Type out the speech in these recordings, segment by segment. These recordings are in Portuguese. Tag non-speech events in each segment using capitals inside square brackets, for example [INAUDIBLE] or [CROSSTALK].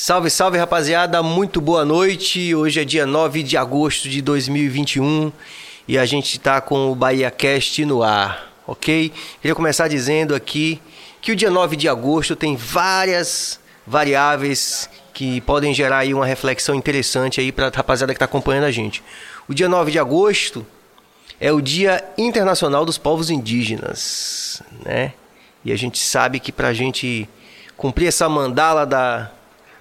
Salve, salve rapaziada, muito boa noite. Hoje é dia 9 de agosto de 2021 e a gente está com o Bahia Cast no ar, ok? Queria começar dizendo aqui que o dia 9 de agosto tem várias variáveis que podem gerar aí uma reflexão interessante aí para a rapaziada que está acompanhando a gente. O dia 9 de agosto é o Dia Internacional dos Povos Indígenas, né? E a gente sabe que para a gente cumprir essa mandala da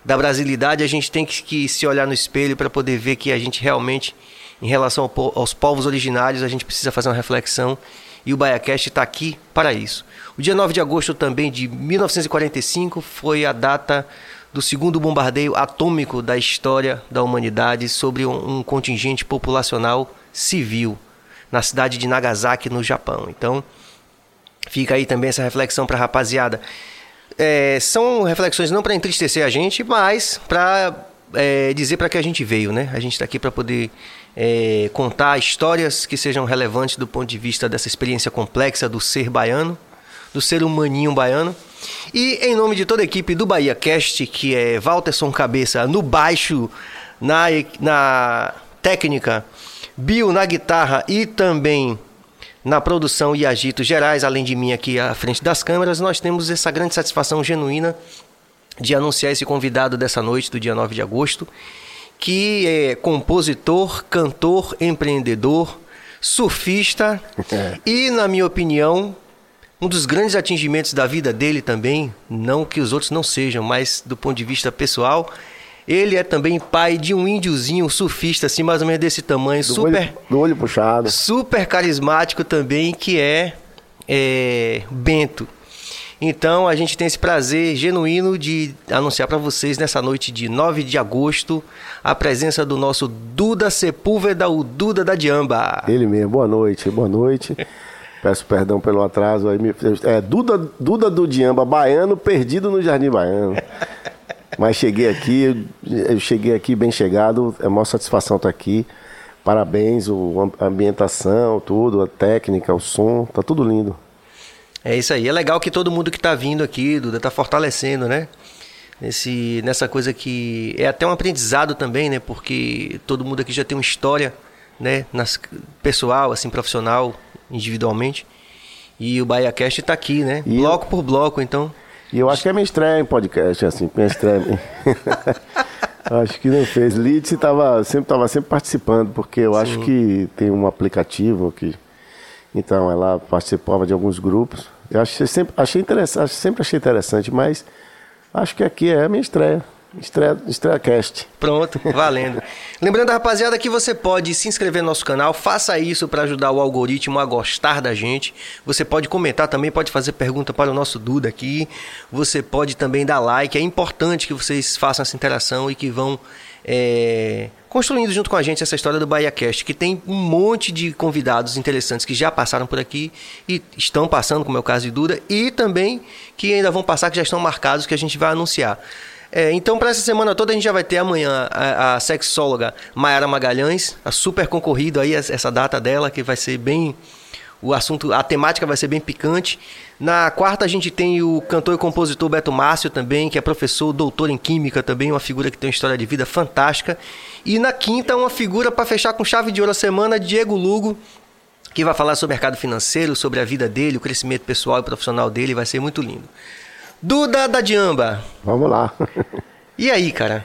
da brasilidade, a gente tem que, que se olhar no espelho para poder ver que a gente realmente, em relação ao, aos povos originários, a gente precisa fazer uma reflexão e o BaiaCast está aqui para isso. O dia 9 de agosto também de 1945 foi a data do segundo bombardeio atômico da história da humanidade sobre um, um contingente populacional civil na cidade de Nagasaki, no Japão. Então, fica aí também essa reflexão para a rapaziada. É, são reflexões não para entristecer a gente, mas para é, dizer para que a gente veio, né? A gente está aqui para poder é, contar histórias que sejam relevantes do ponto de vista dessa experiência complexa do ser baiano, do ser humaninho baiano. E em nome de toda a equipe do Bahia Cast, que é Walterson Cabeça no baixo, na, na técnica, Bill na guitarra e também na produção e agitos gerais, além de mim aqui à frente das câmeras, nós temos essa grande satisfação genuína de anunciar esse convidado dessa noite, do dia 9 de agosto, que é compositor, cantor, empreendedor, surfista é. e, na minha opinião, um dos grandes atingimentos da vida dele também, não que os outros não sejam, mas do ponto de vista pessoal, ele é também pai de um índiozinho surfista, assim, mais ou menos desse tamanho, do super. Olho, do olho puxado. Super carismático também, que é, é Bento. Então a gente tem esse prazer genuíno de anunciar para vocês nessa noite de 9 de agosto a presença do nosso Duda Sepúlveda, o Duda da Diamba. Ele mesmo, boa noite, boa noite. [LAUGHS] Peço perdão pelo atraso aí. É Duda, Duda do Diamba, baiano perdido no Jardim Baiano. [LAUGHS] Mas cheguei aqui, eu cheguei aqui bem chegado, é uma satisfação estar aqui. Parabéns, o, a ambientação, tudo, a técnica, o som, tá tudo lindo. É isso aí. É legal que todo mundo que está vindo aqui, Duda, tá fortalecendo, né? Nesse, nessa coisa que é até um aprendizado também, né? Porque todo mundo aqui já tem uma história, né? Nas, pessoal, assim, profissional, individualmente. E o BahiaCast está aqui, né? E bloco eu... por bloco, então. E eu acho que é minha estreia em podcast, assim, minha estreia. [LAUGHS] acho que não fez. Lidse estava sempre, tava sempre participando, porque eu Sim. acho que tem um aplicativo que. Então, ela participava de alguns grupos. Eu acho, sempre, achei interessante, sempre achei interessante, mas acho que aqui é a minha estreia. Estreia, estreia cast. Pronto, valendo. [LAUGHS] Lembrando, rapaziada, que você pode se inscrever no nosso canal, faça isso para ajudar o algoritmo a gostar da gente. Você pode comentar também, pode fazer pergunta para o nosso Duda aqui. Você pode também dar like. É importante que vocês façam essa interação e que vão é, construindo junto com a gente essa história do Bahia Cast, que tem um monte de convidados interessantes que já passaram por aqui e estão passando, como é o caso de Duda, e também que ainda vão passar, que já estão marcados, que a gente vai anunciar. É, então, para essa semana toda, a gente já vai ter amanhã a, a sexóloga Mayara Magalhães, a super concorrido aí, essa data dela, que vai ser bem. O assunto, a temática vai ser bem picante. Na quarta, a gente tem o cantor e compositor Beto Márcio também, que é professor, doutor em Química também, uma figura que tem uma história de vida fantástica. E na quinta, uma figura para fechar com chave de ouro a semana, Diego Lugo, que vai falar sobre o mercado financeiro, sobre a vida dele, o crescimento pessoal e profissional dele, vai ser muito lindo. Duda da Diamba. Vamos lá. E aí, cara?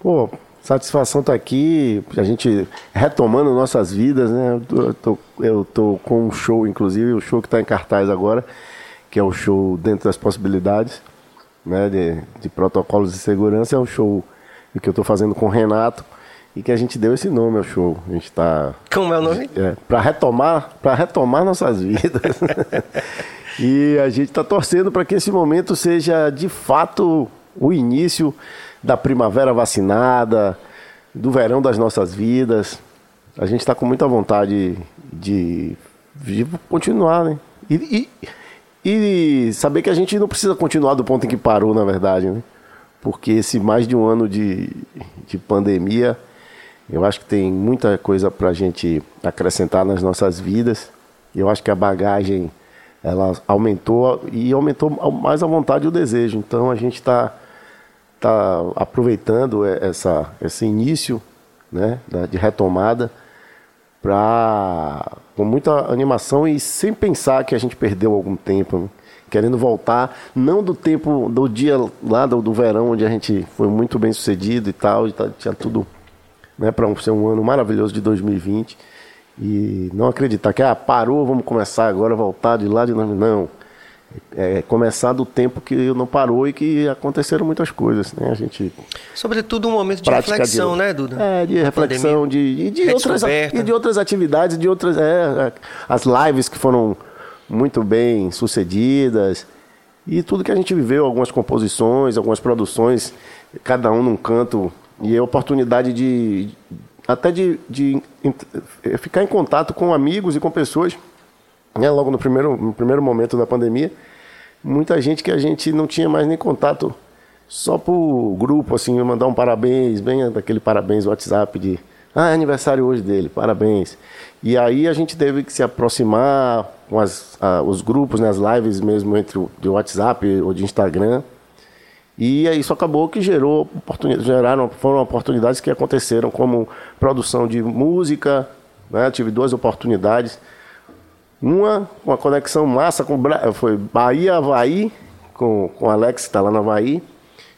Pô, satisfação tá aqui, a gente retomando nossas vidas, né? Eu tô, eu tô com um show, inclusive, o show que está em cartaz agora, que é o show Dentro das Possibilidades, né? De, de protocolos de segurança, é um show que eu estou fazendo com o Renato e que a gente deu esse nome ao show. A gente tá. Como é o nome? É, para retomar, para retomar nossas vidas. [LAUGHS] E a gente está torcendo para que esse momento seja de fato o início da primavera vacinada, do verão das nossas vidas. A gente está com muita vontade de, de continuar, né? E, e, e, saber que a gente não precisa continuar do ponto em que parou, na verdade, né? Porque esse mais de um ano de, de pandemia, eu acho que tem muita coisa para a gente acrescentar nas nossas vidas. Eu acho que a bagagem ela aumentou e aumentou mais a vontade e o desejo. Então a gente está tá aproveitando essa, esse início né, de retomada para com muita animação e sem pensar que a gente perdeu algum tempo, né? querendo voltar, não do tempo do dia lá do, do, verão onde a gente foi muito bem sucedido e tal, e tá, tinha tudo né, para ser um ano maravilhoso de 2020 e não acreditar que ah, parou, vamos começar agora, voltar de lá de novo. Não. É, é começar do tempo que não parou e que aconteceram muitas coisas, né? A gente sobretudo um momento de reflexão, de, né, Duda? É, de reflexão, de, de, de outras e de outras atividades, de outras é, é, as lives que foram muito bem sucedidas e tudo que a gente viveu, algumas composições, algumas produções, cada um num canto e a oportunidade de até de, de, de, ficar em contato com amigos e com pessoas, né, logo no primeiro, no primeiro momento da pandemia, muita gente que a gente não tinha mais nem contato, só por grupo, assim, mandar um parabéns, bem daquele parabéns WhatsApp de ah, é aniversário hoje dele, parabéns. E aí a gente teve que se aproximar com as, os grupos, né, as lives mesmo entre o de WhatsApp ou de Instagram, e isso acabou que gerou geraram, foram oportunidades que aconteceram, como produção de música, né? tive duas oportunidades. Uma, uma conexão massa com foi Bahia Havaí, com, com Alex, que está lá na Havaí,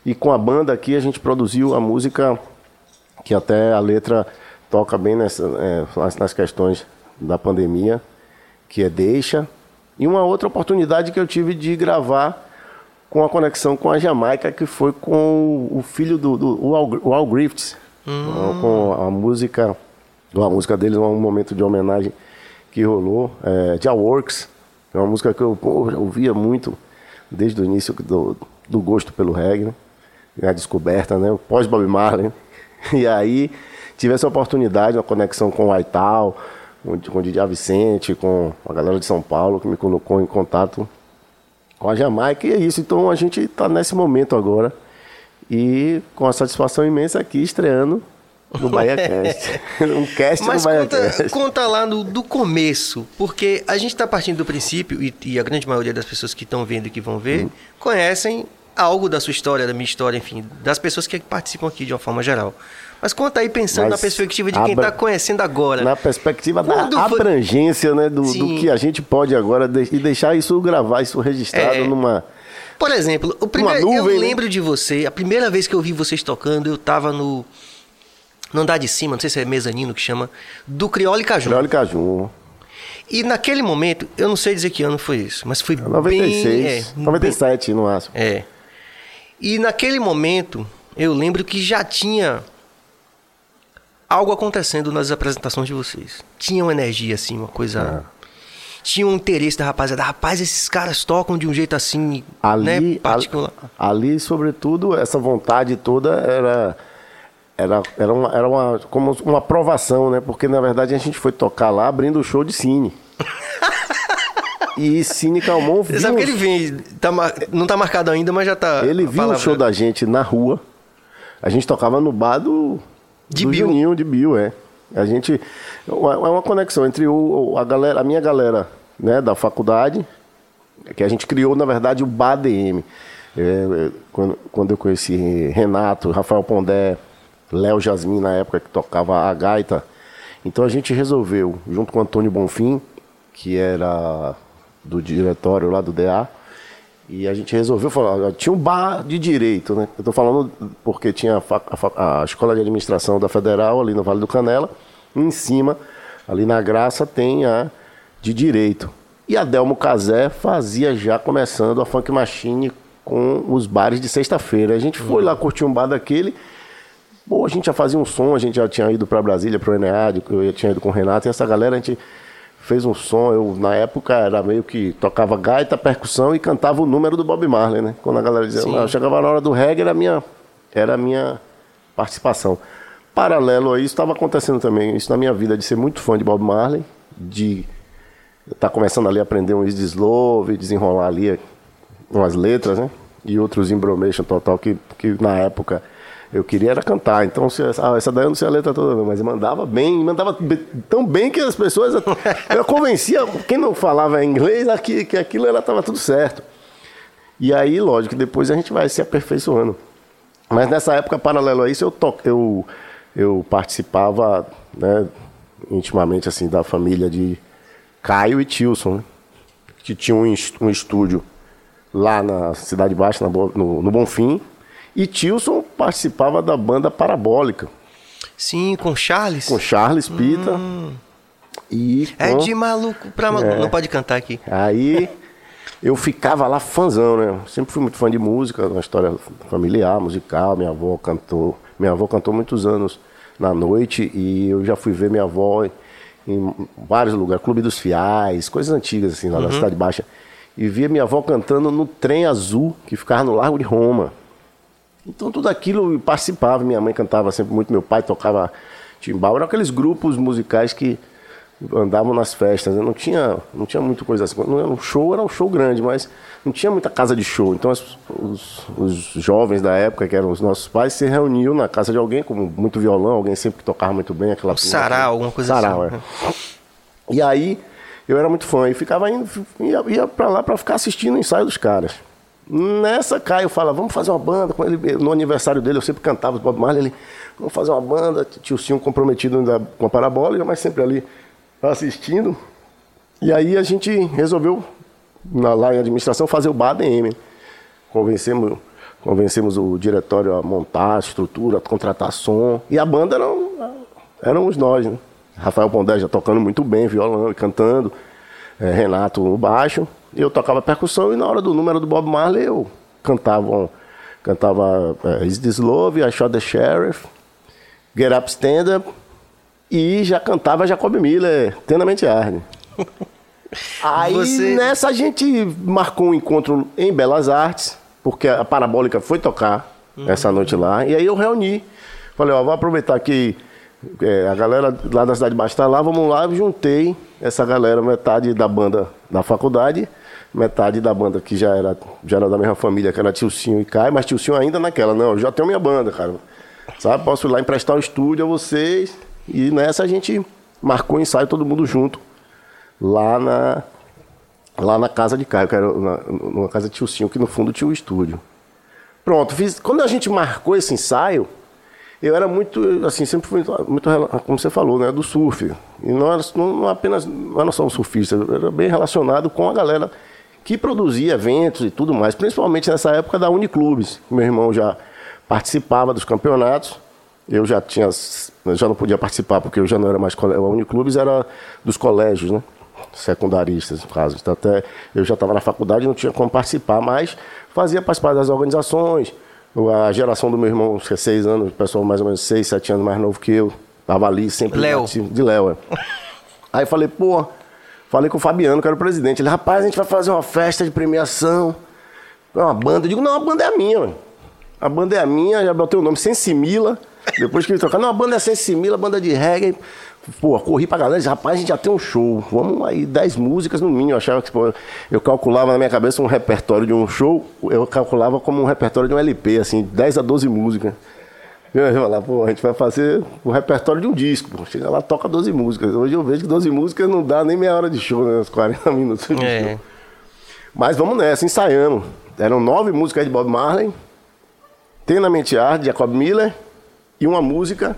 e com a banda aqui a gente produziu a música que até a letra toca bem nessa, é, nas questões da pandemia, que é Deixa. E uma outra oportunidade que eu tive de gravar com a conexão com a Jamaica, que foi com o filho do, do o Al, o Al Griffiths, hum. com a música, a música deles, um momento de homenagem que rolou, é, Dia Works, é uma música que eu pô, ouvia muito desde o início do, do gosto pelo reggae, né? a descoberta, né? pós Bob Marley. [LAUGHS] E aí tive essa oportunidade, uma conexão com o Aital, com o Didi Vicente, com a galera de São Paulo, que me colocou em contato com a Jamaica, e é isso. Então a gente está nesse momento agora. E com a satisfação imensa aqui, estreando no [LAUGHS] BahiaCast. [LAUGHS] um cast Mas no conta, conta lá no, do começo, porque a gente está partindo do princípio, e, e, a grande maioria das pessoas que estão vendo e que vão ver, uhum. conhecem algo da sua história, da minha história, enfim, das pessoas que participam aqui de uma forma geral. Mas conta aí pensando Mas na perspectiva de quem está conhecendo agora. Na perspectiva Quando da foi... abrangência, né? Do, do, que a gente pode agora de, e deixar isso gravar, isso registrado é. numa. Por exemplo, o primeiro, nuvem, eu né? lembro de você, a primeira vez que eu vi vocês tocando, eu estava no, no andar de cima, não sei se é mezanino que chama, do Criole Caju. Criole Caju. E naquele momento, eu não sei dizer que ano foi isso, mas foi 96, bem... É, 97, bem, no máximo. É. E naquele momento, eu lembro que já tinha algo acontecendo nas apresentações de vocês. Tinha uma energia, assim, uma coisa. É. Tinha um interesse da rapaziada. Rapaz, esses caras tocam de um jeito assim, ali, né, particular. Ali, sobretudo, essa vontade toda era. Era, era, uma, era uma, como uma aprovação, né? Porque na verdade a gente foi tocar lá abrindo o show de cine. [LAUGHS] e Cine Calmon viu. Você sabe que ele vem, tá, não tá marcado ainda, mas já tá. Ele viu o show da gente na rua. A gente tocava no bar do de do Bill. Juninho, de Bill, é. A gente. É uma conexão entre o, a, galera, a minha galera né, da faculdade, que a gente criou, na verdade, o BADM. É, é, quando, quando eu conheci Renato, Rafael Pondé, Léo Jasmin, na época que tocava a gaita. Então a gente resolveu, junto com Antônio Bonfim, que era do diretório lá do DA, e a gente resolveu falar, tinha um bar de direito, né? Eu estou falando porque tinha a, a, a, Escola de Administração da Federal ali no Vale do Canela, em cima, ali na Graça, tem a de direito. E a Delmo Casé fazia já começando a Funk Machine com os bares de sexta-feira. A gente foi lá curtir um bar daquele. Pô, a gente já fazia um som, a gente já tinha ido para Brasília, para o Enead, eu tinha ido com o Renato, e essa galera a gente fez um som. Eu, na época, era meio que tocava gaita, percussão e cantava o número do Bob Marley, né? Quando a galera dizia, não, chegava na hora do reggae, era a minha, era a minha participação. Paralelo a isso, estava acontecendo também isso na minha vida, de ser muito fã de Bob Marley, de estar tá começando ali a aprender um Easy Slove, desenrolar ali umas letras, né? E outros embromation total que, que na época eu queria era cantar, então se, ah, essa daí eu não sei a letra toda, mas mandava bem, mandava tão bem que as pessoas. [LAUGHS] Eu convencia quem não falava inglês que, que aquilo estava tudo certo. E aí, lógico, depois a gente vai se aperfeiçoando. Mas nessa época, paralelo a isso, eu, to... eu, eu participava né, intimamente assim da família de Caio e Tilson, né? que tinham um, um estúdio lá na Cidade Baixa, no, no Bonfim. E Tilson participava da banda Parabólica. Sim, com Charles? Com Charles Pita. Hum. E é com... É de maluco pra maluco. É. Não pode cantar aqui. Aí eu ficava lá fãzão, né? Sempre fui muito fã de música, uma história familiar, musical. Minha avó cantou. Minha avó cantou muitos anos na noite e eu já fui ver minha avó em vários lugares, Clube dos Fiais, coisas antigas assim, lá uhum. na Cidade Baixa. E via minha avó cantando no trem azul que ficava no Largo de Roma. Então tudo aquilo eu participava, minha mãe cantava sempre muito, meu pai tocava timbal, eram aqueles grupos musicais que andavam nas festas, né? não tinha, não tinha muita coisa assim. Não era um show, era um show grande, mas não tinha muita casa de show. Então as, os, os, jovens da época, que eram os nossos pais, se reuniam na casa de alguém com muito violão, alguém sempre que tocava muito bem aquela. Um sarau, alguma coisa sarau, assim. É. E aí eu era muito fã e ficava indo, ia, ia para lá para ficar assistindo o ensaio dos caras. Nessa, Caio fala, vamos fazer uma banda. Com ele, no aniversário dele, eu sempre cantava Bob Marley. Ele, vamos fazer uma banda. Tio Sim comprometido ainda com a parabólica, mas sempre ali assistindo. E aí a gente resolveu, na, lá em administração, fazer o BADM. Convencemos, convencemos o diretório a montar a estrutura, a contratar som. E a banda eram, éramos nós, né? Rafael Pondé já tocando muito bem, violão e cantando. É, Renato no baixo eu tocava percussão e na hora do número do Bob Marley eu cantava, cantava uh, Is This Love, I Shot the Sheriff, Get Up Stand Up e já cantava Jacob Miller, Tenamente Arne. [LAUGHS] Aí Você... nessa a gente marcou um encontro em Belas Artes, porque a Parabólica foi tocar uhum. essa noite lá, e aí eu reuni. Falei, ó, vou aproveitar que é, a galera lá da Cidade Baixa está lá, vamos lá, juntei essa galera, metade da banda da faculdade, metade da banda que já era, já era da mesma família, que era Tilcinho e Caio, mas Tilcinho ainda naquela, não, eu já tenho minha banda, cara. Sabe, posso ir lá emprestar o estúdio a vocês. E nessa a gente marcou o ensaio todo mundo junto. Lá na, lá na casa de Caio, que era na, numa casa de Tilcinho, que no fundo tinha o estúdio. Pronto, fiz, quando a gente marcou esse ensaio, eu era muito, assim, sempre fui muito, como você falou, né, do surf. E não era, não, não apenas, não era só um surfista, era bem relacionado com a galera que produzia eventos e tudo mais, principalmente nessa época da Uniclubes. Meu irmão já participava dos campeonatos, eu já tinha, já não podia participar porque eu já não era mais a Uniclubes era dos colégios, né? Secundaristas, no caso. Então, até eu já estava na faculdade, não tinha como participar, mas fazia participar das organizações. A geração do meu irmão, que é seis anos, o pessoal mais ou menos seis, sete anos mais novo que eu, estava ali sempre Léo. de Léo. É. [LAUGHS] Aí falei, pô, Falei com o Fabiano, que era o presidente. Ele, rapaz, a gente vai fazer uma festa de premiação. Uma banda. Eu digo, não, a banda é a minha, mano. A banda é a minha, já botei o nome Sensimila. Depois que ele trocar, não, a banda é Sensimila, banda de reggae. Pô, corri pra galera e disse, rapaz, a gente já tem um show. Vamos aí, 10 músicas no mínimo. Eu achava que pô, eu calculava na minha cabeça um repertório de um show, eu calculava como um repertório de um LP, assim, 10 a 12 músicas. Eu ia falar, pô, a gente vai fazer o repertório de um disco. Pô. Chega lá, toca 12 músicas. Hoje eu vejo que 12 músicas não dá nem meia hora de show, né? Uns 40 [LAUGHS] minutos de é. show. Mas vamos nessa, ensaiamos. Eram nove músicas de Bob Marley, Tem na Mente Arte, Jacob Miller, e uma música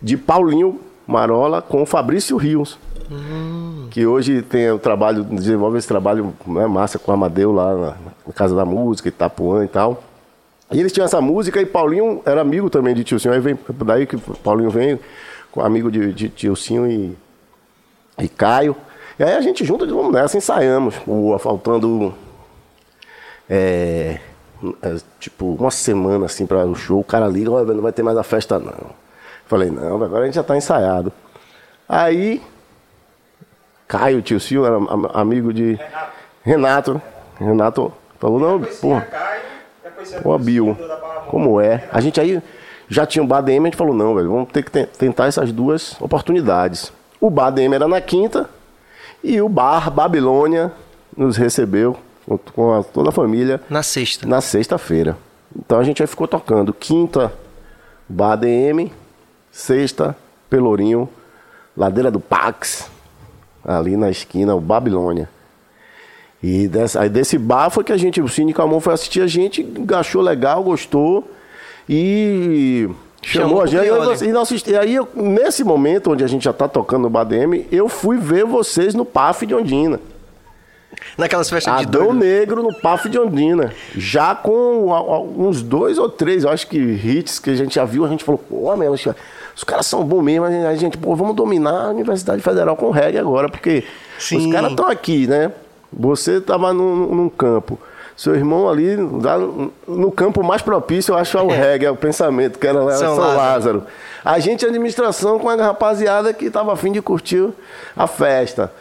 de Paulinho Marola com Fabrício Rios. Hum. Que hoje tem o trabalho, desenvolve esse trabalho né, massa com o Amadeu lá na, na Casa da Música, Itapuã e tal. E eles tinham essa música e Paulinho era amigo também de Tiozinho. Aí vem, daí que Paulinho vem, com amigo de, de Tiozinho e, e Caio. E aí a gente junta, vamos nessa, ensaiamos. O, faltando é, é, tipo uma semana assim para o show. O cara liga, olha, não vai ter mais a festa não. Falei, não, agora a gente já está ensaiado. Aí Caio, tio Sil, era amigo de Renato. Renato, Renato falou, não, porra. Ô, Bill, como é? A gente aí já tinha o BADM, a gente falou, não, velho, vamos ter que tentar essas duas oportunidades. O BADM era na quinta e o Bar Babilônia nos recebeu com a, toda a família. Na sexta. Na sexta-feira. Então a gente aí ficou tocando quinta, BADM, sexta, Pelourinho, Ladeira do Pax, ali na esquina, o Babilônia. E dessa, aí desse bar foi que a gente, o Cine Calmon foi assistir a gente, achou legal, gostou. e chamou, Chamou a gente. pro E, nós e aí, eu- nesse momento onde a gente já tá tocando no BADM, eu fui ver vocês no PAF de Ondina. Naquelas festas de Adão. Negro no PAF de Ondina. Já com a- a- uns dois ou três, eu acho que hits que a gente já viu, a gente falou, pô, meu, os, os caras são bons mesmo. A gente, pô, vamos dominar a Universidade Federal com reggae agora, porque Sim. os caras estão aqui, né? Você tava num, num campo. Seu irmão ali, no- campo mais propício, eu acho, ao reggae, ao pensamento, que era lá São São, Lázaro. Lázaro. A gente, a administração, com a rapaziada que tava afim de curtir a festa.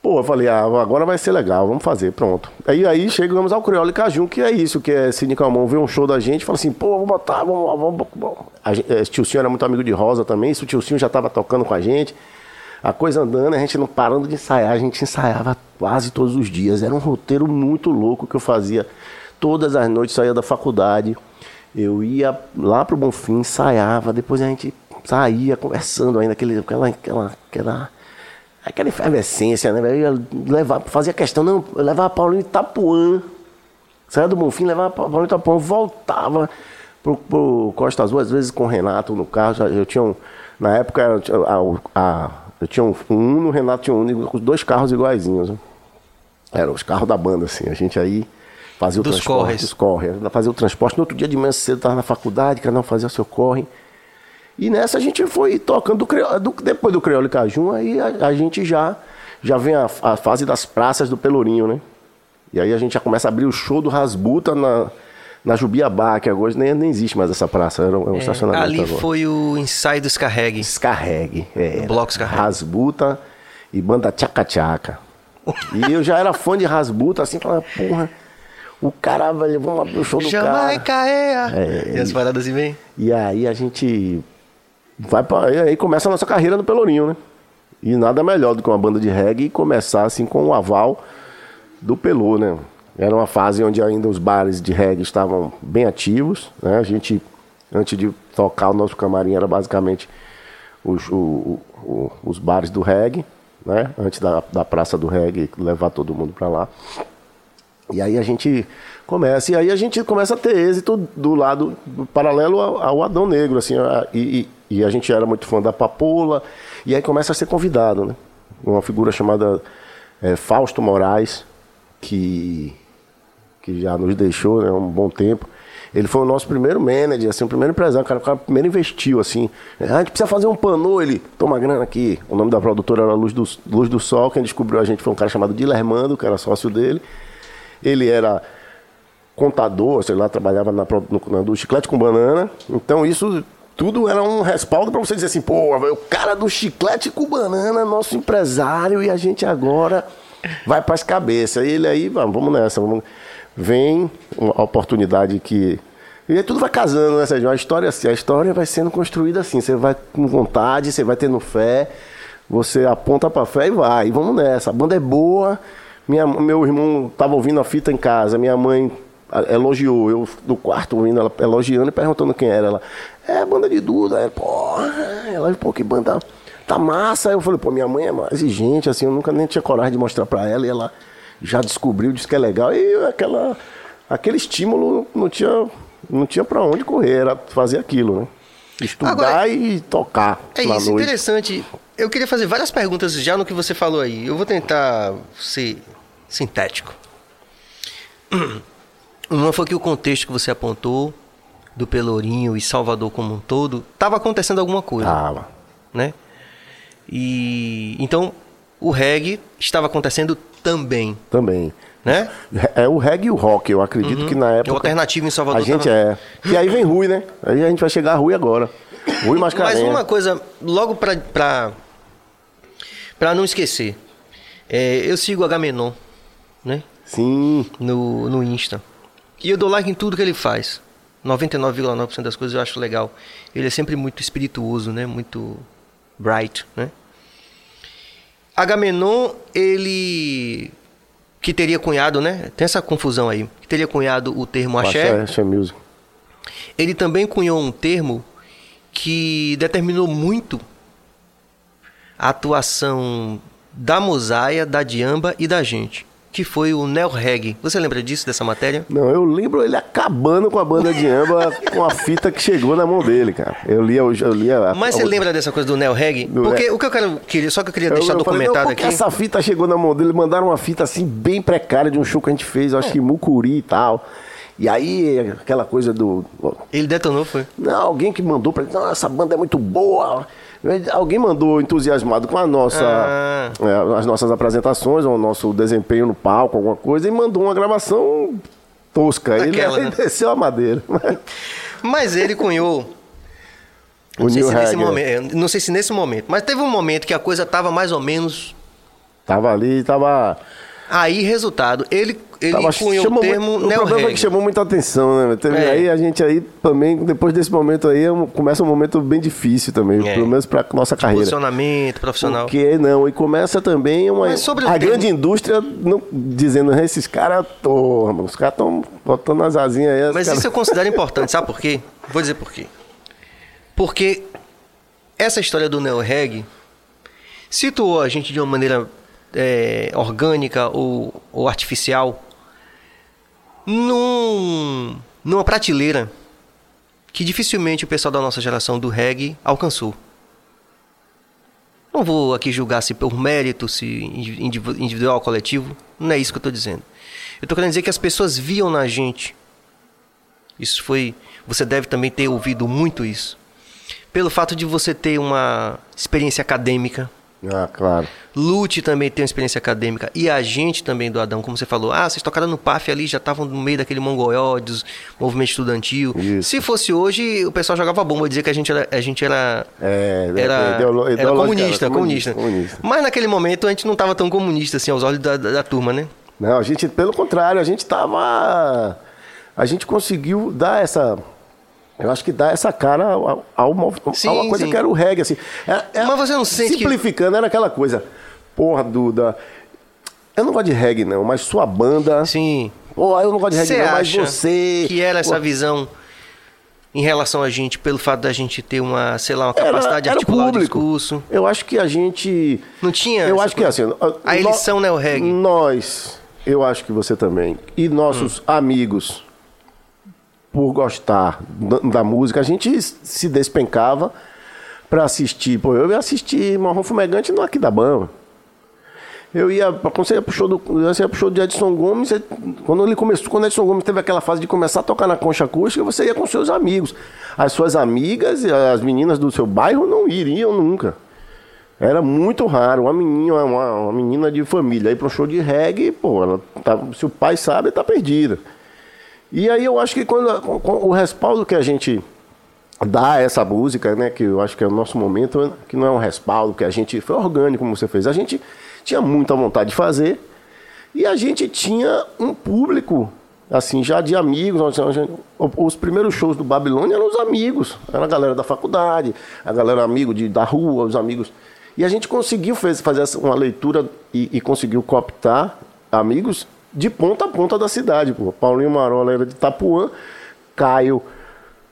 Pô, eu falei, ah, agora vai ser legal, vamos fazer, pronto. Aí, aí chegamos ao Crioulo e Cajun, que é isso, que é Cine Calmon vê um show da gente fala assim, pô, vamos botar, vamos, vamos, vamos. A gente, eh, era muito amigo de Rosa também, isso o tio Cinho já estava tocando com a gente. A coisa andando, a gente não parando de ensaiar, a gente ensaiava quase todos os dias. Era um roteiro muito louco que eu fazia todas as noites, saía da faculdade. Eu ia lá pro Bonfim, ensaiava, depois a gente saía conversando ainda, aquele, aquela, aquela, aquela, aquela efervescência, né? Eu ia levar, fazia questão, não, eu levava Paulinho de Itapuã. Saía do Bonfim, levava Paulinho de Itapuã, voltava pro, pro Costa Azul, às vezes com o Renato no carro. Eu tinha um, na época, tinha- a, a- eu tinha um, um Uno, o Renato tinha um Uno, com os dois carros iguaizinhos. né? Eram os carros da banda, assim. A gente aí fazia o Dos transporte. corres. Dos corre. Fazia o transporte. No outro dia de manhã cedo, estava na faculdade, cada um fazia o seu corre. E nessa a gente foi tocando do do- depois do Crioulo e Cajun, aí a, a gente já, já vem a, a fase das praças do Pelourinho, né? E aí a gente já começa a abrir o show do Rasbuta na, na Jubiabá, que agora nem, nem existe mais essa praça, era um, é um estacionamento Ali agora. foi o ensaio do Descarregue. Descarregue. É, O bloco Descarregue. Rasbuta e banda Tchaca Tchaca. E eu já era fã de Rasbuta, assim, falava, porra, o cara, velho, vamos abrir o show do cara. Jamaica é. É, E as paradas assim bem. E aí a gente vai para e aí começa a nossa carreira no Pelourinho, né? E nada melhor do que uma banda de reggae começar assim com o aval do Pelô, né? Era uma fase onde ainda os bares de reggae estavam bem ativos, né? A gente antes de tocar o nosso camarim era basicamente os, o- o- os bares do reggae, né? Antes da, da praça do reggae levar todo mundo para lá. E aí a gente começa, e aí a gente começa a ter êxito do lado do paralelo ao, ao Adão Negro, assim, a- e, e- a gente era muito fã da Papoula, e aí começa a ser convidado, né? Uma figura chamada eh, Fausto Moraes, que, que já nos deixou né, um bom tempo. Ele foi o nosso primeiro manager, assim, o primeiro empresário, o cara, o cara primeiro investiu, assim. "Ah, A gente precisa fazer um panô, ele, toma grana aqui. O nome da produtora era Luz do, Luz do Sol, quem descobriu a gente foi um cara chamado Dilermando, que era sócio dele. Ele era contador, sei lá, trabalhava na, no, do chiclete com banana. Então isso tudo era um respaldo para você dizer assim, pô, o cara do chiclete com banana, nosso empresário, e a gente agora vai para as cabeças. E ele aí, vamos nessa, vamos. Vem uma oportunidade que. E aí tudo vai casando, né, Sérgio? A história é assim, a história vai sendo construída assim. Você vai com vontade, você vai tendo fé, você aponta pra fé e vai. E vamos nessa. A banda é boa. Minha, meu irmão tava ouvindo a fita em casa, minha mãe a- elogiou, eu do quarto ouvindo ela elogiando e perguntando quem era. Ela, é a banda de Duda. Ela, porra, ela, pô, que banda tá massa. Eu falei, pô, minha mãe é mais exigente, assim, eu nunca nem tinha coragem de mostrar pra ela e ela já descobriu, disse que é legal. E aquela, aquele estímulo não tinha, não tinha pra onde correr, era fazer aquilo, né? Estudar Agora, e tocar É isso, noite. interessante. Eu queria fazer várias perguntas já no que você falou aí. Eu vou tentar ser sintético. [CLEARS THROAT] Uma foi que o contexto que você apontou do Pelourinho e Salvador como um todo, estava acontecendo alguma coisa, Tava. né? E então o reggae estava acontecendo também, Também. né? É o reggae e o rock, eu acredito que na época. O alternativo em Salvador A gente é. E aí vem Rui, né? Aí a gente vai chegar a Rui agora. Rui Mas Mascarenhas. uma coisa, logo pra, pra, pra não esquecer, é, eu sigo o Agamenon, né? Sim. no, no Insta. E eu dou like em tudo que ele faz. 99,9% das coisas eu acho legal. Ele é sempre muito espirituoso, né? Muito bright, né? Agamenon, ele que teria cunhado, né? Tem essa confusão aí. Que teria cunhado o termo axé. Axé, Axé Music. Ele também cunhou um termo que determinou muito a atuação da Mosaia, da Diamba e da gente, que foi o Neo Reg. Você lembra disso, dessa matéria? Não, eu lembro ele acabando com a banda de Amba com a fita que chegou na mão dele, cara. Eu lia, eu, eu lia. Mas você lembra dessa coisa do Neo Reg? Porque o que eu quero, queria, só que eu queria deixar eu, eu documentado falei, aqui. Essa fita chegou na mão dele, mandaram uma fita assim bem precária de um show que a gente fez, eu acho que Mucuri e tal. E aí, aquela coisa do. Ele detonou, foi? Não, alguém que mandou pra ele, não, essa banda é muito boa. Alguém mandou entusiasmado com a nossa, Ah. é, as nossas apresentações, o nosso desempenho no palco, alguma coisa, e mandou uma gravação tosca. Ele, Aquela, [LAUGHS] ele né? desceu a madeira. [LAUGHS] Mas ele cunhou. Não sei, se nesse momento, não sei se nesse momento, mas teve um momento que a coisa tava mais ou menos. Tava ali, tava. Aí, resultado, ele, ele tava cunhou o termo muito- O problema é que chamou muita atenção, né? Teve, É. Aí a gente aí também, depois desse momento aí, é começa um momento bem difícil também, É. pelo menos pra nossa carreira. Posicionamento profissional. Porque não, e começa também uma, Mas sobre a termo- grande indústria não, dizendo, esses caras, os caras estão botando as asinhas aí. Mas caras- isso eu [LAUGHS] considero importante, sabe por quê? Vou dizer por quê. Porque essa história do Neo Reg situou a gente de uma maneira é, orgânica ou, ou artificial num, numa prateleira que dificilmente o pessoal da nossa geração do reggae alcançou. Não vou aqui julgar se por mérito, se indiv- individual coletivo. Não é isso que eu estou dizendo. Eu estou querendo dizer que as pessoas viam na gente. Isso foi. Você deve também ter ouvido muito isso. Pelo fato de você ter uma experiência acadêmica. Ah, claro. Lute também tem uma experiência acadêmica. E a gente também do Adão, como você falou. Ah, vocês tocaram no PAF ali, já estavam no meio daquele mongoló, dos movimento estudantil. Isso. Se fosse hoje, o pessoal jogava bomba, dizia que a gente era. A gente era É, era, ideolo- era comunista, era comunista, comunista, comunista. Mas naquele momento a gente não estava tão comunista assim aos olhos da, da, da turma, né? Não, a gente, pelo contrário, a gente tava. A gente conseguiu dar essa. Eu acho que dá essa cara ao, ao, mov- a uma coisa sim. que era o reggae, assim. É- é- Mas você não sente que- Simplificando, era aquela coisa. Porra, Duda. Eu não gosto de reggae, não, mas sua banda. Sim. Pô, eu não gosto de reggae, não, mas você. que era essa Pô, visão em relação a gente, pelo fato da gente ter uma, sei lá, uma era- capacidade de era o articular o público. discurso? Eu acho que a gente. Não tinha Eu acho que coisa? assim. A eleição nó- neo-reggae. Nós, eu acho que você também. E nossos Hum. amigos, por gostar da, da música, a gente se despencava pra assistir. Pô, eu ia assistir Marrom Fumegante no Aquidabama. Eu ia, quando você ia pro show do, você ia pro show de Edson Gomes, você- quando ele começou, quando Edson Gomes teve aquela fase de começar a tocar na concha acústica, você ia com seus amigos. As suas amigas e as meninas do seu bairro não iriam nunca. Era muito raro, uma menina, uma, uma menina de família ir para um show de reggae, pô, ela tá- se o pai sabe, tá perdida. E aí eu acho que quando o respaldo que a gente dá a essa música, né, que eu acho que é o nosso momento, que não é um respaldo, que a gente foi orgânico como você fez, a gente tinha muita vontade de fazer e a gente tinha um público assim já de amigos, os primeiros shows do Babilônia eram os amigos, era a galera da faculdade, a galera amigo de, da rua, os amigos. E a gente conseguiu fazer uma leitura e, e conseguiu cooptar amigos de ponta a ponta da cidade. Pô. Paulinho Marola era de Itapuã, Caio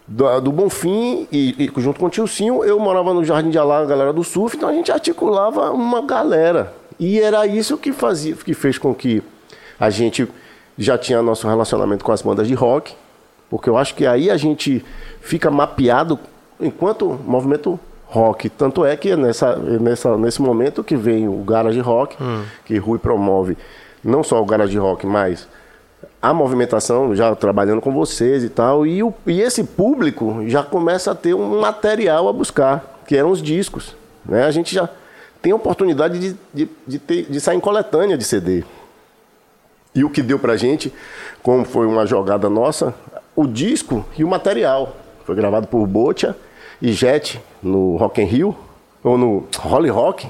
do, do Bonfim e, e junto com o Tilcinho, eu morava no Jardim de Alá, a galera do surf, então a gente articulava uma galera. E era isso que fazia, que fez com que a gente já tinha nosso relacionamento com as bandas de rock, porque eu acho que aí a gente fica mapeado enquanto movimento rock. Tanto é que é nessa, nessa, nesse momento que vem o Garage Rock, que Rui promove não só o Garage Rock, mas a movimentação, já trabalhando com vocês e tal, e, o, e esse público já começa a ter um material a buscar, que eram os discos. Né? A gente já tem a oportunidade de, de, de, ter, de sair em coletânea de CD. E o que deu pra gente, como foi uma jogada nossa, o disco e o material. Foi gravado por Botia e Jet no Rock in Rio, ou no Holly Rock.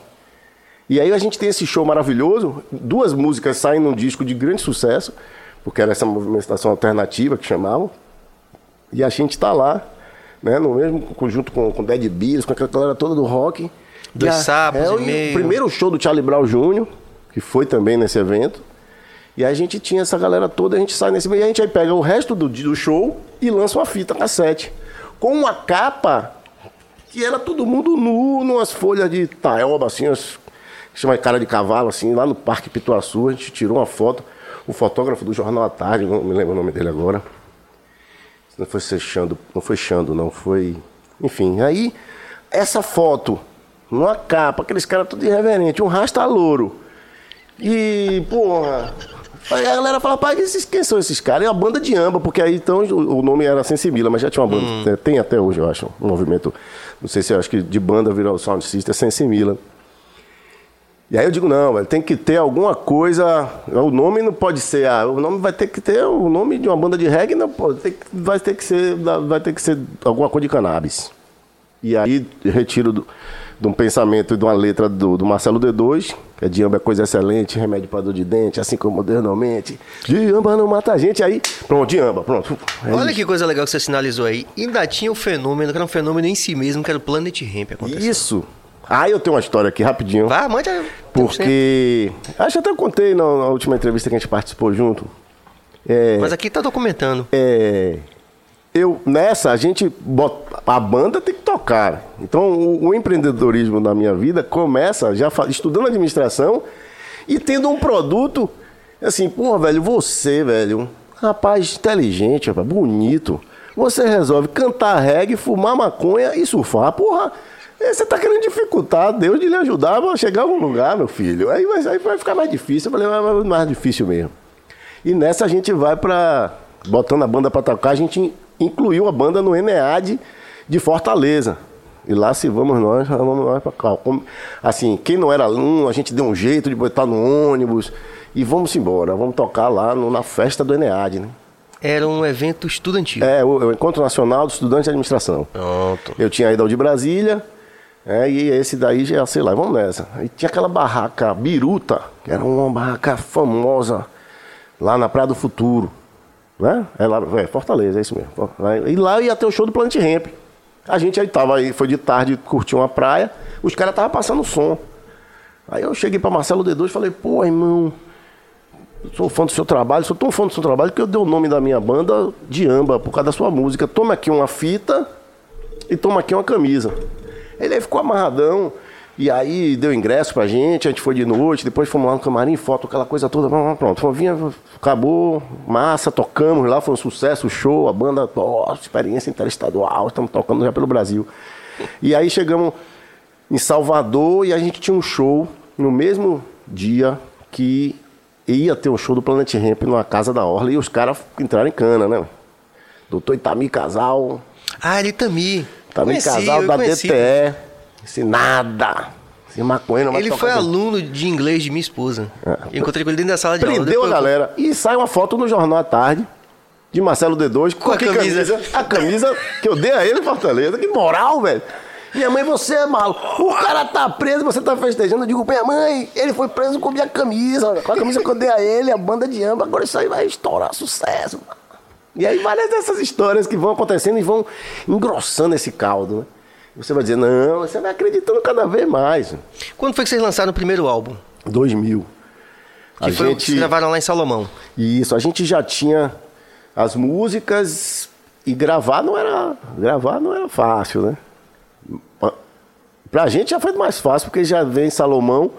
E aí a gente tem esse show maravilhoso, duas músicas saem num disco de grande sucesso, porque era essa movimentação alternativa que chamavam. E a gente tá lá, né, no mesmo conjunto com, com Dead Beers, com aquela galera toda do rock. Dois E a- sábados é, o primeiro show do Charlie Brown Jr., que foi também nesse evento. E aí a gente tinha essa galera toda, a gente sai nesse meio, e a gente aí pega o resto do, do show e lança uma fita cassete. Com uma capa que era todo mundo nu, numas folhas de taioba, assim, as- chama Cara de Cavalo, assim, lá no Parque Pituaçu. A gente tirou uma foto. O fotógrafo do Jornal à Tarde, não me lembro o nome dele agora. Não foi Xando, não foi Xando, não foi. Enfim, aí, essa foto, numa capa, aqueles caras tudo irreverente, um rasta louro. E, porra. Aí a galera fala, pai, esses, quem são esses caras? É a banda de amba, porque aí então o, o nome era Sensibila, mas já tinha uma banda. Hum. Tem até hoje, eu acho, um movimento. Não sei se eu acho que de banda virou Sound System, é Sensibila. E aí eu digo, não, velho, tem que ter alguma coisa. O nome não pode ser. Ah, o nome vai ter que ter o nome de uma banda de reggae, não pode, ter, vai ter que ser. Vai ter que ser alguma coisa de cannabis. E aí retiro do, de um pensamento e de uma letra do, do Marcelo D2, que é Diamba é coisa excelente, remédio para dor de dente, assim como modernamente. Diamba não mata a gente. Aí, pronto, Diamba, pronto. É Olha isso. que coisa legal que você sinalizou aí. Ainda tinha o um fenômeno, que era um fenômeno em si mesmo, que era o Planet Ramp acontecendo. Isso. Ah, eu tenho uma história aqui rapidinho. Vá, mande. Porque. Acho que até eu contei na, na, última entrevista que a gente participou junto. É, Mas aqui tá documentando. É. Eu, nessa, a gente. Bota, a banda tem que tocar. Então, o, o empreendedorismo na minha vida começa já estudando administração e tendo um produto. Assim, porra, velho, você, velho, rapaz inteligente, rapaz, bonito. Você resolve cantar reggae, fumar maconha e surfar. Porra, você está querendo dificultar Deus de lhe ajudar a chegar a algum lugar, meu filho. Aí vai, aí vai ficar mais difícil. Eu falei, vai mais difícil mesmo. E nessa a gente vai para. Botando a banda para tocar, a gente incluiu a banda no Enead de Fortaleza. E lá se vamos nós, vamos nós para cá. Assim, quem não era aluno, a gente deu um jeito de botar no ônibus e vamos embora. Vamos tocar lá no, na festa do Enead, né? Era um evento estudantil. É, o, o Encontro Nacional dos Estudantes de Administração. Pronto. Eu tinha ido ao de Brasília, é, e esse daí já, sei lá, vamos nessa. E tinha aquela barraca Biruta, que era uma barraca famosa lá na Praia do Futuro. Né? É lá, é, Fortaleza, é isso mesmo. E lá ia ter o show do Planet Ramp. A gente aí tava aí, foi de tarde, curtiu uma praia, os caras estavam passando som. Aí eu cheguei para Marcelo D2 e falei, pô, irmão, sou fã do seu trabalho, sou tão fã do seu trabalho que eu dei o nome da minha banda de amba por causa da sua música. Toma aqui uma fita e toma aqui uma camisa. Ele aí ficou amarradão. E aí deu ingresso pra gente, a gente foi de noite, depois fomos lá no camarim, foto, aquela coisa toda, pronto. Vinha, acabou, massa, tocamos lá, foi um sucesso, show, a banda, ó, experiência interestadual, estamos tocando já pelo Brasil. E aí chegamos em Salvador e a gente tinha um show no mesmo dia que ia ter um show do Planet Ramp numa casa da Orla e os caras entraram em cana, né? Doutor Itami Casal. Ah, Itami. Também conheci, casal da conheci. DTE. Esse nada. Esse maconha não Ele foi aluno de inglês de minha esposa. É. Eu encontrei com ele dentro da sala de Prendeu aula. Prendeu a galera. Eu... E sai uma foto no Jornal à Tarde de Marcelo D2 com, com a camisa. camisa. A camisa que eu dei a ele Fortaleza. Que moral, velho. Minha mãe, você é malo. O cara tá preso, você tá festejando. Eu digo, minha mãe, ele foi preso com minha camisa. Com a camisa que eu dei a ele, a banda de amba. Agora isso aí vai estourar sucesso. E aí várias dessas histórias que vão acontecendo e vão engrossando esse caldo, né? Você vai dizer, não, você vai acreditando cada vez mais. Quando foi que vocês lançaram o primeiro álbum? 2000. Que a foi gente... que gravaram lá em Salomão. Isso, a gente já tinha as músicas e gravar não era, gravar não era fácil, né? Pra gente já foi mais fácil, porque já vem Salomão,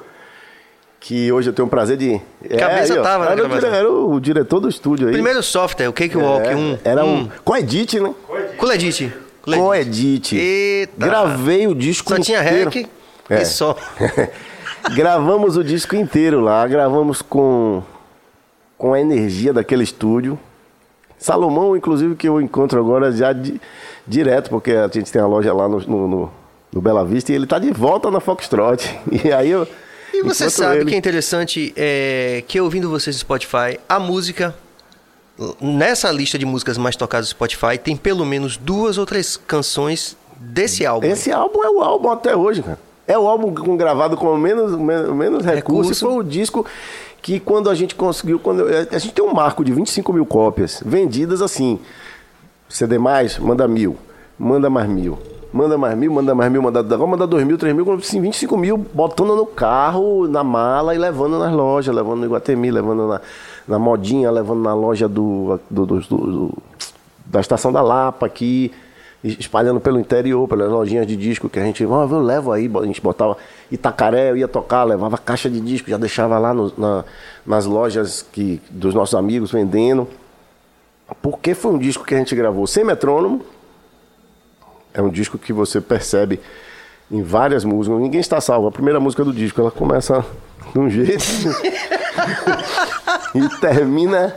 que hoje eu tenho o prazer de. Cabeça é, aí, tava, era, né? O, era o diretor do estúdio aí. Primeiro software, o Cakewalk é, 1. Era um. Com Edit, né? Com Edit. Com Edit. Eita. Gravei o disco só inteiro. Só tinha rec é. e só. [LAUGHS] gravamos o disco inteiro lá, gravamos com, com a energia daquele estúdio. Salomão, inclusive, que eu encontro agora já di, direto, porque a gente tem a loja lá no, no, no, no Bela Vista e ele tá de volta na Foxtrot. [LAUGHS] E aí eu e você Enquanto sabe ele... que é interessante é, que ouvindo vocês no Spotify, a música nessa lista de músicas mais tocadas do Spotify tem pelo menos duas ou três canções desse álbum. Esse álbum é o álbum até hoje, cara. É o álbum gravado com menos, menos, menos recursos. Recurso. Foi o disco que quando a gente conseguiu, quando a gente tem um marco de 25 mil cópias vendidas assim, CD mais, manda mil, manda mais mil, manda mais mil, manda mais mil, manda, agora manda dois mil, três mil, assim, 25 mil, botando no carro, na mala e levando nas lojas, levando no Iguatemi, levando na, na modinha, levando na loja do, do, do, do da Estação da Lapa aqui. espalhando pelo interior, pelas lojinhas de disco que a gente, oh, eu levo aí, a gente botava Itacaré, eu ia tocar, levava caixa de disco, já deixava lá no, na, nas lojas que, dos nossos amigos vendendo. Porque foi um disco que a gente gravou sem metrônomo. É um disco que você percebe em várias músicas. Ninguém está salvo. A primeira música do disco, ela começa de um jeito [LAUGHS] e termina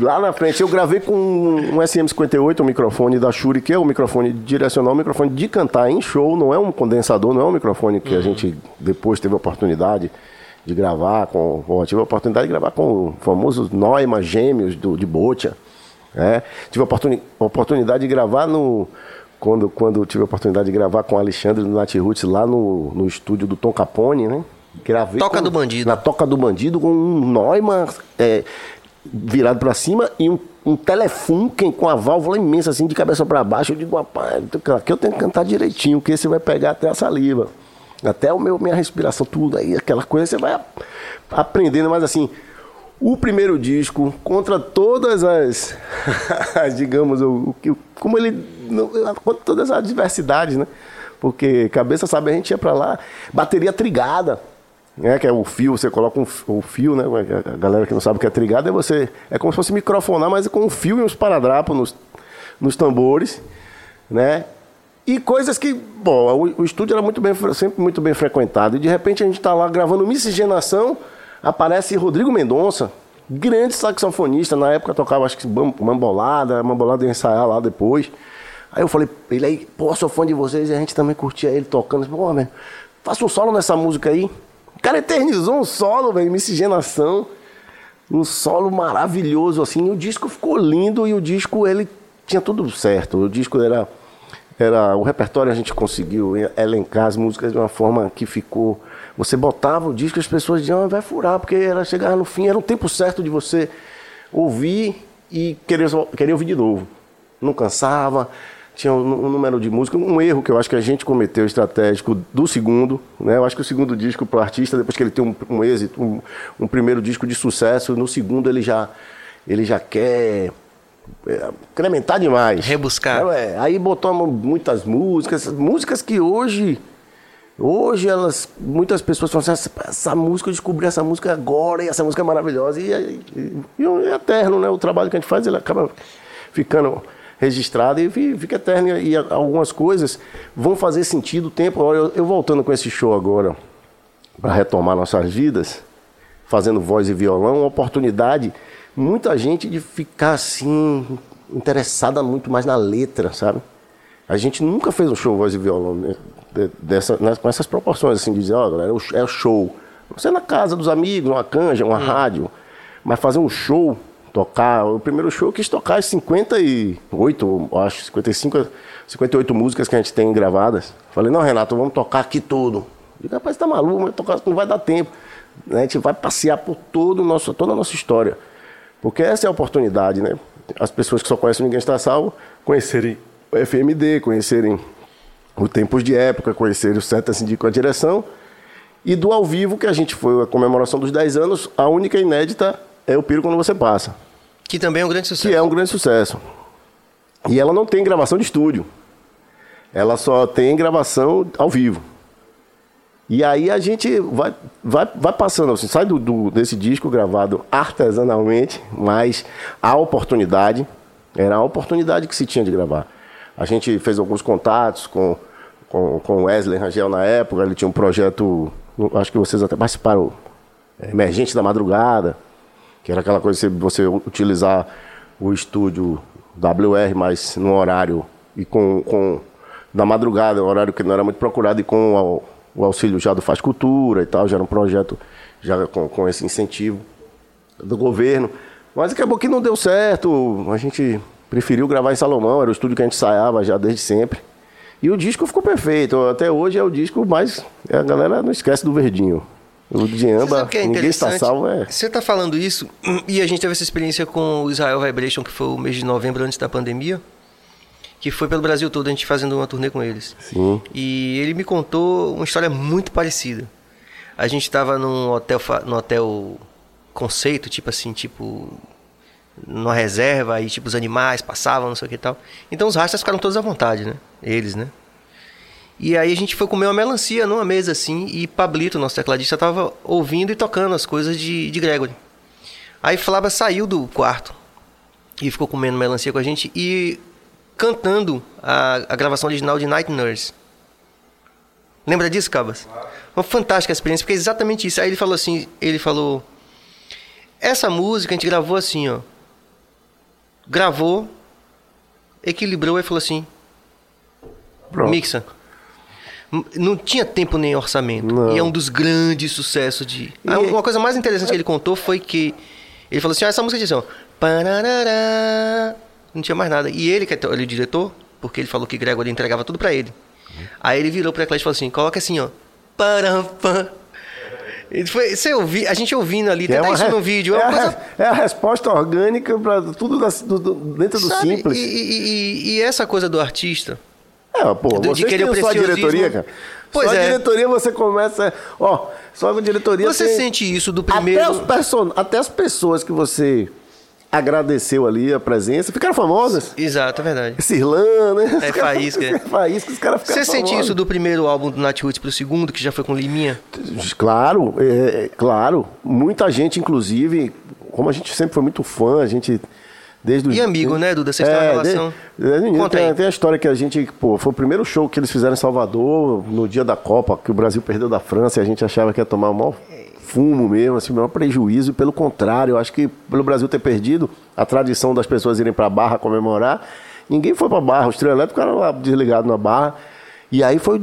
lá na frente. Eu gravei com um SM58, um microfone da Shure, que é um microfone direcional, um microfone de cantar em show, não é um condensador, não é um microfone que uhum. a gente depois teve a oportunidade de gravar com, com tive a oportunidade de gravar com o famoso Neumann Gêmeos do, de Botia. É, tive a oportuni oportunidade de gravar no. Quando, quando tive a oportunidade de gravar com o Alexandre do Nat Roots lá no, no estúdio do Tom Capone, né? Gravei Toca com, do Bandido. Na Toca do Bandido com um Neumann é, virado para cima e um, um Telefunken com a válvula imensa assim de cabeça para baixo. Eu digo, rapaz, aqui eu tenho que cantar direitinho, porque você vai pegar até a saliva. Até o meu, minha respiração, tudo aí, aquela coisa, você vai aprendendo, mas assim, o primeiro disco, contra todas as, [LAUGHS] digamos, o, o, como ele, contra todas as adversidades, né? Porque cabeça sabe, a gente ia para lá, bateria trigada, né? Que é o fio, você coloca um, o fio, né? A galera que não sabe o que é trigada é você, é como se fosse microfonar, mas com um fio e uns paradrapos nos, nos tambores, né? E coisas que, bom, o, o, estúdio era muito bem, sempre muito bem frequentado. E de repente a gente está lá gravando Miscigenação, aparece Rodrigo Mendonça, grande saxofonista, na época tocava acho que Mambolada, Mambolada ia ensaiar lá depois. Aí eu falei, ele aí, pô, sou fã de vocês e a gente também curtia ele tocando. Pô, velho, faça um solo nessa música aí. O cara eternizou um solo, velho, miscigenação. Um solo maravilhoso, assim. E o disco ficou lindo e o disco, ele tinha tudo certo. O disco era, era... O repertório a gente conseguiu elencar as músicas de uma forma que ficou você botava o disco e as pessoas diziam, ah, vai furar, porque era chegar no fim, era o tempo certo de você ouvir e querer, querer ouvir de novo. Não cansava, tinha um, um, número de música, um erro que eu acho que a gente cometeu estratégico do segundo, né? Eu acho que o segundo disco para o artista, depois que ele tem um, um êxito, um, um, primeiro disco de sucesso, no segundo ele já, ele já quer é, incrementar demais. Rebuscar. É, aí botou muitas músicas, músicas que hoje Hoje elas, muitas pessoas falam assim, essa, essa, música, eu descobri essa música agora e essa música é maravilhosa. E, e, e, é eterno, né? O trabalho que a gente faz, ele acaba ficando registrado e fica eterno. E algumas coisas vão fazer sentido o tempo. Eu, eu voltando com esse show agora, para retomar nossas vidas, fazendo voz e violão, uma oportunidade, muita gente de ficar assim, interessada muito mais na letra, sabe? A gente nunca fez um show voz e violão né? dessa, né, com essas proporções, assim, de dizer, ó, oh, galera, é o show. Você é na casa dos amigos, uma canja, uma hum. rádio, mas fazer um show, tocar. O primeiro show eu quis tocar as 58, acho, 55, 58 músicas que a gente tem gravadas. Falei, não, Renato, vamos tocar aqui tudo. Digo, rapaz, tá maluco, tocar, não vai dar tempo. A gente vai passear por todo nosso, toda a nossa história. Porque essa é a oportunidade, né? As pessoas que só conhecem Ninguém Está Salvo, conhecerem o FMD, conhecerem o Tempos de Época, conhecer o Seta assim, com a direção. E do ao vivo, que a gente foi a comemoração dos 10 anos, a única inédita é o Piro Quando Você Passa. Que também é um grande sucesso. Que é um grande sucesso. E ela não tem gravação de estúdio. Ela só tem gravação ao vivo. E aí a gente vai, vai, vai passando, assim, sai do, do, desse disco gravado artesanalmente, mas a oportunidade, era a oportunidade que se tinha de gravar. A gente fez alguns contatos com, com, com Wesley Rangel na época, ele tinha um projeto, acho que vocês até participaram, é, Emergente da Madrugada, que era aquela coisa de você utilizar o estúdio WR, mas no horário e com, com da madrugada, um horário que não era muito procurado e com o, o auxílio já do Faz Cultura e tal, já era um projeto já com, com esse incentivo do governo. Mas acabou que não deu certo, a gente preferiu gravar em Salomão, era o estúdio que a gente ensaiava já desde sempre. E o disco ficou perfeito. Até hoje é o disco mais. A galera não esquece do verdinho. O Diamba, é ninguém está salvo. É. Você está falando isso, e a gente teve essa experiência com o Israel Vibration, que foi o mês de novembro antes da pandemia, que foi pelo Brasil todo, a gente fazendo uma turnê com eles. Sim. E ele me contou uma história muito parecida. A gente estava num hotel, no hotel conceito, tipo assim, tipo numa reserva, aí tipo os animais passavam, não sei o que e tal. Então os rastas ficaram todos à vontade, né? Eles, né? E aí a gente foi comer uma melancia numa mesa assim, e Pablito, nosso tecladista, tava ouvindo e tocando as coisas de, de Gregory. Aí Flávia saiu do quarto e ficou comendo melancia com a gente e cantando a, a gravação original de Night Nurse. Lembra disso, Cabas? Uma fantástica experiência, porque é exatamente isso. Aí ele falou assim, ele falou, essa música a gente gravou assim, ó. Gravou, equilibrou e falou assim, Pronto. mixa. Não tinha tempo nem orçamento. Não. E é um dos grandes sucessos de. E- Uma coisa mais interessante que ele contou foi que ele falou assim: ah, essa música diz assim, ó. pararará. Não tinha mais nada. E ele, que é é o diretor, porque ele falou que Gregory entregava tudo pra ele. Aí ele virou pro Eclete e falou assim: coloca assim, ó. Parampam. Foi, você ouvi, a gente ouvindo ali, Que até uma isso no vídeo. É é, a, é a resposta orgânica para tudo da- do- do- dentro do Sabe, simples. E, e- e- essa coisa do artista. É, pô, de- de querer o sua preciosismo. diretoria, cara. Pois só é. a diretoria você começa. Ó, só a diretoria Você tem- sente isso do primeiro. Até, os person... Até as pessoas que você agradeceu ali a presença ficaram famosas. Exato, é verdade. Esse Irlan, né? É faísca, [LAUGHS] é. faísca, os caras ficaram Você famosos. isso do primeiro álbum do Nat Roots pro segundo, que já foi com Liminha? Claro, é, é, claro. Muita gente, inclusive, como a gente sempre foi muito fã, a gente. Desde o- E amigo, né, Duda? Vocês têm uma relação. de- desde Conta tem, tem a história que a gente, pô, foi o primeiro show que eles fizeram em Salvador, no dia da Copa, que o Brasil perdeu da França e a gente achava que ia tomar o maior fumo mesmo, assim, o maior prejuízo. Pelo contrário, eu acho que pelo Brasil ter perdido a tradição das pessoas irem pra Barra comemorar, ninguém foi pra Barra. Os trio elétricos eram lá desligados na Barra. E aí foi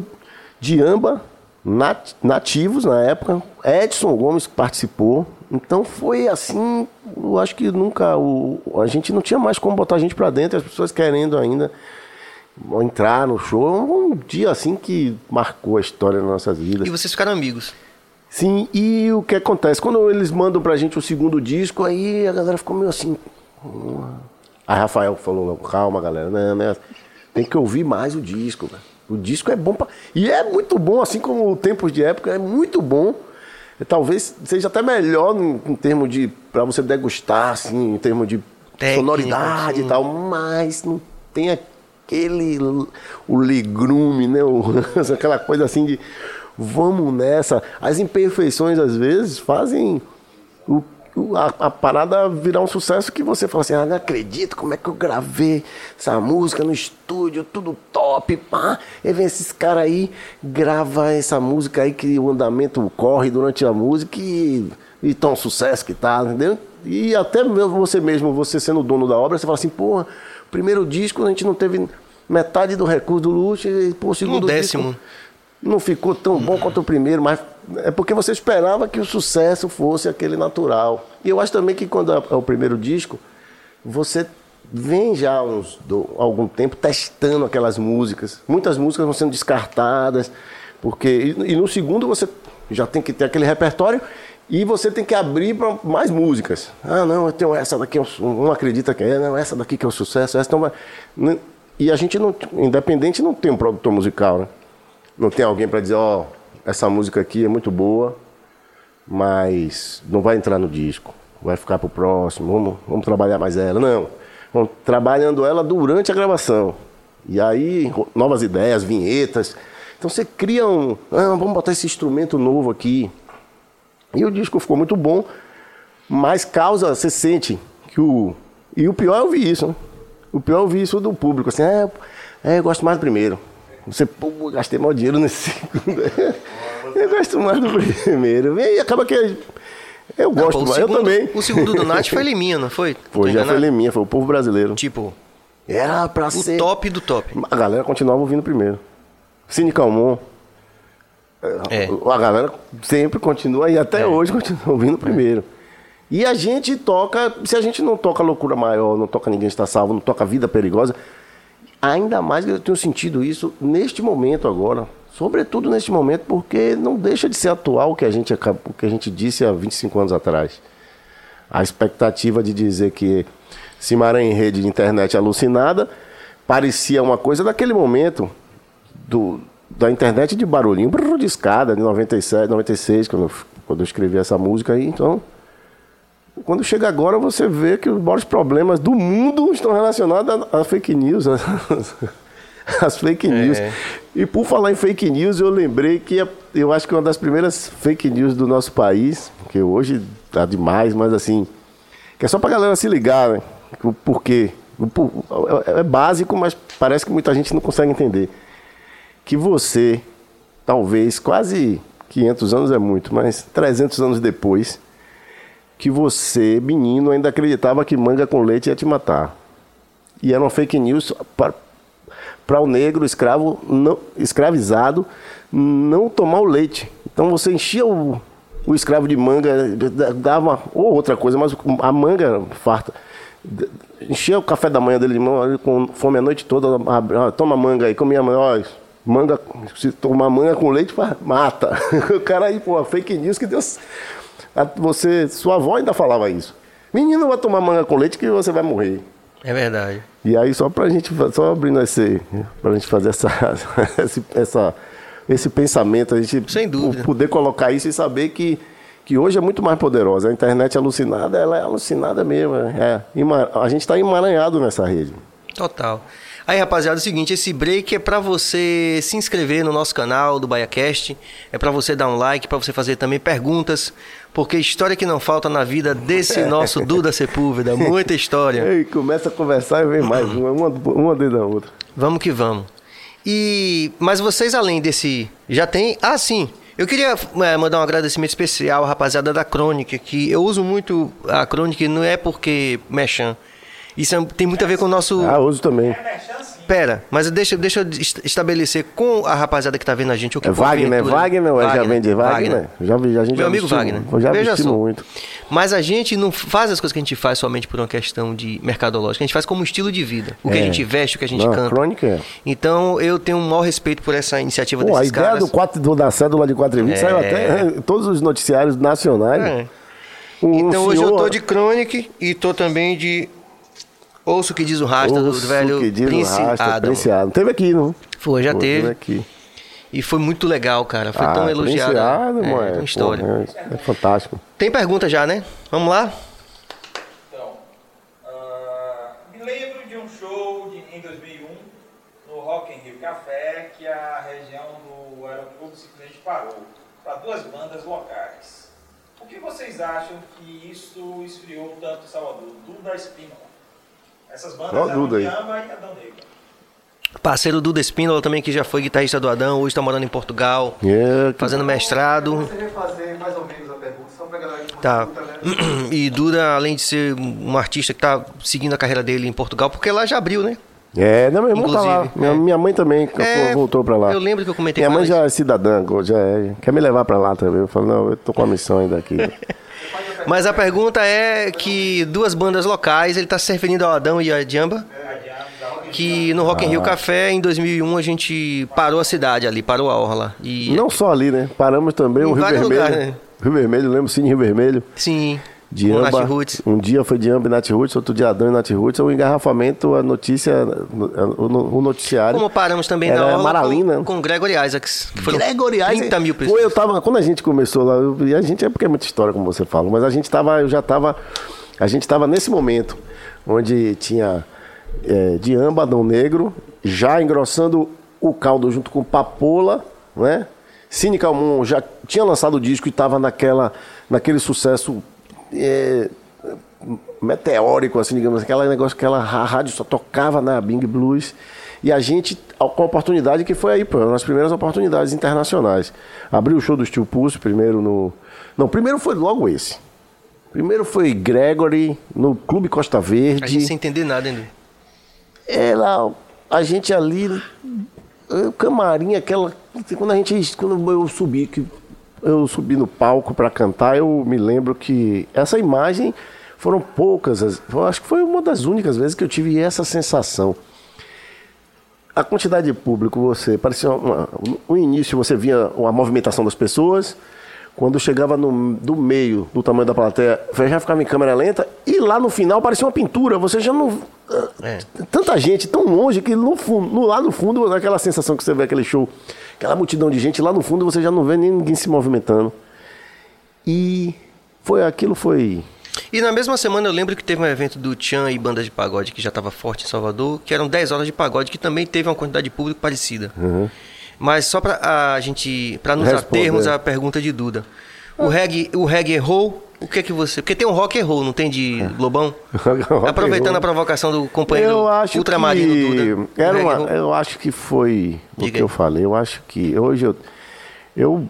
Diamba, nat- nativos na época, Edson Gomes participou. Então foi assim, eu acho que nunca o, a gente não tinha mais como botar a gente pra dentro, as pessoas querendo ainda entrar no show. Um dia assim que marcou a história das nossas vidas. E vocês ficaram amigos. Sim, e o que acontece? Quando eles mandam pra gente o segundo disco, aí a galera ficou meio assim. "Hum." Aí Rafael falou, calma galera, né, né, tem que ouvir mais o disco, velho. O disco é bom pra... E é muito bom, assim como o Tempos de Época, é muito bom. Talvez seja até melhor em, em termos de. pra você degustar, assim, em termos de Técnica, sonoridade e tal, mas não tem aquele. o ligrume, né? o- [LAUGHS] aquela coisa assim de. Vamos nessa. As imperfeições, às vezes, fazem o, a, a parada virar um sucesso que você fala assim: ah, não acredito, como é que eu gravei essa música no estúdio, tudo top, pá. E vem esses caras aí, grava essa música aí que o andamento corre durante a música e, e tão sucesso que tá, entendeu? E até mesmo você mesmo, você sendo dono da obra, você fala assim: porra, primeiro disco a gente não teve metade do recurso do luxo, e pô, o segundo Um décimo. disco não ficou tão bom quanto o primeiro, mas é porque você esperava que o sucesso fosse aquele natural. E eu acho também que quando é o primeiro disco, você vem já uns do- algum tempo testando aquelas músicas. Muitas músicas vão sendo descartadas, porque e, e no segundo você já tem que ter aquele repertório e você tem que abrir para mais músicas. Ah, não, eu tenho essa daqui, não acredita que é, não, essa daqui que é o sucesso, essa não vai. Não- E a gente não, independente, não tem um produtor musical, né? Não tem alguém para dizer, ó, essa música aqui é muito boa, mas não vai entrar no disco, vai ficar pro próximo, vamos, vamos trabalhar mais ela. Não, vamos trabalhando ela durante a gravação. E aí, novas ideias, vinhetas. Então você cria um, ah, vamos botar esse instrumento novo aqui. E o disco ficou muito bom, mas causa, você sente que o. E o pior é ouvir isso, né? O pior é ouvir isso do público, assim, é, é eu gosto mais do primeiro. Você, pô, gastei maior dinheiro nesse segundo. eu gosto mais do primeiro. E acaba que eu gosto pô, o mais, segundo- eu também. O segundo do Nat foi Liminha, não foi? Foi, já foi? Leminha, foi o povo brasileiro. Tipo, Era pra o ser. top do top. A galera continuava ouvindo primeiro. Cine Calmon. É. A galera sempre continua e até É. hoje continua ouvindo primeiro. E a gente toca, se a gente não toca Loucura Maior, não toca Ninguém Está Salvo, não toca Vida Perigosa, ainda mais eu tenho sentido isso neste momento agora. Sobretudo neste momento, porque não deixa de ser atual o que a gente, o que a gente disse há 25 anos atrás. A expectativa de dizer que Cimarã em rede de internet alucinada parecia uma coisa daquele momento do, da internet de barulhinho, brrr, de escada, de 97, 96, quando eu, quando eu escrevi essa música aí. Então, quando chega agora, você vê que os maiores problemas do mundo estão relacionados a, a fake news. [LAUGHS] As fake news. É. E por falar em fake news, eu lembrei que eu acho que uma das primeiras fake news do nosso país, que hoje tá demais, mas assim, que é só pra galera se ligar, né? Por quê? É, é básico, mas parece que muita gente não consegue entender. Que você, talvez, quase 500 anos é muito, mas 300 anos depois, que você, menino, ainda acreditava que manga com leite ia te matar. E era uma fake news para o negro escravo não, escravizado não tomar o leite. Então você enchia o, o escravo de manga, dava ou outra coisa, mas a manga farta. Enchia o café da manhã dele de mão, com fome a noite toda, toma manga aí, comia manga, manga, se tomar manga com leite, mata. [LAUGHS] O cara aí, pô, fake news que Deus você, sua avó ainda falava isso. Menino vai tomar manga com leite que você vai morrer. É verdade. E aí só pra gente, só abrindo esse, pra gente fazer essa, [LAUGHS] esse, essa, esse pensamento, a gente Sem dúvida. poder colocar isso e saber que, que hoje é muito mais poderosa. A internet alucinada, ela é alucinada mesmo. É, a gente está emaranhado nessa rede. Total. Aí, rapaziada, é o seguinte, esse break é para você se inscrever no nosso canal do BaiaCast, é para você dar um like, para você fazer também perguntas, porque história que não falta na vida desse nosso [LAUGHS] Duda Sepúlveda, muita história. E começa a conversar e vem mais uma, uma, uma dentro da outra. Vamos que vamos. E mas vocês além desse já tem, ah sim, eu queria é, mandar um agradecimento especial à rapaziada da Crônica, que eu uso muito a Crônica, não é porque mexam, isso é, tem muito a ver com o nosso. Ah, uso também. Pera, mas deixa, deixa eu estabelecer com a rapaziada que está vendo a gente o que é Wagner, Wagner, Wagner, já vende Wagner. Wagner. Já, já, a gente Meu amigo Wagner. Já Veja só. muito. Mas a gente não faz as coisas que a gente faz somente por uma questão de mercadológica. A gente faz como estilo de vida. O que a é. gente veste, o que a gente não, canta. Crônica é. Então eu tenho um maior respeito por essa iniciativa Pô, desses a ideia caras. do 4, do, da cédula de 4 é. saiu até em todos os noticiários nacionais. É. Um então senhor... hoje eu tô de crônica e tô também de Ouço o que diz o rastro do velho que diz Prince o rastro, Adam. Prince Adam. Teve aqui, não? Foi, já Pô, teve. aqui. E foi muito legal, cara. Foi ah, tão elogiado. Prince Adam, é, é, história. é, é, fantástico. Tem pergunta já, né? Vamos lá? Então, uh, me lembro de um show de, em 2001 no Rock in Rio Café que a região do aeroporto simplesmente parou para duas bandas locais. O que vocês acham que isso esfriou tanto Salvador? Duda Espínola. Essas bandas Não, Duda aí. e Adão Negro. Parceiro Duda Espíndola também, que já foi guitarrista do Adão, hoje está morando em Portugal, yeah. fazendo mestrado. Você fazer mais ou menos a pergunta, só pra galera que tá. né? [CLEARS THROAT] E Duda, além de ser um artista que está seguindo a carreira dele em Portugal, porque lá já abriu, né? É, não, meu irmão Inclusive, tá lá. Minha, é. minha mãe também é, voltou para lá. Eu lembro que eu comentei Minha mãe já é cidadã, já é, quer me levar para lá também. Eu falo, não, eu tô com a missão ainda aqui. [LAUGHS] Mas a pergunta é que duas bandas locais, ele está se referindo ao Adão e a Jamba, que no Rock in Rio Café, em 2001, a gente parou a cidade ali, parou a orla. E... Não só ali, né? Paramos também o Rio Vermelho. Lugares, né? Rio Vermelho, lembro sim, Rio Vermelho. Sim. Diamba, um dia foi Diamba e Nat Roots, outro dia Adão e Nat Roots, o engarrafamento, a notícia, o, o noticiário. Como paramos também na aula Maralina. Com, com Gregory Isaacs, que foram Gregory 30 Isaacs, mil pessoas. Foi, eu tava, quando a gente começou lá, eu, e a gente é porque é muita história, como você fala, mas a gente tava, eu já tava, a gente tava nesse momento, onde tinha é, Diamba, Adão Negro, já engrossando o caldo junto com Papola, né? Cine Calmon já tinha lançado o disco e estava naquela, naquele sucesso é, meteórico, assim, digamos, aquele negócio que ela, a rádio só tocava na Bing Blues. E a gente, com a oportunidade que foi aí, pô, nas primeiras oportunidades internacionais. Abriu o show do Steel Pulse primeiro no. Não, primeiro foi logo esse. Primeiro foi Gregory no Clube Costa Verde. A gente sem entender nada ainda. É lá, a gente ali, camarim, aquela. Quando a gente. Quando eu subi, que eu subi no palco para cantar, eu me lembro que essa imagem foram poucas, acho que foi uma das únicas vezes que eu tive essa sensação. A quantidade de público, você parecia uma, no início você via a movimentação das pessoas, quando chegava no do meio do tamanho da plateia, já ficava em câmera lenta e lá no final parecia uma pintura, você já não é. tanta gente tão longe que no fundo, lá no fundo aquela sensação que você vê aquele show aquela multidão de gente lá no fundo você já não vê nem ninguém se movimentando. E foi aquilo foi E na mesma semana eu lembro que teve um evento do Tchan e banda de pagode que já estava forte em Salvador, que eram 10 horas de pagode, que também teve uma quantidade de público parecida. Mas só para a gente, para nos Responder. atermos à pergunta de Duda. O reggae, o reggae errou? O que é que você... Porque tem um rock errou, não tem de Lobão? [LAUGHS] Aproveitando a provocação do companheiro Eu acho ultramarino que Duda. era o uma, eu acho que foi o Diga que aí. eu falei. Eu acho que hoje eu, eu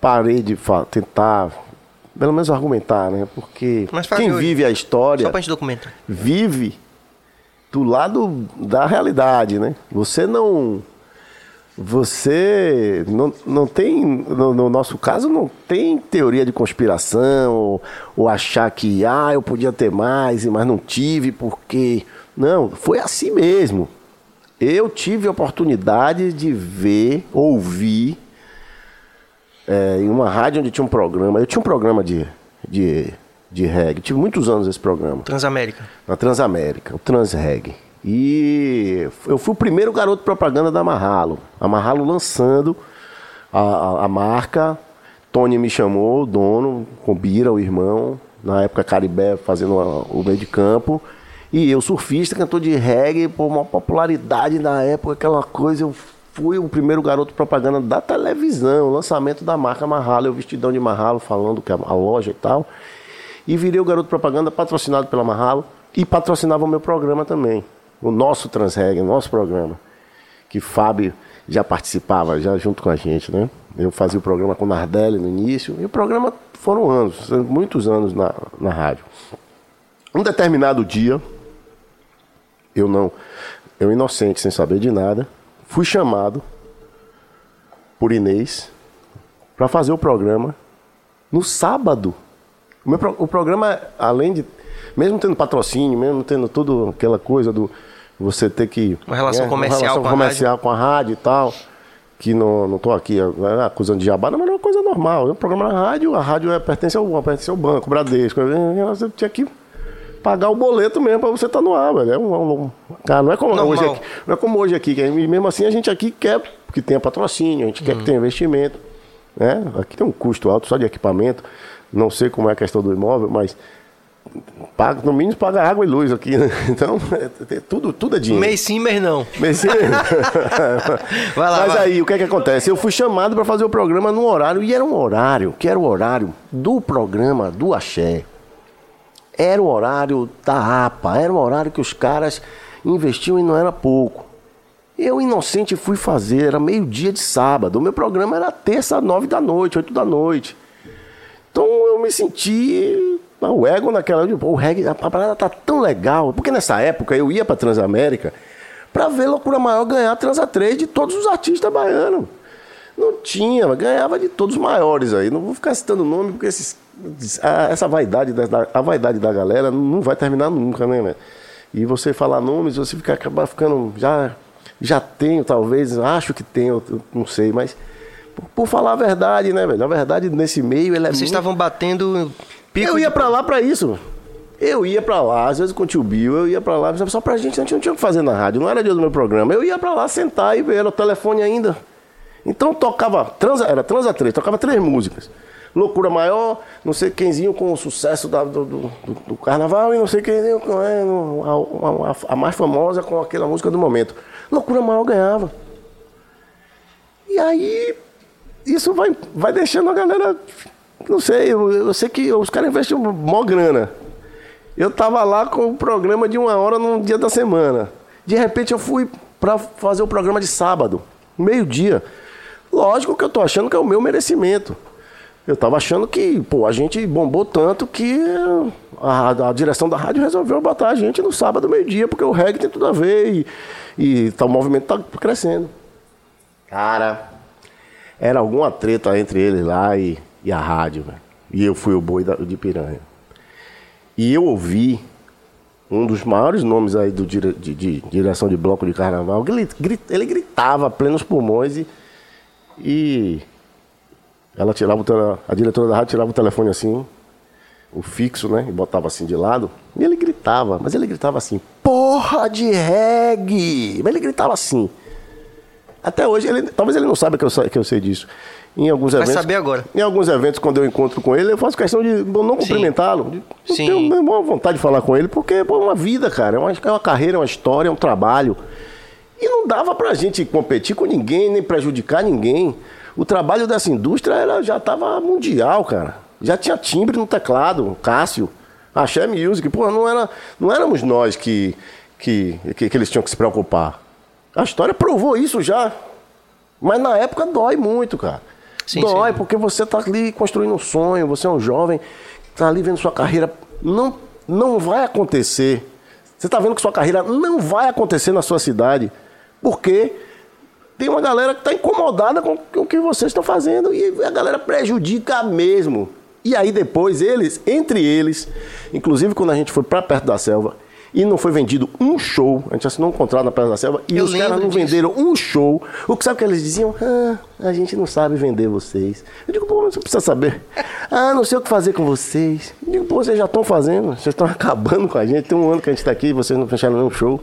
parei de tentar, pelo menos argumentar, né? Porque quem hoje. vive a história Só pra gente documentar. vive do lado da realidade, né? Você não você não, não tem, no, no nosso caso, não tem teoria de conspiração ou, ou achar que, ah, eu podia ter mais, mas não tive porque. Não, foi assim mesmo. Eu tive a oportunidade de ver, ouvir, é, em uma rádio onde tinha um programa. Eu tinha um programa de, de, de reggae, tive muitos anos esse programa Transamérica. na Transamérica, o Transreg. E eu fui o primeiro garoto propaganda da Amarralo. Amarralo lançando a, a, a marca. Tony me chamou, o dono, com Bira, o irmão. Na época, Caribé fazendo o meio de campo. E eu, surfista, cantor de reggae, por uma popularidade na época, aquela coisa. Eu fui o primeiro garoto propaganda da televisão, lançamento da marca Amarralo. Eu vestidão de Amarralo, falando que a loja e tal. E virei o garoto propaganda patrocinado pela Marralo e patrocinava o meu programa também. O nosso Transreg, o nosso programa. Que Fábio já participava, já junto com a gente, né? Eu fazia o programa com o Nardelli no início. E o programa foram anos, muitos anos na, na rádio. Um determinado dia, eu não, eu inocente, sem saber de nada, fui chamado por Inês para fazer o programa no sábado. O, meu o programa, além de. Mesmo tendo patrocínio, mesmo tendo tudo aquela coisa do você ter que. Uma relação comercial relação com a comercial com a rádio e tal. Que não, não tô aqui né, acusando de jabá, não, mas é uma coisa normal. É um programa na rádio, a rádio é, pertence, ao, pertence ao banco, Bradesco. é, Você tinha que pagar o boleto mesmo pra você estar no ar, velho. É um, um- cara, não é como Normal. hoje aqui. Não é como hoje aqui. que- mesmo assim a gente aqui quer que tenha patrocínio, a gente quer que tenha investimento. Né? Aqui tem um custo alto só de equipamento. Não sei como é a questão do imóvel, mas paga, no mínimo paga água e luz aqui. né? [LAUGHS] Então, é- é- tudo, tudo é dinheiro. Mês sim, mês não. Mas, [LAUGHS] Vai lá, Mas vai. aí, o que é que acontece? Eu fui chamado para fazer o programa num horário, e era um horário, que era o horário do programa do Axé. Era o horário da APA, era um horário que os caras investiam e não era pouco. Eu, inocente, fui fazer, era meio-dia de sábado. O meu programa era terça, nove da noite, oito da noite. Então eu me senti. Ah, O ego naquela. O reggae, a parada tá tão legal. Porque nessa época eu ia pra Transamérica pra ver Loucura Maior ganhar a Transa 3 de todos os artistas baianos. Não tinha, ganhava de todos os maiores aí. Não vou ficar citando nome, porque esses, a- essa vaidade da, a vaidade da galera não vai terminar nunca, né, né? E você falar nomes, você fica, acabar ficando. Já, já tenho, talvez, acho que tenho, não sei, mas. Por, por falar a verdade, né, velho? Na verdade, nesse meio ele é Vocês muito- estavam batendo pico eu ia de- pra lá pra isso. Eu ia pra lá, às vezes com o tio Bill, eu ia pra lá, só pra gente, a gente não tinha o que fazer na rádio, não era dia do meu programa. Eu ia pra lá sentar e ver, era o telefone ainda. Então tocava, transa, era Transa 3, tocava três músicas. Loucura Maior, não sei quemzinho com o sucesso da- do, do- do- carnaval e não sei quem com é, a, a- a mais famosa com aquela música do momento. Loucura Maior ganhava. E aí, isso vai, vai deixando a galera. Não sei, eu, eu sei que os caras investem mó grana. Eu tava lá com o programa de uma hora num dia da semana. De repente eu fui pra fazer o programa de sábado, meio-dia. Lógico que eu tô achando que é o meu merecimento. Eu tava achando que, pô, a gente bombou tanto que a, a direção da rádio resolveu botar a gente no sábado, meio-dia, porque o reggae tem tudo a ver e, e tá, o movimento tá crescendo. Cara, era alguma treta entre eles lá e, e a rádio, velho. E eu fui o boi da- de piranha. E eu ouvi um dos maiores nomes aí do dire- de, de direção de bloco de carnaval. Ele, ele gritava plenos pulmões e, e ela tirava o a diretora da rádio tirava o telefone assim, o fixo, né? E botava assim de lado. E ele gritava, mas ele gritava assim, porra de reggae! Mas ele gritava assim. Até hoje, ele, talvez ele não saiba que eu, que eu sei disso. Em alguns Vai eventos. saber agora. Em alguns eventos, quando eu encontro com ele, eu faço questão de não cumprimentá-lo. Não Sim. tenho nenhuma vontade de falar com ele, porque é uma vida, cara. É uma, é uma carreira, é uma história, é um trabalho. E não dava pra gente competir com ninguém, nem prejudicar ninguém. O trabalho dessa indústria era, já estava mundial, cara. Já tinha timbre no teclado, Cássio, Axé Music. Pô, não, era, não éramos nós que, que, que, que eles tinham que se preocupar. A história provou isso já. Mas na época dói muito, cara. Sim, dói, sim. porque você tá ali construindo um sonho, você é um jovem, tá ali vendo sua carreira. Não, não vai acontecer. Você tá vendo que sua carreira não vai acontecer na sua cidade. Porque tem uma galera que tá incomodada com, o que vocês estão fazendo e a galera prejudica mesmo. E aí depois eles, entre eles, inclusive quando a gente foi pra perto da selva e não foi vendido um show, a gente assinou um contrato na Perto da Selva e Eu os caras não disso. venderam um show. O que sabe o que eles diziam? Ah, a gente não sabe vender vocês. Eu digo, pô, você precisa saber. [LAUGHS] Ah, não sei o que fazer com vocês. Eu digo, pô, vocês já estão fazendo, vocês estão [LAUGHS] acabando com a gente. Tem um ano que a gente tá aqui e vocês não fecharam nenhum show.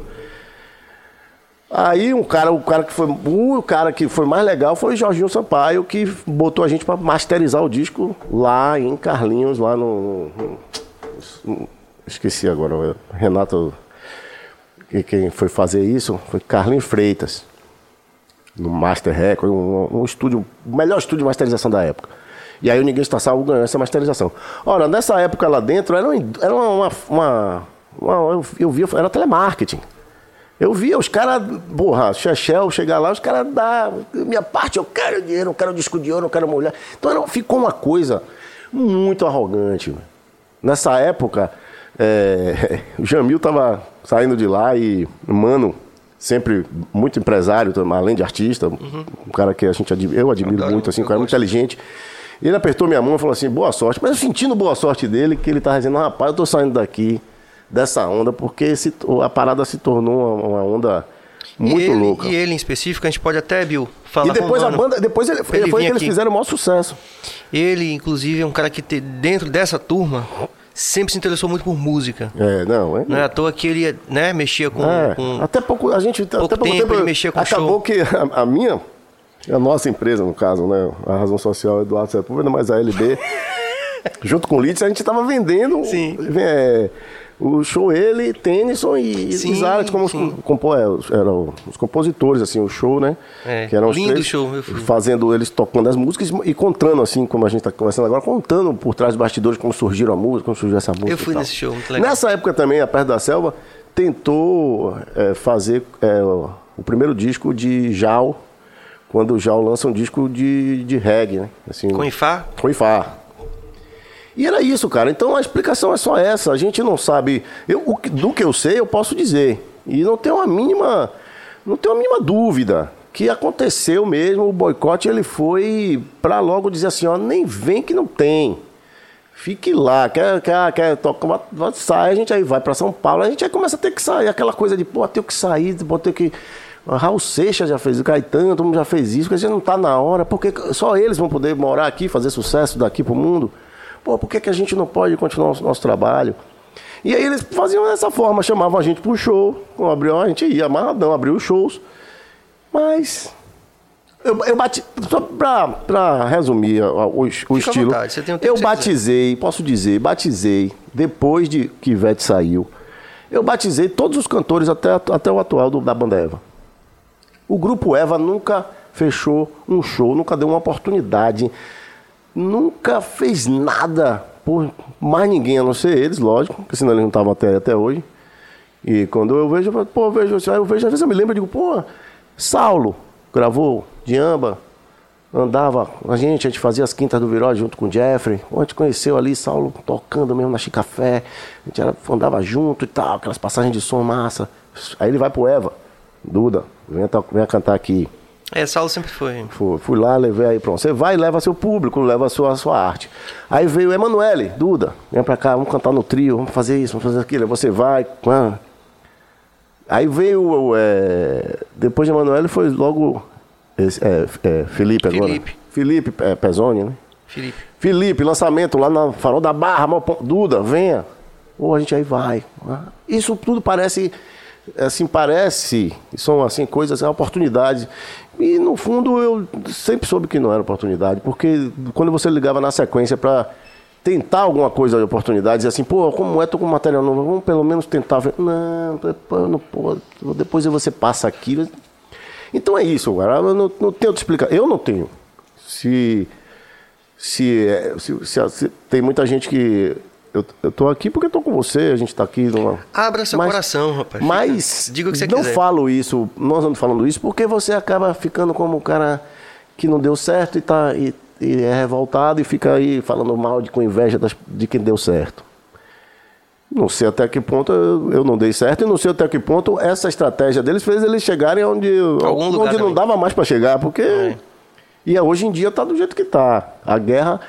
Aí um cara, o cara que foi o cara que foi mais legal foi o Jorginho Sampaio, que botou a gente para masterizar o disco lá em Carlinhos, lá no, no- no- esqueci agora, Renato e quem foi fazer isso foi Carlinhos Freitas. No Master Record, um, um estúdio, o melhor estúdio de masterização da época. E aí o Ninguém Está Salvo ganhou essa masterização. Ora, nessa época lá dentro era, um- era uma, uma, uma- uma- eu, via, era telemarketing. Eu via os caras, porra, Chechel chegar lá, os caras da minha parte, eu quero dinheiro, eu quero disco de ouro, eu quero mulher. Então era- ficou uma coisa muito arrogante. Nessa época, é, [LAUGHS] o Jamil tava saindo de lá e, mano, sempre muito empresário, além de artista, um cara que a gente admi- eu admiro muito, assim, um cara muito inteligente. Ele apertou minha mão e falou assim, boa sorte. Mas eu sentindo boa sorte dele, que ele tava dizendo, rapaz, eu tô saindo daqui dessa onda, porque se- a parada se tornou uma, uma onda muito e ele, louca. E ele em específico, a gente pode até, Bill, falar E depois a banda, depois ele, ele foi que eles fizeram o maior sucesso. Ele, inclusive, é um cara que te- dentro dessa turma sempre se interessou muito por música. É, não, é. Não é à toa que ele né, mexia com, É, com- até pouco a gente até pouco tempo ele mexia com acabou show. que a, a minha a nossa empresa no caso né a razão social Eduardo Sepúlveda mas a LB [LAUGHS] junto com o Litz a gente estava vendendo Sim. é, o show ele Tennyson e, Sim, Zarat como os, compo, é, eram os compositores assim o show né É, que eram os lindo três, show, fazendo eles tocando as músicas e contando assim como a gente está conversando agora contando por trás dos bastidores como surgiram a música como surgiu essa música Eu fui nesse show, muito legal. Nessa época também, a Perto da Selva tentou é, fazer é, o o primeiro disco de Jal, quando o Jal lança um disco de, de reggae, né? Assim, com Ifá. com Ifá. E era isso, cara. Então a explicação é só essa. A gente não sabe. Eu, o do que eu sei, eu posso dizer. E não tenho a mínima. Não tenho a mínima dúvida que aconteceu mesmo. O boicote ele foi pra logo dizer assim: ó, nem vem que não tem. Fique lá, quer, quer, quer tocar, sai, a gente aí vai pra São Paulo, a gente aí começa a ter que sair, aquela coisa de, pô, tenho que sair, vou ter que. Raul Seixas já fez, o Caetano, todo mundo já fez isso, porque a gente não tá na hora, porque só eles vão poder morar aqui, fazer sucesso daqui pro mundo. Pô, por que, que a gente não pode continuar o nosso, trabalho? E aí eles faziam dessa forma, chamavam a gente pro show, abriu, a gente ia amarradão, abriu os shows. Mas eu, eu bati. Só pra, pra resumir o, o à estilo. vontade, você tem o tempo eu batizei, posso dizer, batizei, depois de que Ivete saiu, eu batizei todos os cantores até, até o atual do, da banda Eva. O grupo Eva nunca fechou um show, nunca deu uma oportunidade, nunca fez nada por mais ninguém, a não ser eles, lógico, porque senão eles não estavam até, até hoje. E quando eu vejo, eu falo, pô, eu vejo, eu vejo, às vezes eu me lembro e digo, pô, Saulo gravou Diamba, andava a gente, a gente fazia as quintas do Viró junto com o Jeffrey. A gente conheceu ali Saulo tocando mesmo na Chicafé, a gente era, andava junto e tal, aquelas passagens de som massa. Aí ele vai pro Eva, Duda, to- venha cantar aqui. É, Saulo sempre foi. Fui, fui lá, levei aí, pronto. Você vai e leva seu público, leva a sua, a sua arte. Aí veio o Emanuele, Duda, vem pra cá, vamos cantar no trio, vamos fazer isso, vamos fazer aquilo. Aí você vai. Aí veio, o, é, depois de Emanuele foi logo esse, é, é, Felipe agora. Felipe. Felipe é, Pezzoni, né? Felipe. Felipe, lançamento lá na Farol da Barra, Duda, venha. Ou a gente aí vai. Isso tudo parece assim, parece, são assim coisas, é oportunidades. E no fundo eu sempre soube que não era oportunidade, porque quando você ligava na sequência para tentar alguma coisa de oportunidade, dizer assim, pô, como é, tô com material novo, vamos pelo menos tentar ver. Não, não pô, depois você passa aqui. Então é isso, cara. Eu não, não tenho te explicar. Eu não tenho. Se, se, se, se, se tem muita gente que eu, eu tô aqui porque eu tô com você, a gente tá aqui numa. Abra seu mas, coração, rapaz. Mas Diga o que você não quiser. falo isso, nós não falando isso, porque você acaba ficando como um cara que não deu certo e, tá, e, e é revoltado e fica aí falando mal de, com inveja das, de quem deu certo. Não sei até que ponto eu, eu não dei certo e não sei até que ponto essa estratégia deles fez eles chegarem onde, Algum onde não também. dava mais para chegar, porque. É. E hoje em dia tá do jeito que tá. A guerra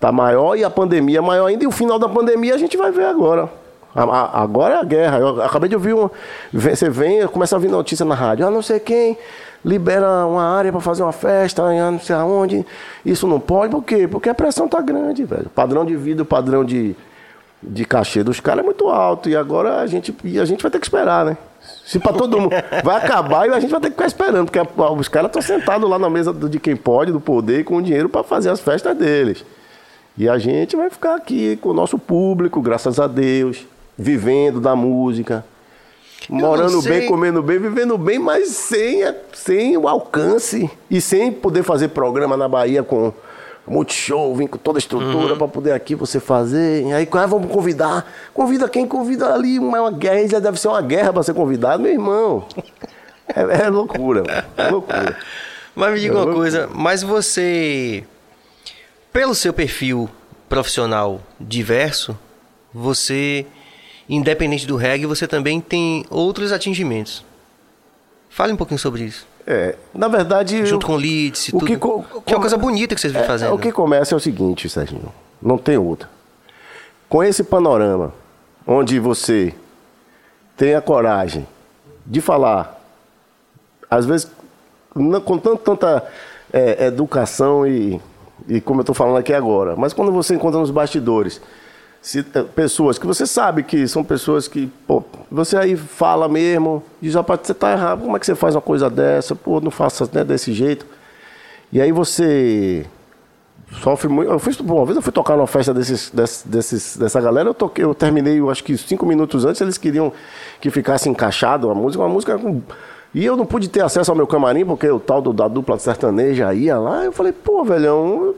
tá maior e a pandemia maior ainda. E o final da pandemia a gente vai ver agora. A- a- agora é a guerra. Eu acabei de ouvir um. vem- Você vem, começa a ouvir notícia na rádio. Ah, não sei quem libera uma área para fazer uma festa, em não sei aonde. Isso não pode. Por quê? Porque a pressão tá grande, velho. O padrão de vida, o padrão de, de cachê dos caras é muito alto. E agora a gente, a gente vai ter que esperar, né? Se para todo mundo [LAUGHS] vai acabar e a gente vai ter que ficar esperando, porque os caras estão sentados lá na mesa de quem pode, do poder, com o dinheiro para fazer as festas deles. E a gente vai ficar aqui com o nosso público, graças a Deus, vivendo da música, morando sei. bem, comendo bem, vivendo bem, mas sem, sem o alcance e sem poder fazer programa na Bahia com multishow, vir com toda a estrutura para poder aqui você fazer. E aí, ah, vamos convidar. Convida quem? Convida ali, uma, guerra, já deve ser uma guerra para ser convidado, meu irmão. É, é loucura, é loucura. [LAUGHS] Mas me diga É uma loucura. coisa, mas você, pelo seu perfil profissional diverso, você, independente do reggae, você também tem outros atingimentos. Fale um pouquinho sobre isso. É, na verdade. Junto eu- com leads e o tudo. que co- Que é uma coisa bonita que vocês vêm É, fazendo. O que começa é o seguinte, Serginho. Não tem outra. Com esse panorama, onde você tem a coragem de falar, às vezes, não- com tanto, tanta é, educação e, e como eu estou falando aqui agora, mas quando você encontra nos bastidores se- é, pessoas que você sabe que são pessoas que, pô, você aí fala mesmo, diz, rapaz, você tá errado, como é que você faz uma coisa dessa? Pô, não faça né, desse jeito. E aí você sofre muito. Eu fui, uma vez eu fui tocar numa festa desses, desses- dessa galera, eu toquei, eu terminei, eu acho que cinco minutos antes, eles queriam que ficasse encaixado a música, uma música com. E eu não pude ter acesso ao meu camarim, porque o tal do, da dupla sertaneja ia lá. Eu falei, pô, velhão,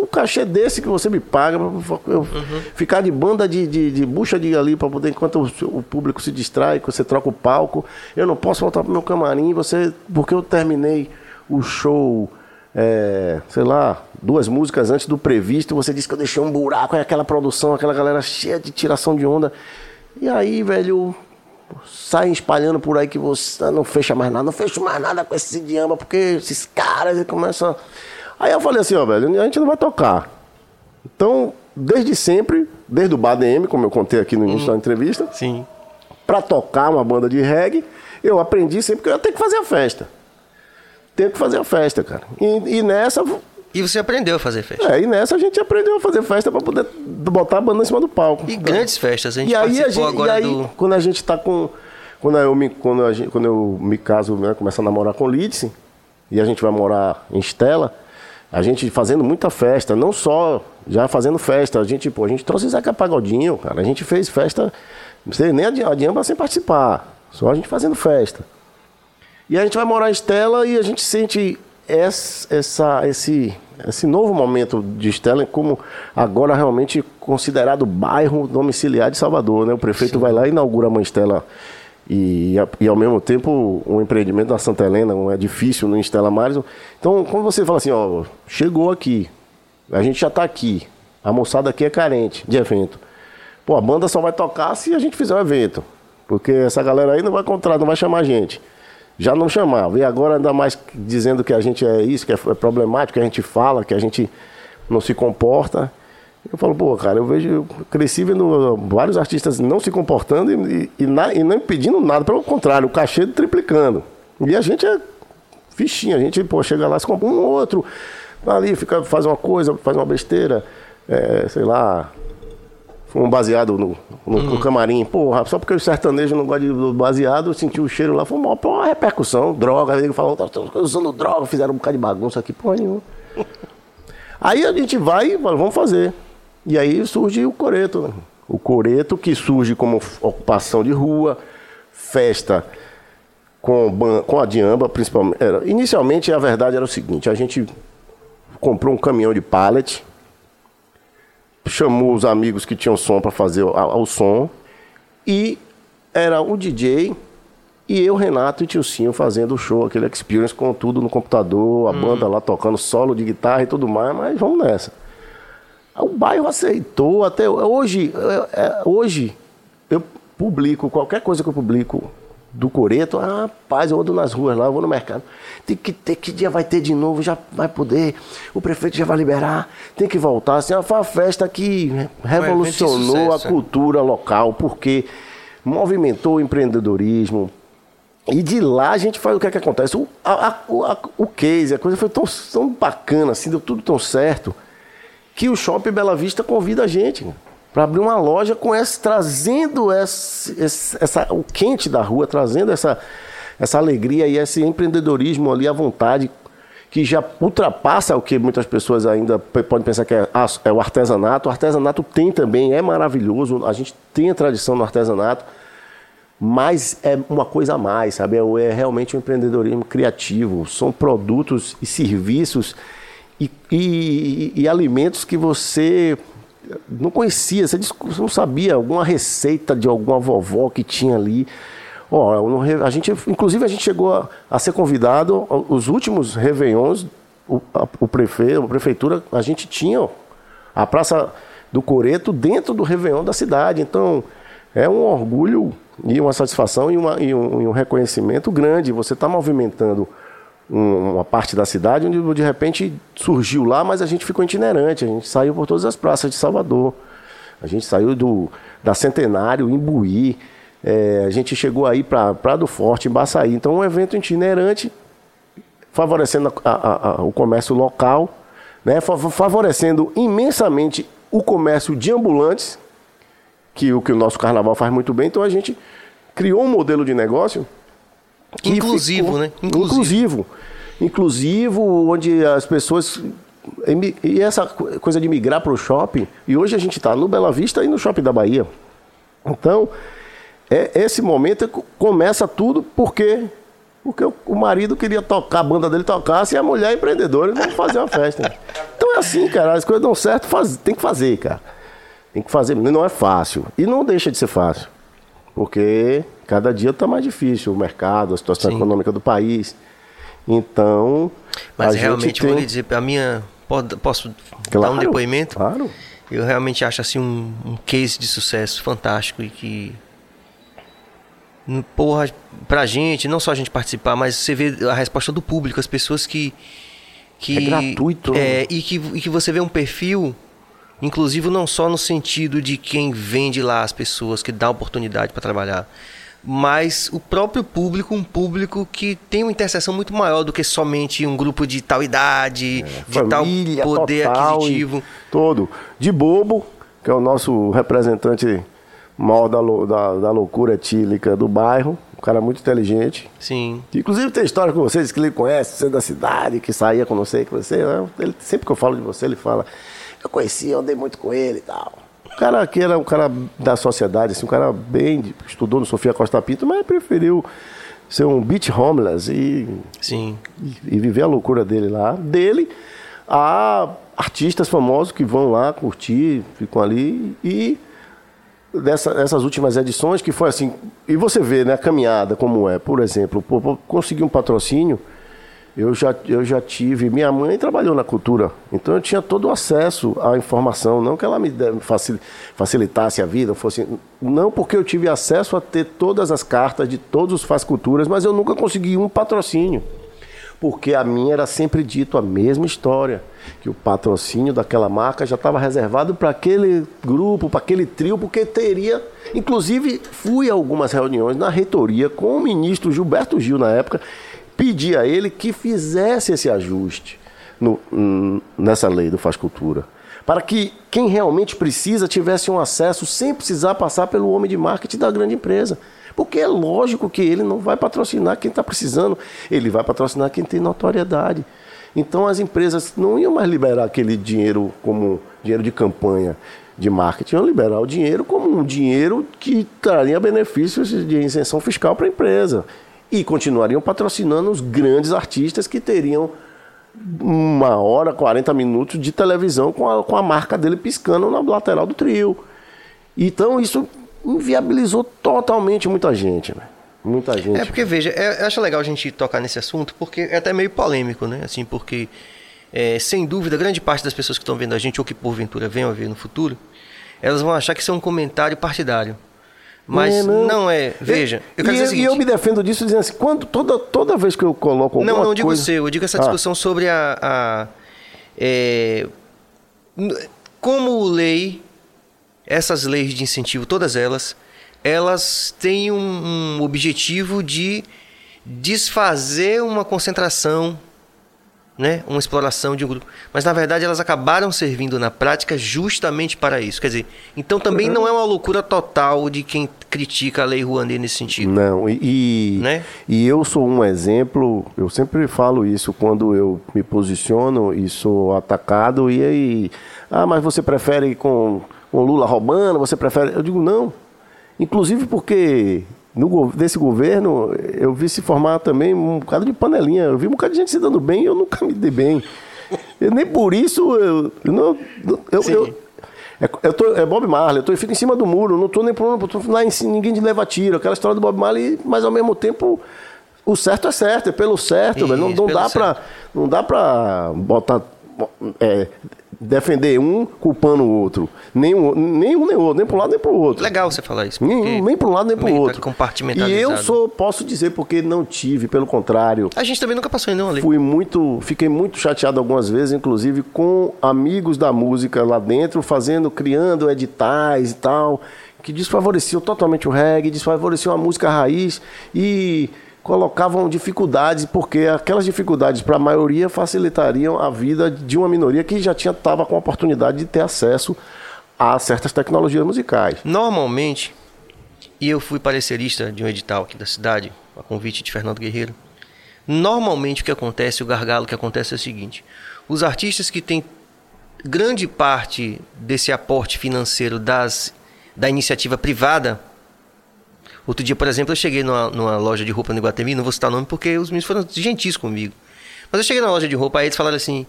um cachê desse que você me paga, pra eu ficar de banda de, de, de bucha de ali para poder, enquanto o, o público se distrai, que você troca o palco, eu não posso voltar pro meu camarim, você, porque eu terminei o show, é, sei lá, duas músicas antes do previsto, você disse que eu deixei um buraco, aí aquela produção, aquela galera cheia de tiração de onda. E aí, velho, saem espalhando por aí que você não fecha mais nada, não fecho mais nada com esse idioma, porque esses caras começam. Aí eu falei assim, ó, velho, a gente não vai tocar. Então, desde sempre, desde o BADM, como eu contei aqui no início da entrevista, Sim. para tocar uma banda de reggae, eu aprendi sempre que eu ia ter que fazer a festa. Tenho que fazer a festa, cara. E, e nessa, E você aprendeu a fazer festa. é, e nessa a gente aprendeu a fazer festa para poder botar a banda em cima do palco. E grandes festas. A gente E aí, a gente, agora e aí do... quando a gente tá com. Quando eu me, quando a gente, quando eu me caso, né, começo a namorar com Lidse, e a gente vai morar em Estela, a gente fazendo muita festa, não só já fazendo festa, a gente, pô, a gente trouxe Zeca Pagodinho, cara, a gente fez festa, não sei nem adianta sem participar, só a gente fazendo festa. E a gente vai morar em Estela e a gente sente essa, esse, esse novo momento de Estela como agora realmente considerado bairro domiciliar de Salvador. Né? O prefeito vai lá e inaugura a Mãe Estela e, e ao mesmo tempo um empreendimento na Santa Helena, um edifício no Estela Maris. Então, quando você fala assim, ó, chegou aqui, a gente já está aqui, a moçada aqui é carente de evento. Pô, a banda só vai tocar se a gente fizer o evento. Porque essa galera aí não vai encontrar, não vai chamar a gente. Já não chamava. E agora ainda mais dizendo que a gente é isso, que é é problemático, que a gente fala, que a gente não se comporta. Eu falo, pô, cara, eu vejo, eu cresci vendo vários artistas não se comportando e, e, na- e não pedindo nada, pelo contrário, o cachê triplicando. E a gente é fichinha, a gente, pô, chega lá, se compra um ou outro, vai ali, fica, faz uma coisa, faz uma besteira, é, sei lá, um baseado no, no, no camarim. Porra, só porque o sertanejo não gosta de do baseado, eu senti o cheiro lá, foi uma, uma repercussão, droga. Aí ele falou, tá usando droga, fizeram um bocado de bagunça aqui, porra nenhuma. [LAUGHS] Aí a gente vai e fala, vamos fazer. E aí surge o coreto, né? O coreto que surge como ocupação de rua, festa com, ban- com a diamba, principalmente. Era, inicialmente, a verdade era o seguinte: a gente comprou um caminhão de pallet, chamou os amigos que tinham som para fazer o, o som, e era o DJ e eu, Renato e Tilcinho fazendo o show, aquele experience com tudo no computador, a banda lá tocando solo de guitarra e tudo mais, mas vamos nessa. O bairro aceitou, até hoje, é, é, hoje eu publico, qualquer coisa que eu publico do Coreto, ah, rapaz, eu ando nas ruas lá, eu vou no mercado. Tem que ter, que dia vai ter de novo, já vai poder, o prefeito já vai liberar, tem que voltar. Assim, foi uma festa que revolucionou a é. cultura local, porque movimentou o empreendedorismo, e de lá a gente faz o que é que acontece. O, a- a- o case, a coisa foi tão, tão bacana, assim, deu tudo tão certo, que o Shopping Bela Vista convida a gente para abrir uma loja com essa, trazendo esse, esse- essa, o quente da rua, trazendo essa, essa alegria e esse empreendedorismo ali à vontade, que já ultrapassa o que muitas pessoas ainda podem pensar que é, é o artesanato. O artesanato tem também, é maravilhoso, a gente tem a tradição no artesanato, mas é uma coisa a mais, sabe? É, é realmente um empreendedorismo criativo. São produtos e serviços e, e- e alimentos que você não conhecia, você não sabia alguma receita de alguma vovó que tinha ali. Ó, a gente, inclusive a gente chegou a, a ser convidado os últimos réveillons, o, a, o prefeito, a prefeitura, a gente tinha a Praça do Coreto dentro do Réveillon da cidade. Então, é um orgulho e uma satisfação e, uma- e um, e um reconhecimento grande. Você está movimentando uma parte da cidade onde de repente surgiu lá, mas a gente ficou itinerante. A gente saiu por todas as praças de Salvador. A gente saiu do, da Centenário, Imbuí. É, a gente chegou aí para Prado Forte, em Baçaí. Então, um evento itinerante favorecendo a- a- a- o comércio local, né? fa- favorecendo imensamente o comércio de ambulantes, que o que o nosso carnaval faz muito bem. Então a gente criou um modelo de negócio Inclusivo, ficou- né? Inclusivo. inclusivo. Inclusivo, onde as pessoas. E essa co- coisa de migrar para o shopping, e hoje a gente está no Bela Vista e no shopping da Bahia. Então, é, esse momento é que começa tudo porque porque o, marido queria tocar, a banda dele tocasse e a mulher empreendedora vamos fazer uma festa. Então é assim, cara, as coisas dão certo, faz, tem que fazer, cara. Tem que fazer, não é fácil. E não deixa de ser fácil. Porque cada dia está mais difícil o mercado, a situação Sim. econômica do país. Então, Mas realmente, tem... vou lhe dizer, a minha. Posso dar um Claro, depoimento? Claro. Eu realmente acho assim um, um case de sucesso fantástico e que. Porra, pra gente, não só a gente participar, mas você vê a resposta do público, as pessoas que. que É gratuito, né? É, e que, e que você vê um perfil, inclusive não só no sentido de quem vende lá as pessoas, que dá oportunidade para trabalhar, mas o próprio público, um público que tem uma interseção muito maior do que somente um grupo de tal idade, de tal Família poder total, aquisitivo. Todo. De bobo, que é o nosso representante maior da, da, da loucura etílica do bairro. Um cara muito inteligente. Sim. Que, Inclusive tem história com vocês que ele conhece, você é da cidade, que saía com não sei com você. né? Ele, sempre que eu falo de você, ele fala, eu conheci, eu andei muito com ele e tal. O cara que era um cara da sociedade, assim, um cara bem, estudou no Sofia Costa Pinto, mas preferiu ser um beach homeless e Sim. e, e viver a loucura dele lá. Dele a artistas famosos que vão lá curtir, ficam ali e dessa, dessas últimas edições que foi assim. E você vê, né, a caminhada como é. Por exemplo, pô, conseguir um patrocínio. Eu já, eu já tive. Minha mãe trabalhou na cultura, então eu tinha todo o acesso à informação. Não que ela me facilitasse a vida, fosse. Não porque eu tive acesso a ter todas as cartas de todos os faz culturas, mas eu nunca consegui um patrocínio. Porque a minha era sempre dito a mesma história, que o patrocínio daquela marca já estava reservado para aquele grupo, para aquele trio, porque teria. Inclusive, fui a algumas reuniões na reitoria com o ministro Gilberto Gil na época, pedi a ele que fizesse esse ajuste no- nessa lei do Faz Cultura. para que quem realmente precisa tivesse um acesso sem precisar passar pelo homem de marketing da grande empresa. Porque é lógico que ele não vai patrocinar quem está precisando, ele vai patrocinar quem tem notoriedade. Então as empresas não iam mais liberar aquele dinheiro como dinheiro de campanha de marketing, iam liberar o dinheiro como um dinheiro que traria benefícios de isenção fiscal para a empresa. E continuariam patrocinando os grandes artistas que teriam uma hora, 40 minutos de televisão com a, com a marca dele piscando na lateral do trio. Então isso inviabilizou totalmente muita gente, né? Muita gente. É porque, veja, é, eu acho legal a gente tocar nesse assunto, porque é até meio polêmico, né? Assim, porque, é, sem dúvida, grande parte das pessoas que estão vendo a gente, ou que porventura venham a ver no futuro, elas vão achar que isso é um comentário partidário. Mas é, não. não. é. Veja, eu e, seguinte, e eu me defendo disso dizendo assim, quando, toda, toda vez que eu coloco alguma Não, não digo coisa... seu, eu digo essa discussão ah. sobre a... a é, como lei, essas leis de incentivo, todas elas, elas têm um, um objetivo de desfazer uma concentração né, uma exploração de um grupo. Mas na verdade elas acabaram servindo na prática justamente para isso. Quer dizer, então também não é uma loucura total de quem critica a lei Rouanet nesse sentido. Não, e, né? e eu sou um exemplo, eu sempre falo isso quando eu me posiciono e sou atacado, e aí, ah, mas você prefere com, com Lula roubando, você prefere. Eu digo, não. Inclusive porque no, desse governo, eu vi se formar também um bocado de panelinha. Eu vi um bocado de gente se dando bem e eu nunca me dei bem. Eu, nem por isso eu. eu não, eu, eu, é, eu tô, é Bob Marley, eu, tô, eu fico em cima do muro, não tô nem por lá em cima, ninguém leva tiro. Aquela história do Bob Marley, mas ao mesmo tempo o certo é certo, é pelo certo, Isso, não, não, dá pra, não dá pra botar. É, defender um culpando o outro. Nem um, nem um nem o outro, nem para um lado nem para o outro. Legal você falar isso. Nem, nem para um lado nem para o outro. Compartimentalizado. E eu sou, posso dizer, porque não tive, pelo contrário. A gente também nunca passou em nenhuma ali. Fui muito, fiquei muito chateado algumas vezes, inclusive com amigos da música lá dentro, fazendo, criando editais e tal, que desfavoreciam totalmente o reggae, desfavoreciam a música raiz e colocavam dificuldades, porque aquelas dificuldades para a maioria facilitariam a vida de uma minoria que já tinha estava com a oportunidade de ter acesso a certas tecnologias musicais. Normalmente, e eu fui parecerista de um edital aqui da cidade, a convite de Fernando Guerreiro. Normalmente o que acontece, o gargalo que acontece é o seguinte: os artistas que têm grande parte desse aporte financeiro das, da iniciativa privada Outro dia, por exemplo, eu cheguei numa, numa loja de roupa no Iguatemi, não vou citar o nome porque os meninos foram gentis comigo. Mas eu cheguei na loja de roupa, aí eles falaram assim: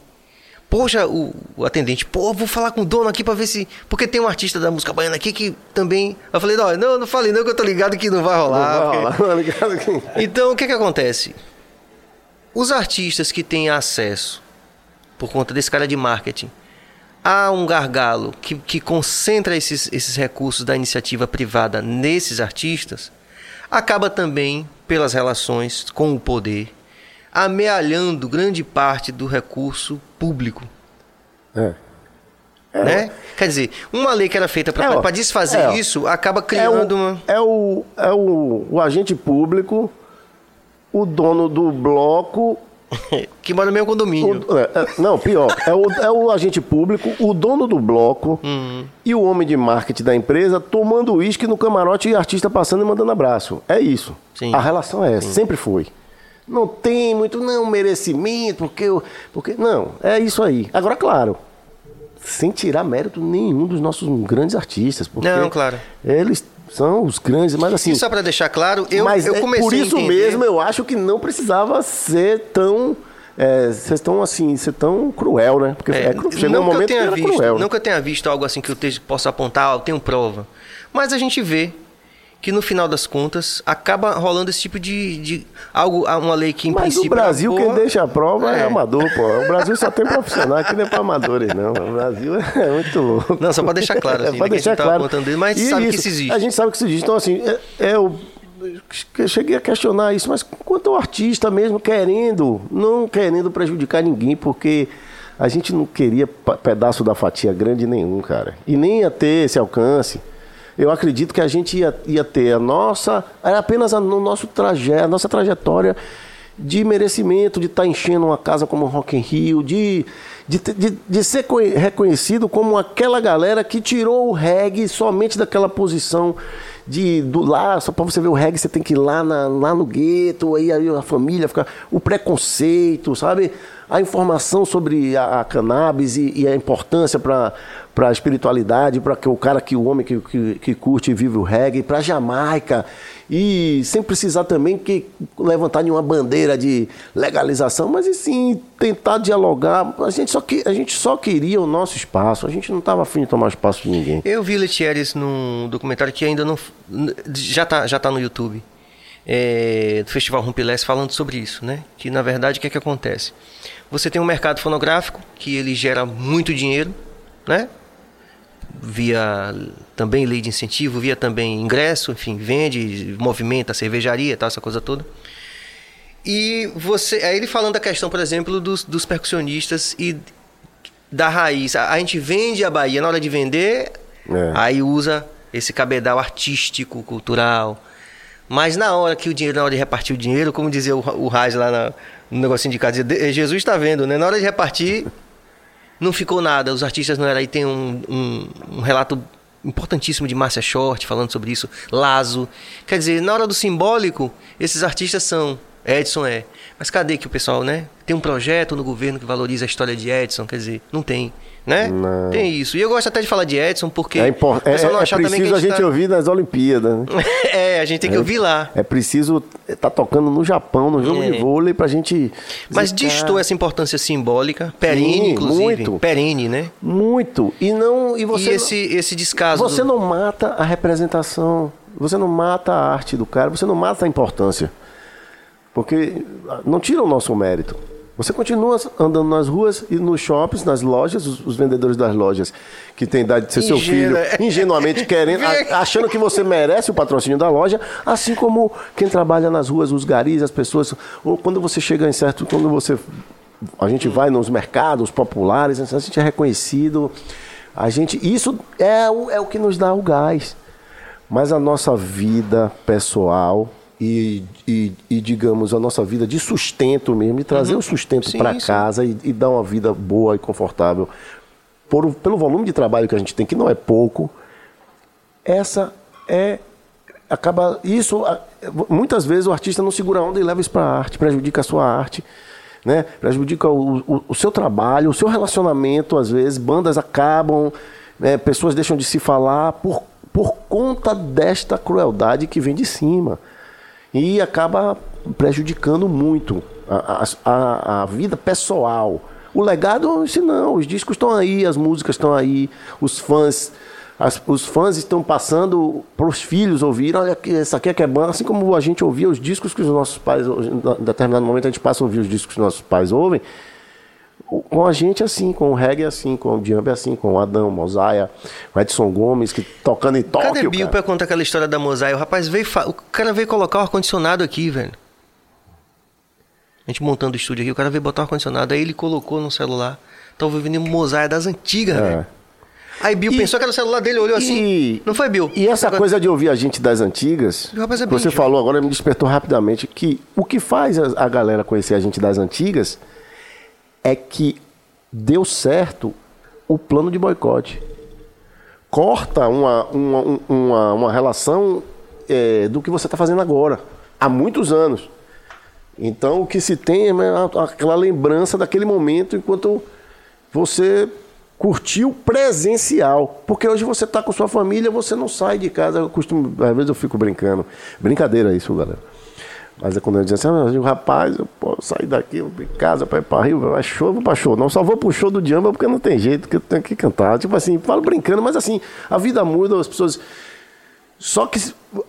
Poxa, o, o, atendente, pô, vou falar com o dono aqui pra ver se. Porque tem um artista da música baiana aqui que também. Eu falei, não, não, não falei não, que eu tô ligado que não vai rolar. [LAUGHS] Não vai rolar, ligado que... Então, o que que acontece? Os artistas que têm acesso, por conta desse cara de marketing, há um gargalo que, que concentra esses, esses recursos da iniciativa privada nesses artistas, acaba também, pelas relações com o poder, amealhando grande parte do recurso público. É. É. Né? Quer dizer, uma lei que era feita para é, desfazer é, isso acaba criando é o, uma. É, o, é o, o agente público, o dono do bloco [LAUGHS] que mora no meu condomínio. O, é, é, não, pior. É o, é o agente público, o dono do bloco uhum. e o homem de marketing da empresa tomando uísque no camarote e artista passando e mandando abraço. É isso. Sim. A relação é essa, Sim. sempre foi. Não tem muito, não, merecimento, porque, eu, porque. Não, é isso aí. Agora, claro, sem tirar mérito nenhum dos nossos grandes artistas. Porque não, claro. Eles são os grandes, mas assim. E só para deixar claro, eu, mas eu é comecei Por isso mesmo, eu acho que não precisava ser tão. É, vocês estão assim, ser tão cruel, né? Porque é, é, chegou não um momento que, eu tenha visto, cruel. Não né? que eu tenha visto algo assim que eu possa apontar, eu tenho prova. Mas a gente vê que no final das contas acaba rolando esse tipo de, de algo, uma lei que em Mas princípio. Mas o Brasil, quem deixa a prova é. é. amador, pô. O Brasil só tem profissional, aqui não é para amadores, não. O Brasil é muito louco. Não, só para deixar claro, assim, é, pra né, deixar claro. Dele, mas e sabe isso, que isso existe. A gente sabe que isso existe. Então, assim, é, é o eu cheguei a questionar isso, mas quanto ao artista mesmo querendo, não querendo prejudicar ninguém, porque a gente não queria pedaço da fatia grande nenhum, cara. E nem ia ter esse alcance eu acredito que a gente ia, ia ter a nossa, era apenas a, no nosso trajeto, a nossa trajetória de merecimento, de estar enchendo uma casa como Rock in Rio, de, de, de, de ser co- reconhecido como aquela galera que tirou o reggae somente daquela posição de do lá, só para você ver o reggae, você tem que ir lá, na, lá no gueto, aí, aí a família fica. O preconceito, sabe? A informação sobre a, a cannabis e, e a importância para a espiritualidade, para o cara que o homem que, que, que curte e vive o reggae, para Jamaica. E sem precisar também que levantar nenhuma bandeira de legalização, mas e sim tentar dialogar. A gente só, que, a gente só queria o nosso espaço, a gente não estava afim de tomar espaço de ninguém. Eu vi Letieres num documentário que ainda não. Já tá, já tá no YouTube. É, do Festival Rumpilés falando sobre isso, né? Que na verdade o que é que acontece? Você tem um mercado fonográfico que ele gera muito dinheiro, né? Via também lei de incentivo, via também ingresso, enfim, vende, movimenta a cervejaria, tal, essa coisa toda. E você. Aí ele falando da questão, por exemplo, dos, dos percussionistas e da raiz. A, a gente vende a Bahia na hora de vender, É. aí usa esse cabedal artístico, cultural. Mas na hora que o dinheiro, na hora de repartir o dinheiro, como dizia o, o Raj lá na- no negocinho de casa, dizia, "De- Jesus está vendo, né? Na hora de repartir, [LAUGHS] não ficou nada. Os artistas não eram. Aí tem um, um, um relato importantíssimo de Márcia Short falando sobre isso, Lazo. Quer dizer, na hora do simbólico, esses artistas são. Edson é. Mas cadê que o pessoal, né? Tem um projeto no governo que valoriza a história de Edson, quer dizer, não tem, né? Não. Tem isso. E eu gosto até de falar de Edson porque É, impor- o pessoal é- não é achar também preciso a que gente tá- ouvir nas Olimpíadas. Né? [LAUGHS] é, a gente tem que ouvir lá. É preciso estar tocando no Japão, no jogo É. de vôlei, pra gente. Mas dizer, distou essa importância simbólica, perene, Sim, inclusive. muito. Perene, né? Muito. E não. E você e esse, esse descaso. Você do- não mata a representação, você não mata a arte do cara, você não mata a importância. Porque não tira o nosso mérito. Você continua andando nas ruas e nos shoppings, nas lojas, os, os vendedores das lojas que tem idade de ser seu filho, ingenuamente querendo, a- [LAUGHS] achando que você merece o patrocínio da loja, assim como quem trabalha nas ruas, os garis, as pessoas, ou quando você chega em certo, quando você a gente vai nos mercados populares, a gente é reconhecido, a gente isso é o, é o que nos dá o gás. Mas a nossa vida pessoal e, e, e, digamos, a nossa vida de sustento mesmo, de trazer o sustento Uhum. Para casa e, e dar uma vida boa e confortável, por, pelo volume de trabalho que a gente tem, que não é pouco, essa é. Acaba. Isso. Muitas vezes o artista não segura onda e leva isso para a arte, prejudica a sua arte. Né? Prejudica o, o, o seu trabalho, o seu relacionamento, às vezes, bandas acabam, né? pessoas deixam de se falar por, por conta desta crueldade que vem de cima. E acaba prejudicando muito a, a, a- vida pessoal. O legado, se não, os discos estão aí, as músicas estão aí, os fãs, as- os fãs estão passando para os filhos ouvir, olha que essa aqui é que é banda, assim como a gente ouvia os discos que os nossos pais, em determinado momento a gente passa a ouvir os discos que os nossos pais ouvem, com a gente assim, com o reggae assim, com o Djambi assim, com o Adão, Mosaia, o Edson Gomes, que tocando em Tóquio. Cadê Bill pra contar aquela história da mosaia? O rapaz veio. fa- O cara veio colocar o ar-condicionado aqui, velho. A gente montando o estúdio aqui, o cara veio botar o ar-condicionado, aí ele colocou no celular. Tava ouvindo mosaia das antigas, É. velho. Aí Bill E- pensou que era o celular dele, olhou assim. E- Não foi, Bill? E essa coisa de ouvir a gente das antigas, O rapaz é você jovem. falou agora me despertou rapidamente que o que faz a, a galera conhecer a gente das antigas é que deu certo o plano de boicote. Corta uma, uma, um- uma, uma relação é, do que você está fazendo agora, há muitos anos. Então o que se tem é aquela lembrança daquele momento enquanto você curtiu presencial. Porque hoje você está com sua família, você não sai de casa. Eu costumo, às vezes eu fico brincando. Brincadeira isso, galera. Mas é quando eu digo assim, ah, eu rapaz, eu posso sair daqui, eu vou pra casa, para ir para Rio, vai show, eu vou para show. Não, só vou pro show do Jamba porque não tem jeito, porque eu tenho que cantar. Tipo assim, falo brincando, mas assim, a vida muda, as pessoas. Só que,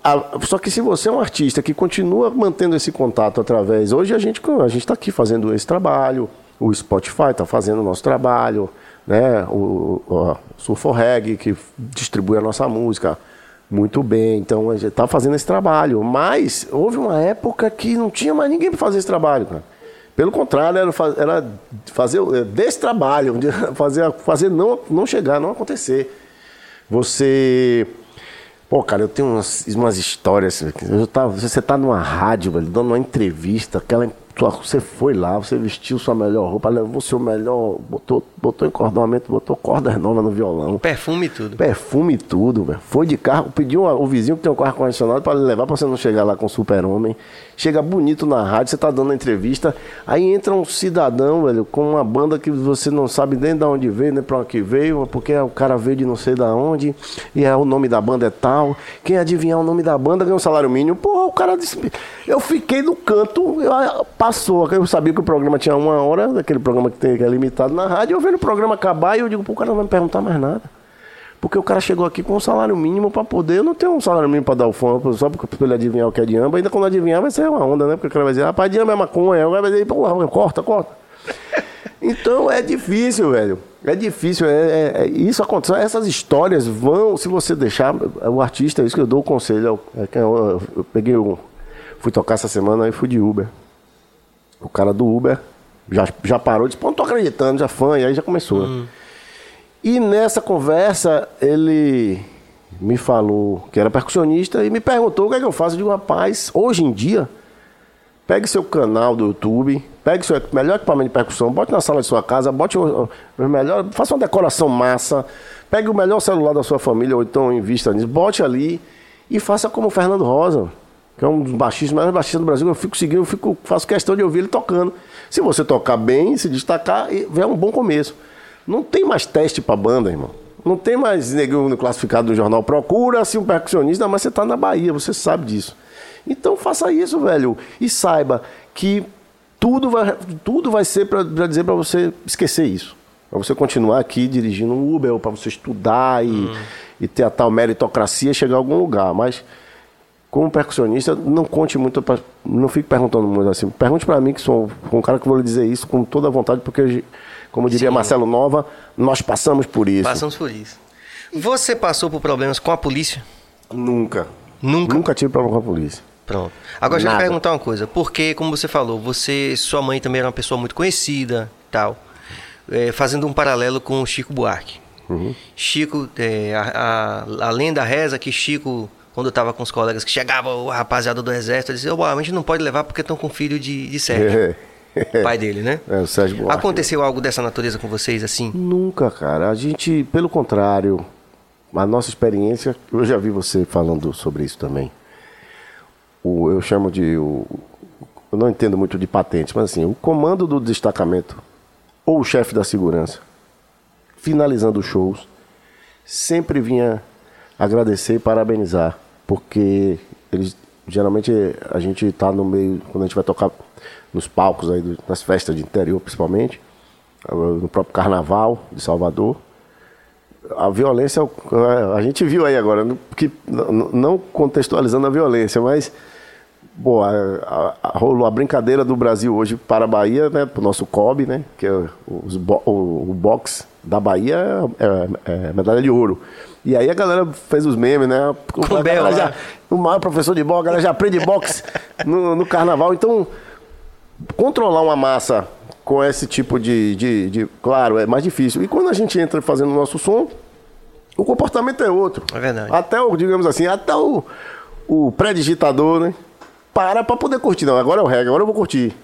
a- só que se você é um artista que continua mantendo esse contato através. Hoje a gente a está aqui fazendo esse trabalho, o Spotify está fazendo o nosso trabalho, né? O, o Reg, que distribui a nossa música muito bem. Então a gente está fazendo esse trabalho. Mas houve uma época que não tinha mais ninguém para fazer esse trabalho, cara. Pelo contrário, era, era fazer eh, desse trabalho, de [LAUGHS] fazer, fazer não, não chegar, não acontecer. Você. Pô, cara, eu tenho umas, umas histórias. Eu tava, você tá numa rádio, velho, dando uma entrevista, aquela, você foi lá, você vestiu sua melhor roupa, levou seu melhor, botou, botou encordoamento, botou cordas novas no violão. Perfume e tudo. Perfume e tudo, velho. Foi de carro, pediu o vizinho que tem um carro condicionado para levar para você não chegar lá com super-homem. Chega bonito na rádio, você tá dando a entrevista. Aí entra um cidadão, velho, com uma banda que você não sabe nem de onde veio, nem pra onde veio, porque o cara veio de não sei da onde, e é, o nome da banda é tal. Quem adivinhar o nome da banda ganha um salário mínimo. Porra, o cara disse. Eu fiquei no canto, eu, ah, passou. Eu sabia que o programa tinha uma hora, daquele programa que, tem, que é limitado na rádio. Eu vendo o programa acabar e eu digo, pô, o cara não vai me perguntar mais nada. Porque o cara chegou aqui com um salário mínimo pra poder. Eu não tenho um salário mínimo pra dar o fã, só porque ele adivinhar o que é diamba. Ainda quando adivinhar vai ser uma onda, né? Porque o cara vai dizer, rapaz, diamba é maconha. O cara vai dizer, pô, corta, corta. [LAUGHS] Então é difícil, velho. É difícil. É, é- é- isso acontece. Essas histórias vão, se você deixar. O artista, é isso que eu dou o conselho. É que eu, eu- eu peguei o. Fui tocar essa semana e fui de Uber. O cara do Uber já, já parou disse, pô, não tô acreditando, já fã, e aí já começou. E nessa conversa, ele me falou que era percussionista e me perguntou o que é que eu faço. Eu digo, rapaz, hoje em dia, pegue seu canal do YouTube, pegue seu melhor equipamento de percussão, bote na sala de sua casa, bote o, o melhor, faça uma decoração massa, pegue o melhor celular da sua família, ou então invista nisso, bote ali e faça como o Fernando Rosa, que é um dos baixistas, mais baixistas do Brasil. Eu fico seguindo, eu fico, faço questão de ouvir ele tocando. Se você tocar bem, se destacar, é um bom começo. Não tem mais teste pra banda, irmão. Não tem mais neguinho classificado no jornal. Procura-se um percussionista, mas você tá na Bahia, você sabe disso. Então faça isso, velho. E saiba que tudo vai, tudo vai ser pra dizer pra você esquecer isso. Pra você continuar aqui dirigindo um Uber, pra você estudar e, e ter a tal meritocracia chegar a algum lugar. Mas como percussionista, não conte muito, pra, não fique perguntando muito assim. Pergunte pra mim, que sou um cara que vou lhe dizer isso com toda a vontade, porque, como diria Sim. Marcelo Nova, nós passamos por isso. Passamos por isso. Você passou por problemas com a polícia? Nunca. Nunca? Nunca tive problema com a polícia. Pronto. Agora, deixa eu perguntar uma coisa. Porque, como você falou, você, sua mãe também era uma pessoa muito conhecida tal. É, fazendo um paralelo com o Chico Buarque. Chico, é, a, a, a lenda reza que Chico, quando estava com os colegas, que chegava o rapaziada do exército, ele dizia, "Ó, a gente não pode levar porque estão com filho de, de Sérgio. [LAUGHS] [LAUGHS] pai dele, né? É, o Sérgio Buarque. Aconteceu algo dessa natureza com vocês, assim? Nunca, cara. A gente, pelo contrário, a nossa experiência, eu já vi você falando sobre isso também. O, eu chamo de. O, eu não entendo muito de patentes, mas assim, o comando do destacamento ou o chefe da segurança, finalizando os shows, sempre vinha agradecer e parabenizar, porque eles geralmente a gente está no meio, quando a gente vai tocar nos palcos aí, nas festas de interior principalmente, no próprio carnaval de Salvador, a violência, é, a gente viu aí agora, que, não contextualizando a violência, mas Bom, a, a- a- rolou a brincadeira do Brasil hoje para a Bahia, né? Para o nosso COB, né? Que é os o, o box da Bahia é, é- é medalha de ouro. E aí a galera fez os memes, né? A o galera Bel, já, né? o maior professor de boxe, a galera já aprende boxe no, no carnaval. Então, controlar uma massa com esse tipo de, de, de- Claro, é mais difícil. E quando a gente entra fazendo o nosso som, o comportamento é outro. É verdade. Até o, digamos assim, até o, o pré-digitador, né? Para pra poder curtir. Não, agora é o reggae, agora eu vou curtir.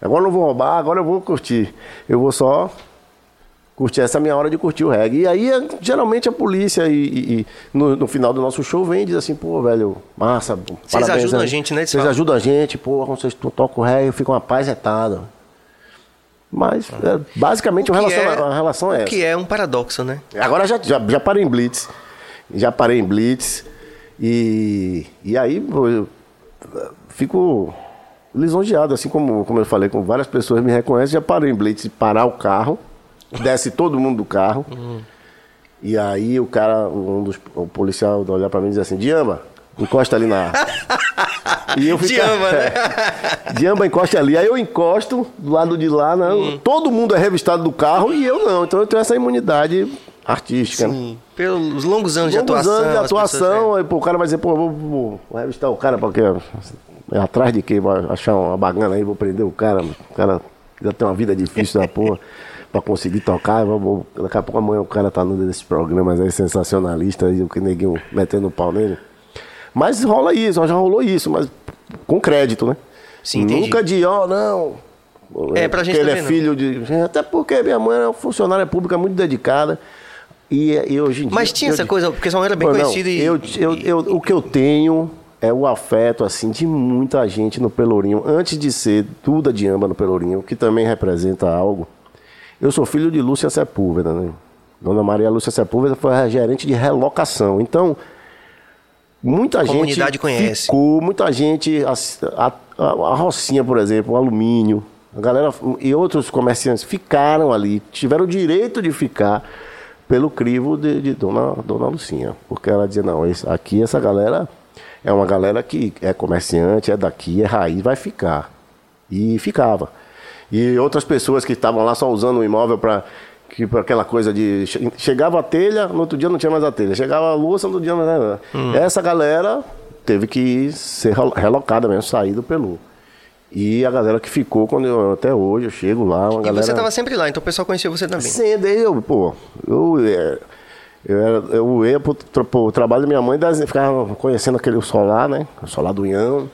Agora eu não vou roubar, agora eu vou curtir. Eu vou só curtir essa é minha hora de curtir o reggae. E aí, é- geralmente, a polícia e, e- e no, no final do nosso show vem e diz assim, pô, velho, massa, Vocês ajudam a gente, né? Vocês ajudam a gente, pô, quando vocês to- tocam o reggae, eu fico uma paz retada. Mas, é, basicamente, O a relação, é- a relação é o essa. Que é um paradoxo, né? Agora já, já, já parei em Blitz. Já parei em Blitz. E, e aí pô, eu fico lisonjeado, assim como, como eu falei, com várias pessoas me reconhecem, já parei em Blitz, parar o carro, desce todo mundo do carro. E aí o cara, um dos o policial olhar pra mim e diz assim, Diamba, encosta ali na. [LAUGHS] E eu fico, Diamba, né? É. [LAUGHS] Diamba, encosta ali. Aí eu encosto do lado de lá, não. Hum. todo mundo é revistado do carro e eu não. Então eu tenho essa imunidade artística. né? Sim. Pelos longos anos de Longos atuação. anos de atuação, pessoas- aí pô, o cara vai dizer, pô, vou, vou, vou revistar o cara, porque é atrás de quê? Vai achar uma bagana aí, vou prender o cara. O cara já tem uma vida difícil da porra pra conseguir tocar. Vou, vou- daqui a pouco amanhã o cara tá num desses programas aí sensacionalistas e o que neguinho metendo o pau nele. Mas rola isso, já rolou isso, mas com crédito, né? Sim, entendi. Nunca de, ó, não. É, pra gente ele é não. filho de. Até porque minha mãe é uma funcionária pública muito dedicada. E, e hoje em dia. Mas tinha eu essa coisa, porque sua mãe era bem não, conhecida e. eu, eu, eu- o que eu tenho é o afeto, assim, de muita gente no Pelourinho. Antes de ser Duda de Amba no Pelourinho, que também representa algo. Eu sou filho de Lúcia Sepúlveda, né? Dona Maria Lúcia Sepúlveda foi a gerente de relocação. Então, muita A gente comunidade conhece. ficou, muita gente, a, a, a Rocinha, por exemplo, o alumínio, a galera e outros comerciantes ficaram ali, tiveram o direito de ficar pelo crivo de, de Dona, Dona Lucinha. Porque ela dizia, não, esse- aqui essa galera é uma galera que é comerciante, é daqui, é raiz, vai ficar. E ficava. E outras pessoas que estavam lá só usando o imóvel para que aquela coisa de che- chegava a telha, no outro dia não tinha mais a telha, chegava a louça, no outro dia não tinha mais nada. Essa galera teve que ser relo- relocada mesmo, sair do Pelu. E a galera que ficou quando eu, até hoje eu chego lá, uma E galera você estava sempre lá, então o pessoal conhecia você também. Sim, daí eu, pô, eu, é, eu, era, eu ia pro, pro trabalho da minha mãe, das- ficava conhecendo aquele solar, né? O solar do Ião.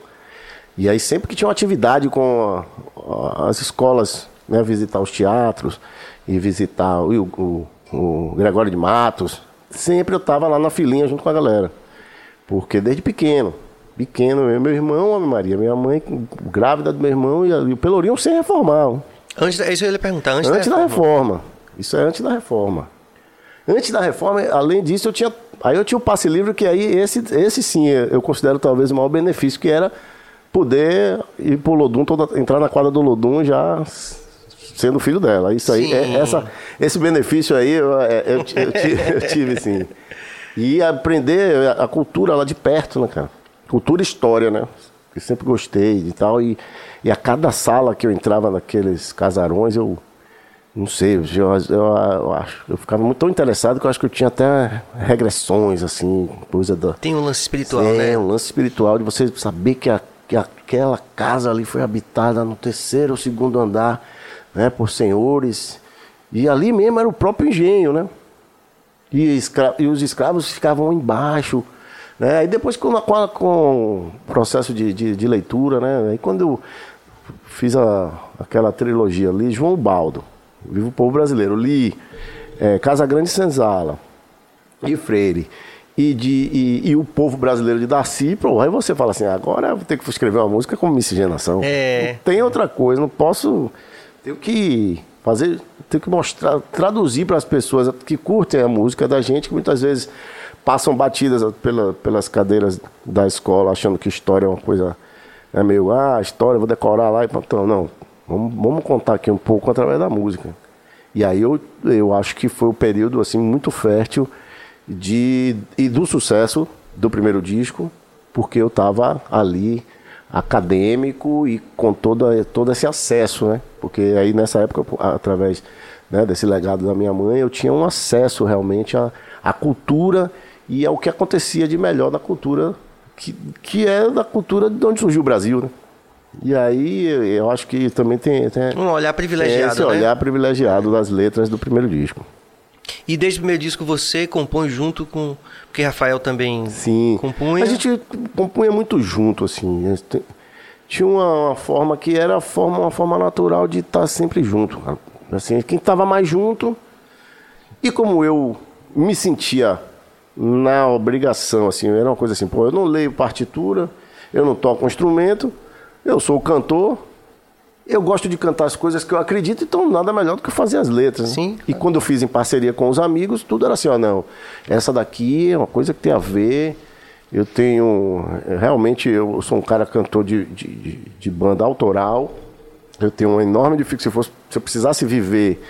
E aí sempre que tinha uma atividade com a- a- as escolas, né? Visitar os teatros e visitar o, o, o Gregório de Matos, sempre eu tava lá na filinha junto com a galera. Porque desde pequeno, pequeno, eu, meu irmão, Ave Maria, minha mãe grávida do meu irmão e, a- e o Pelourinho sem reformar. Antes, da- isso eu ia perguntar, antes, Antes da da reforma. reforma. Isso é antes da reforma. Antes da reforma, além disso, eu tinha. Aí eu tinha o passe livre, que aí esse, esse sim eu considero talvez o maior benefício, que era poder ir pro Lodum, toda, entrar na quadra do Lodum já sendo filho dela. Isso aí, é, essa, esse benefício aí eu, é, eu, eu tive, eu tive, sim. E aprender a cultura lá de perto, né, cara? Cultura e história, né? Eu sempre gostei e tal. E, e a cada sala que eu entrava naqueles casarões, eu. Não sei, eu, eu, eu acho. Eu ficava muito tão interessado que eu acho que eu tinha até regressões, assim, coisa da. Tem um lance espiritual, é, né? um lance espiritual de você saber que, a- que aquela casa ali foi habitada no terceiro ou segundo andar, né, por senhores. E ali mesmo era o próprio engenho, né? E, escra- e os escravos ficavam embaixo. Né? Aí depois com, a- com o processo de, de, de leitura, né? Aí quando eu fiz a, aquela trilogia ali, João Baldo, Vivo o Povo Brasileiro, li é, Casa Grande Senzala e Freire e, de, e, e o povo brasileiro de Darcy, pô, aí você fala assim, agora eu vou ter que escrever uma música com miscigenação. É. Não tem outra coisa, não posso. Tenho que fazer, tenho que mostrar, traduzir para as pessoas que curtem a música da gente, que muitas vezes passam batidas pela, pelas cadeiras da escola, achando que história é uma coisa é meio, ah, história, vou decorar lá e pronto. Não. Vamos, vamos contar aqui um pouco através da música. E aí eu, eu acho que foi o período assim muito fértil de e do sucesso do primeiro disco, porque eu estava ali acadêmico e com todo, todo esse acesso, né? Porque aí nessa época, através né, desse legado da minha mãe, eu tinha um acesso realmente à, à cultura e ao que acontecia de melhor na cultura, que, que é da cultura de onde surgiu o Brasil, né? E aí eu acho que também tem, tem Um olhar privilegiado, esse né? olhar privilegiado das letras do primeiro disco. E desde o primeiro disco você compõe junto com. Porque Rafael também Sim. compunha. A gente compunha muito junto, assim. Tem- Tinha uma, uma forma que era forma, uma forma natural de estar sempre junto. cara. Assim, quem estava mais junto. E como eu me sentia na obrigação, assim, era uma coisa assim, pô, eu não leio partitura, eu não toco um instrumento, eu sou o cantor, eu gosto de cantar as coisas que eu acredito, então nada melhor do que fazer as letras. né? Sim. E quando eu fiz em parceria com os amigos, tudo era assim, ó, não, essa daqui é uma coisa que tem a ver. Eu tenho. Realmente, eu sou um cara cantor de, de, de- de banda autoral. Eu tenho uma enorme dificuldade. Se, fosse, se eu precisasse viver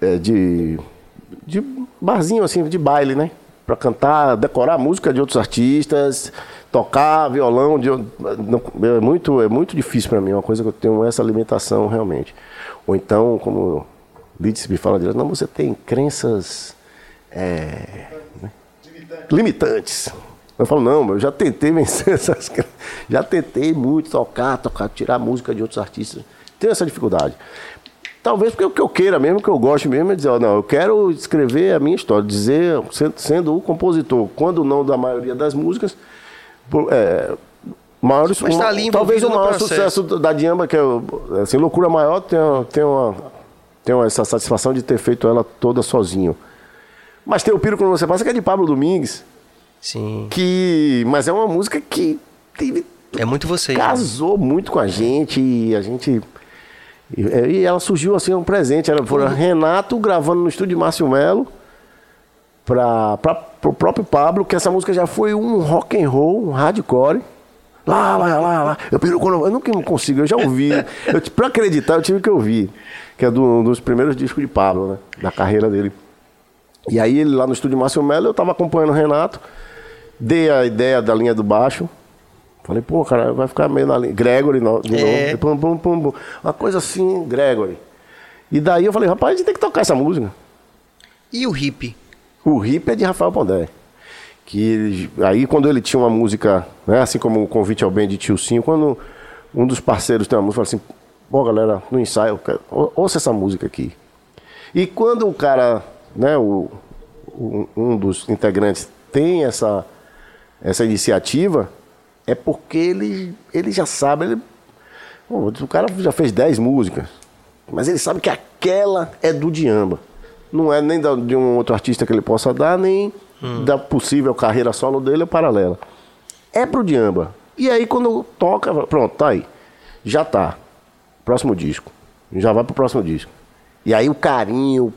é, de, de barzinho, assim, de baile, né? Pra cantar, decorar música de outros artistas, tocar violão. De, é, muito, é muito difícil pra mim, é uma coisa que eu tenho essa limitação realmente. Ou então, como Lídice me fala direto, não, você tem crenças é, né? limitantes. Eu falo, não, eu já tentei [LAUGHS] vencer essas. Já tentei muito tocar, tocar, tirar música de outros artistas. Tenho essa dificuldade. Talvez porque o que eu queira mesmo, o que eu gosto mesmo é dizer, ó, não, eu quero escrever a minha história, dizer, sendo, o compositor, quando não da maioria das músicas, é, Maiores, Mas tá ali talvez o maior sucesso da Diamba, que é assim, loucura maior, tem, uma- tem, uma, tem uma- essa satisfação de ter feito ela toda sozinho. Mas tem o Piro Quando Você Passa, que é de Pablo Domingues, Sim. que, mas é uma música que teve, É muito você. né? casou muito com a gente e a gente. E, e ela surgiu assim, um presente. Era foi Renato gravando no estúdio de Márcio Melo para o próprio Pablo, que essa música já foi um rock and roll, um hardcore. Lá, lá, lá, lá. Eu, eu nunca consigo, eu já ouvi. [LAUGHS] Eu, pra acreditar, eu tive que ouvir. Que é do- um dos primeiros discos de Pablo, né? Da carreira dele. E aí ele lá no estúdio Márcio Melo, eu tava acompanhando o Renato, dei a ideia da linha do baixo. Falei, pô, cara, vai ficar meio na linha. Gregory no- de É. novo. Pum, pum, pum, pum. Uma coisa assim, Gregory. E daí eu falei, rapaz, a gente tem que tocar essa música. E o hip? O hip é de Rafael Pondé. Que aí quando ele tinha uma música, né, assim como o Convite ao Bem de Tio Sim, quando um dos parceiros tem uma música, fala assim, pô galera, no ensaio, ouça essa música aqui. E quando o cara, né, o- um dos integrantes tem essa, essa iniciativa, é porque ele, ele já sabe, ele, o cara já fez 10 músicas, mas ele sabe que aquela é do Diamba. Não é nem da- de um outro artista que ele possa dar, nem da possível carreira solo dele ou paralela. É pro Diamba. E aí quando toca, pronto, tá aí. Já tá. Próximo disco. Já vai pro próximo disco. E aí o carinho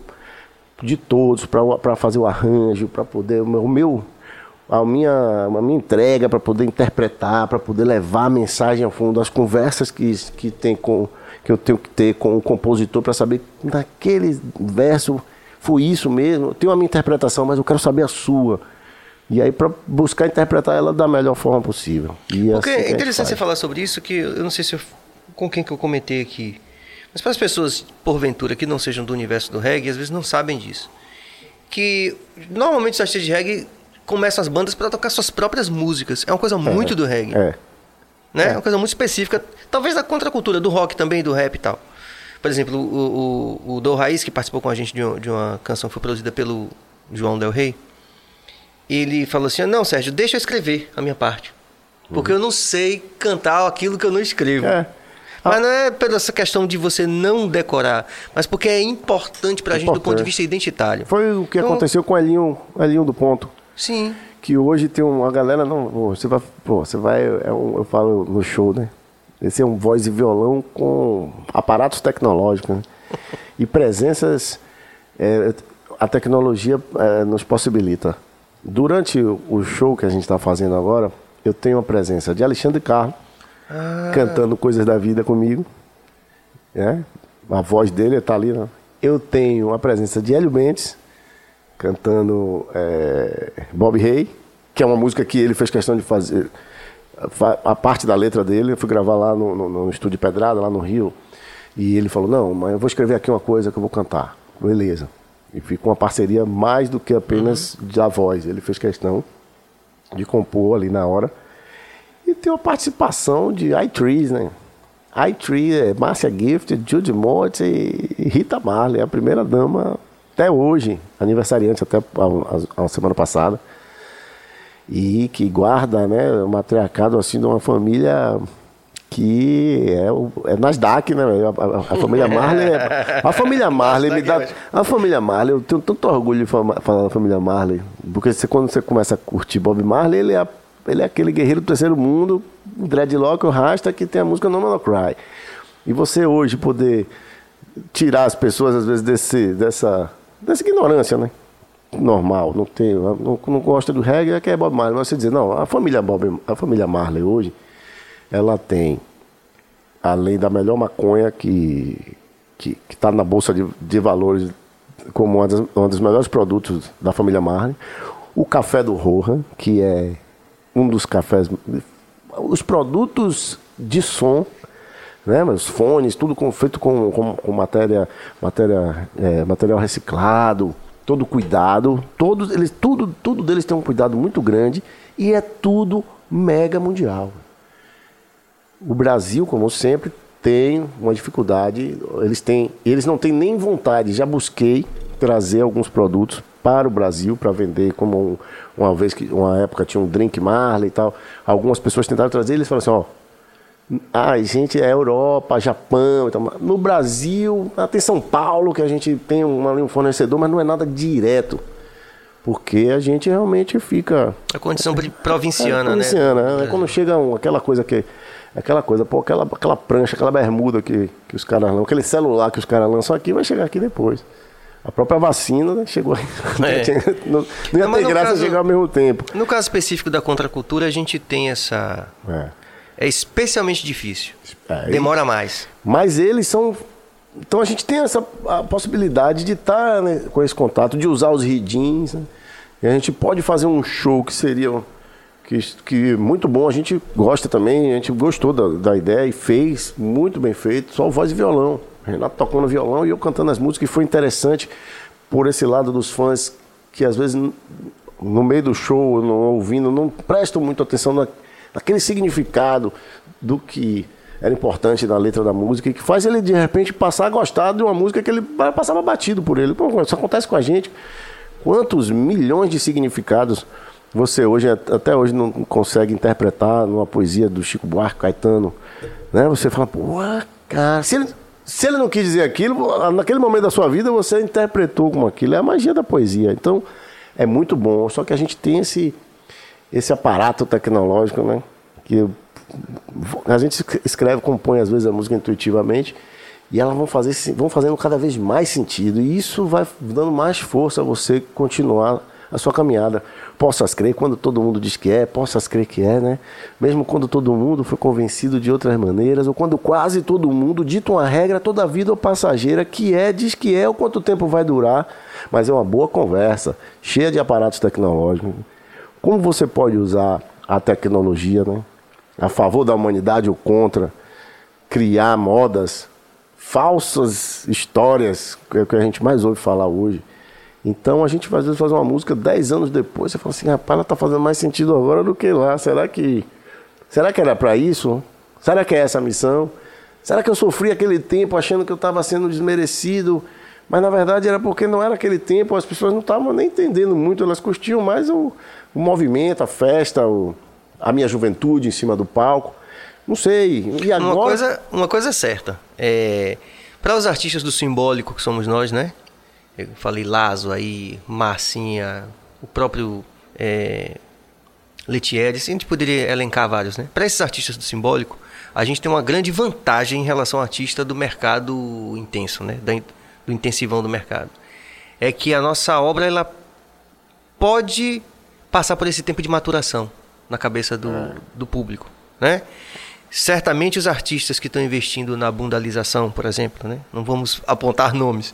de todos para fazer o arranjo, para poder o meu a minha, a minha entrega para poder interpretar, para poder levar a mensagem ao fundo, as conversas que, que, tem com, que eu tenho que ter com o compositor para saber naquele verso foi isso mesmo. Eu tenho a minha interpretação, mas eu quero saber a sua. E aí para buscar interpretar ela da melhor forma possível. E Porque assim é interessante você falar sobre isso, que eu não sei se eu, com quem que eu comentei aqui. Mas para as pessoas, porventura, que não sejam do universo do reggae, às vezes não sabem disso. Que normalmente os artistas de reggae começam as bandas para tocar suas próprias músicas. É uma coisa muito do reggae. É. né? É uma coisa muito específica, talvez da contracultura, do rock também, do rap e tal. Por exemplo, o, o, o Do Raiz, que participou com a gente de, um- de uma canção que foi produzida pelo João Del Rey, ele falou assim, não, Sérgio, deixa eu escrever a minha parte. Porque eu não sei cantar aquilo que eu não escrevo. É. Mas não é pela essa questão de você não decorar, mas porque é importante pra gente do ponto de Importante. vista identitário. Foi o que Então, aconteceu com o Elinho, Elinho do Ponto. Sim. que hoje tem uma galera não você vai pô, você vai é um, eu falo no show né esse é um voz e violão com aparatos tecnológicos né? e presenças é, a tecnologia é, nos possibilita durante o show que a gente está fazendo agora eu tenho a presença de Alexandre Carlos cantando coisas da vida comigo né? a voz dele está ali né? eu tenho a presença de Hélio Bentes cantando é, Bob Hay, que é uma música que ele fez questão de fazer fa- a parte da letra dele. Eu fui gravar lá no, no, no estúdio Pedrada, lá no Rio, e ele falou: Não, mas eu vou escrever aqui uma coisa que eu vou cantar. Beleza. E ficou uma parceria mais do que apenas da voz. Ele fez questão de compor ali na hora. E tem uma participação de iTrees, né? iTree, é Márcia Gift, Judy Mott e Rita Marley, a primeira dama até hoje, aniversariante até a, a- a semana passada. E que guarda né, o matriarcado assim, de uma família que é, o, é Nasdaq, né? A, a- a família Marley. é- [LAUGHS] a família Marley me dá. Nasdaq A família Marley, eu tenho tanto orgulho de fama- falar da família Marley. Porque você, quando você começa a curtir Bob Marley, ele é, ele é aquele guerreiro do terceiro mundo, dreadlock, o rasta, que tem a música No Man Cry. E você hoje poder tirar as pessoas, às vezes, desse, dessa, dessa ignorância, né? Normal, não tem, não, não gosta do reggae, é que é Bob Marley. Mas você dizer, não, a família Bob, a família Marley hoje, ela tem, além da melhor maconha que que está na bolsa de, de valores como uma das, um dos melhores produtos da família Marley, o café do Rohan, que é um dos cafés, os produtos de som né, mas os fones, tudo com- feito com, com, com matéria, matéria, é, material reciclado, todo cuidado, todos eles, tudo, tudo deles tem um cuidado muito grande e é tudo mega mundial. O Brasil, como sempre, tem uma dificuldade, eles têm, eles não têm nem vontade, já busquei trazer alguns produtos para o Brasil para vender, como um, uma vez que uma época tinha um drink Marley e tal. Algumas pessoas tentaram trazer, eles falaram assim, ó, ah, gente, é Europa, Japão, então, no Brasil, até São Paulo que a gente tem um, um fornecedor, mas não é nada direto. Porque a gente realmente fica. A condição provinciana, é, provinciana né? É. Quando chega um, aquela coisa que. Aquela coisa, pô, aquela, aquela prancha, aquela bermuda que, que os caras lançam, aquele celular que os caras lançam aqui, vai chegar aqui depois. A própria vacina né, chegou aí. [LAUGHS] É. não, não ia não, ter graça caso, chegar ao mesmo tempo. No caso específico da contracultura, a gente tem essa. É, é especialmente difícil. É, Demora mais. Mas eles são. Então a gente tem essa a possibilidade de estar tá, né, com esse contato, de usar os ridins. Né? E a gente pode fazer um show que seria que, que muito bom, a gente gosta também, a gente gostou da, da ideia e fez, muito bem feito, só voz e violão. Renato tocando violão e eu cantando as músicas, e foi interessante por esse lado dos fãs que às vezes no meio do show, não ouvindo, não prestam muita atenção na, naquele significado do que era importante na letra da música e que faz ele de repente passar a gostar de uma música que ele passava batido por ele. Isso acontece com a gente. Quantos milhões de significados você hoje, até hoje, não consegue interpretar numa poesia do Chico Buarque, Caetano, né? Você fala, pô, cara, se ele, se ele não quis dizer aquilo, naquele momento da sua vida você interpretou como aquilo. É a magia da poesia. Então, é muito bom. Só que a gente tem esse, esse aparato tecnológico, né? Que a gente escreve, compõe às vezes a música intuitivamente e elas vão, fazer, vão fazendo cada vez mais sentido. E isso vai dando mais força a você continuar a sua caminhada. Possas crer quando todo mundo diz que é, possas crer que é, né? Mesmo quando todo mundo foi convencido de outras maneiras, ou quando quase todo mundo dita uma regra toda a vida ou passageira que é, diz que é, ou quanto tempo vai durar, mas é uma boa conversa, cheia de aparatos tecnológicos. Como você pode usar a tecnologia, né? A favor da humanidade ou contra, criar modas, falsas histórias, que é o que a gente mais ouve falar hoje então a gente às vezes faz uma música 10 anos depois, você fala assim, rapaz, ela tá fazendo mais sentido agora do que lá. Será que. Será que era para isso? Será que é essa a missão? Será que eu sofri aquele tempo achando que eu estava sendo desmerecido? Mas na verdade era porque não era aquele tempo, as pessoas não estavam nem entendendo muito, elas curtiam mais o, o movimento, a festa, o, a minha juventude em cima do palco. Não sei. E agora... Uma coisa, uma coisa é certa. É, Para os artistas do simbólico que somos nós, né? Eu falei Lazo aí, Marcinha, o próprio é, Letieri, a gente poderia elencar vários, né? Para esses artistas do simbólico, a gente tem uma grande vantagem em relação ao artista do mercado intenso, né? Do intensivão do mercado. É que a nossa obra, ela pode passar por esse tempo de maturação na cabeça do, é. do público, né? Certamente os artistas que estão investindo na bundalização, por exemplo, né? Não vamos apontar nomes,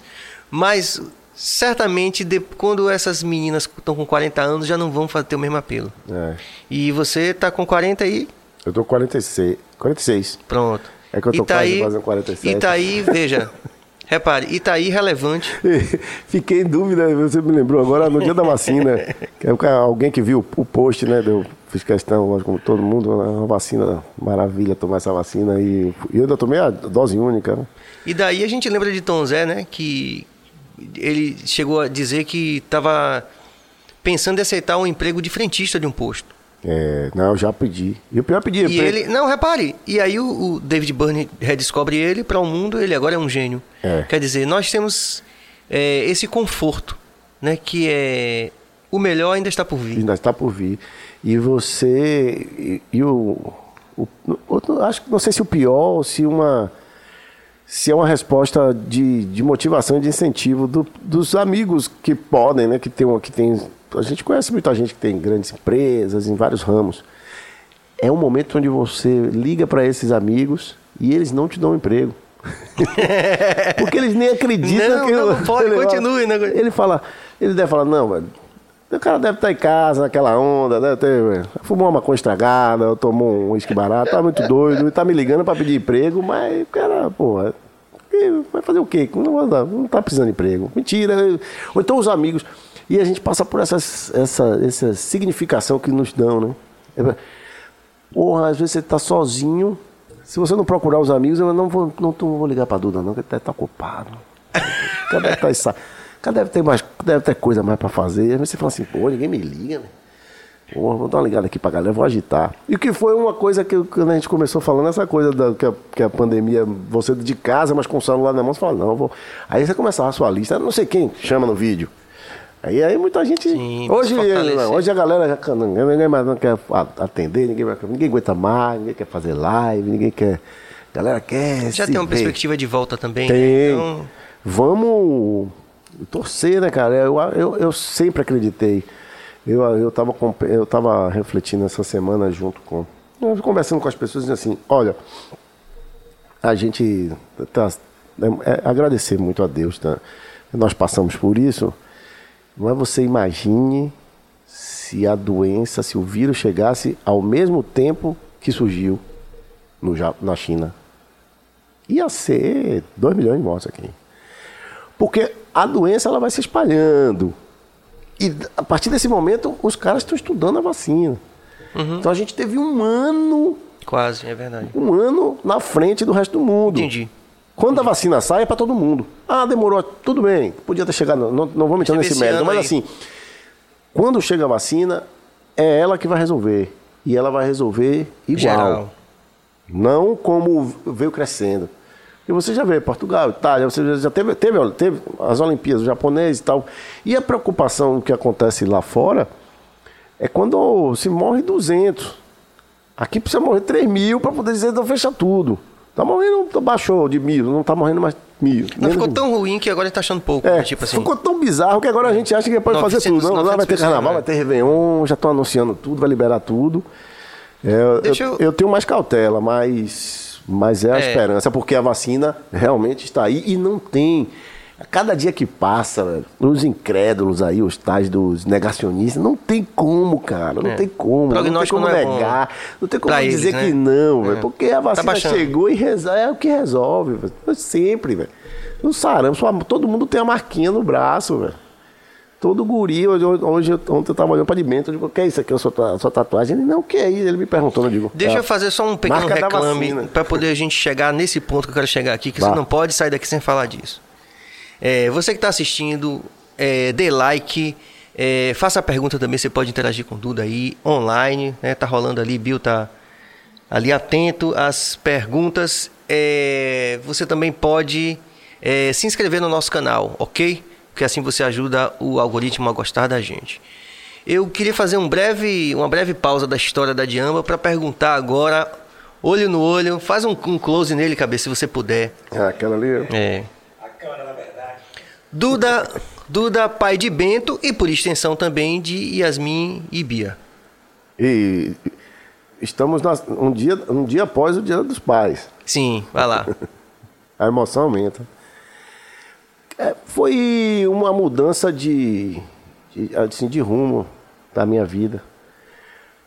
mas certamente de, quando essas meninas estão com 40 anos já não vão ter o mesmo apelo. É. E você está com 40 aí? Eu tô com 46. 46. Pronto. É que eu tô Itaí, quase fazendo 47. Itaí, veja. [LAUGHS] Repare, Itaí relevante. [LAUGHS] Fiquei em dúvida, você me lembrou agora no dia da vacina. que [LAUGHS] é alguém que viu o post, né? Eu fiz questão, como todo mundo, né, uma vacina, maravilha tomar essa vacina. E eu ainda tomei a dose única. Né? E daí a gente lembra de Tom Zé, né? Que ele chegou a dizer que estava pensando em aceitar um emprego de frentista de um posto. É, não, eu já pedi. E o pior é pedir. E ele, não, repare. E aí o, o David Byrne redescobre ele para o um mundo. Ele agora é um gênio. É. Quer dizer, nós temos é, esse conforto, né? Que é o melhor ainda está por vir. Ainda está por vir. E você e, e o, o, o, acho que não sei se o pior ou se uma se é uma resposta de, de motivação e de incentivo do, dos amigos que podem, né? Que tem, que tem. A gente conhece muita gente que tem grandes empresas em vários ramos. É um momento onde você liga para esses amigos e eles não te dão emprego. [LAUGHS] Porque eles nem acreditam não, que. Não, pode, ele continue, fala, né? Ele fala, ele deve falar, não, velho. O cara deve estar em casa, naquela onda, deve ter. Fumou uma maconha estragada, tomou um uísque barato, tá muito doido, tá me ligando para pedir emprego, mas o cara, porra, vai fazer o quê? Não, não tá precisando de emprego. Mentira. Ou então os amigos. E a gente passa por essas, essa, essa significação que nos dão, né? É, porra, às vezes você tá sozinho. Se você não procurar os amigos, eu não vou, não, vou ligar pra Duda, não, que ele tá ocupado. Cadê tá essa Cara, deve ter, mais, deve ter coisa mais pra fazer. Aí você fala assim, pô, ninguém me liga, né? Pô, vou dar uma ligada aqui pra galera, vou agitar. E que foi uma coisa que quando a gente começou falando, essa coisa da, que, a, que a pandemia, você de casa, mas com o celular na mão, você fala, não, vou. Aí você começava a sua lista, não sei quem chama no vídeo. Aí, aí muita gente. Sim, hoje, não, hoje a galera já, ninguém mais não quer atender, ninguém, ninguém aguenta mais, ninguém quer fazer live, ninguém quer. A galera quer. Já tem uma ver. perspectiva de volta também. né? Tem. Então, Vamos torcer, né, cara? Eu, eu, eu sempre acreditei. Eu, eu, tava, eu tava refletindo essa semana junto com. Conversando com as pessoas dizendo assim: olha, a gente tá, é, é agradecer muito a Deus, tá? Nós passamos por isso, mas você imagine se a doença, se o vírus chegasse ao mesmo tempo que surgiu no, na China. Ia ser 2 milhões de mortes aqui. Porque a doença ela vai se espalhando. E a partir desse momento, os caras estão estudando a vacina. Então a gente teve um ano, quase, é verdade. um ano na frente do resto do mundo. Entendi. Quando a vacina sai, é para todo mundo. Ah, demorou, tudo bem, podia ter chegado, não, não entrar Teve nesse esse mérito, mas aí. assim, quando chega a vacina, é ela que vai resolver. E ela vai resolver igual. Geral. Não como veio crescendo. E você já vê Portugal, Itália, você já teve, teve, teve as Olimpíadas, os japoneses e tal. E a preocupação que acontece lá fora é quando se morre 200. Aqui precisa morrer 3 mil para poder dizer que fecha tudo. Tá morrendo, baixou de mil, não tá morrendo mais mil. Não ficou tão ruim que agora ele tá achando pouco. é, né? Tipo assim. ficou tão bizarro que agora a gente acha que pode fazer 900, tudo. Não, não vai ter 900 carnaval, né? vai ter Réveillon, já estão anunciando tudo, vai liberar tudo. É, eu, eu- eu tenho mais cautela, mas, mas é a É. esperança, porque a vacina realmente está aí e não tem. A cada dia que passa, velho, os incrédulos aí, os tais dos negacionistas, não tem como, cara. Não É. tem como. Não tem como não é bom negar. Não tem como pra dizer eles, que né? não, velho. É. Porque a vacina baixando. chegou e reza- é o que resolve, velho. Sempre, velho. No sarampo, todo mundo tem a marquinha no braço, velho. Todo guri, hoje, hoje ontem eu tava olhando pra de dentro, eu digo, o que é isso aqui, a sua, ta- sua tatuagem? Ele, não, o que é isso? Ele me perguntou, eu digo. Deixa "É eu fazer só um pequeno reclame vacina." para poder a gente chegar nesse ponto que eu quero chegar aqui, que Vá. você não pode sair daqui sem falar disso. É, você que está assistindo, é, dê like, é, faça a pergunta também, você pode interagir com o Duda aí, online, né? Tá rolando ali, Bill tá ali atento às perguntas. É, você também pode é, se inscrever no nosso canal, ok? Porque assim você ajuda o algoritmo a gostar da gente. Eu queria fazer um breve, uma breve pausa da história da Diamba para perguntar agora, olho no olho, faz um, um close nele, cabeça, se você puder. É, aquela ali. É. A câmera. Duda, Duda, pai de Bento e por extensão também de Yasmin e Bia. E estamos na- um, dia, um dia após o dia dos pais. Sim, vai lá. [LAUGHS] A emoção aumenta. É, foi uma mudança de, de, assim, de rumo da minha vida.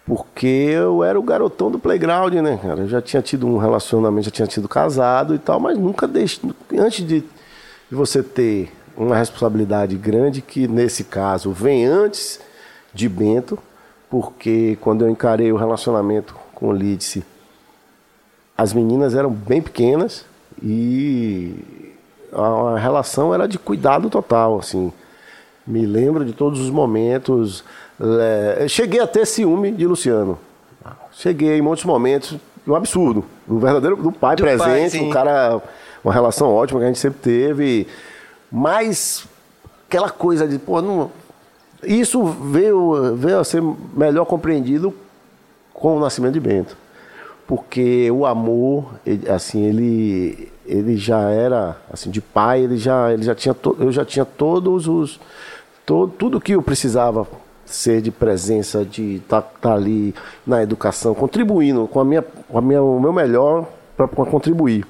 Porque eu era o garotão do playground, né, cara? Eu já tinha tido um relacionamento, já tinha sido casado e tal, mas nunca deixe. Antes de, de você ter uma responsabilidade grande, que nesse caso vem antes de Bento, porque quando eu encarei o relacionamento com o Lídice, as meninas eram bem pequenas e a, relação era de cuidado total, assim. Me lembro de todos os momentos. é, cheguei a ter ciúme de Luciano. Cheguei em muitos momentos, um absurdo. Um verdadeiro do pai Do pai, presente, sim. um cara, uma relação ótima que a gente sempre teve. Mas aquela coisa de, pô, não, isso veio, veio a ser melhor compreendido com o nascimento de Bento. Porque o amor, ele- assim, ele, ele já era, assim, de pai, ele já, ele já tinha, to- eu já tinha todos os, tudo que eu precisava ser de presença, de estar ali na educação, contribuindo com a minha, com a minha, o meu melhor para contribuir.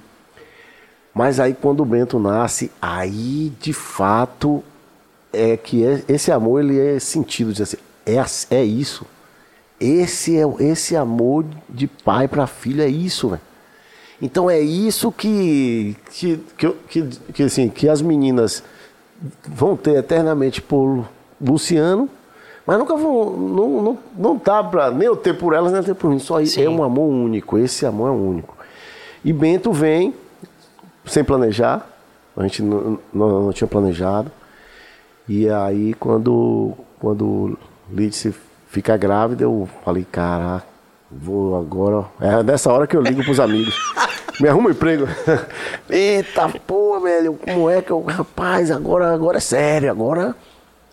Mas aí quando o Bento nasce, aí de fato é que é- esse amor ele é sentido, diz assim, é, é isso. Esse é esse amor de pai para filho é isso, velho. Então é isso que que, que, que, que, assim, que as meninas vão ter eternamente por Luciano, mas nunca vão não não, não tá para nem eu ter por elas nem eu ter por mim, só Sim. é um amor único, esse amor é único. E Bento vem sem planejar, a gente não, não, não tinha planejado. E aí, quando, quando Lídice fica grávida, eu falei, caraca, vou agora. É nessa hora que eu ligo pros amigos. Me arruma um emprego. [LAUGHS] Eita, pô, velho, como é que eu. Rapaz, agora, agora é sério, agora.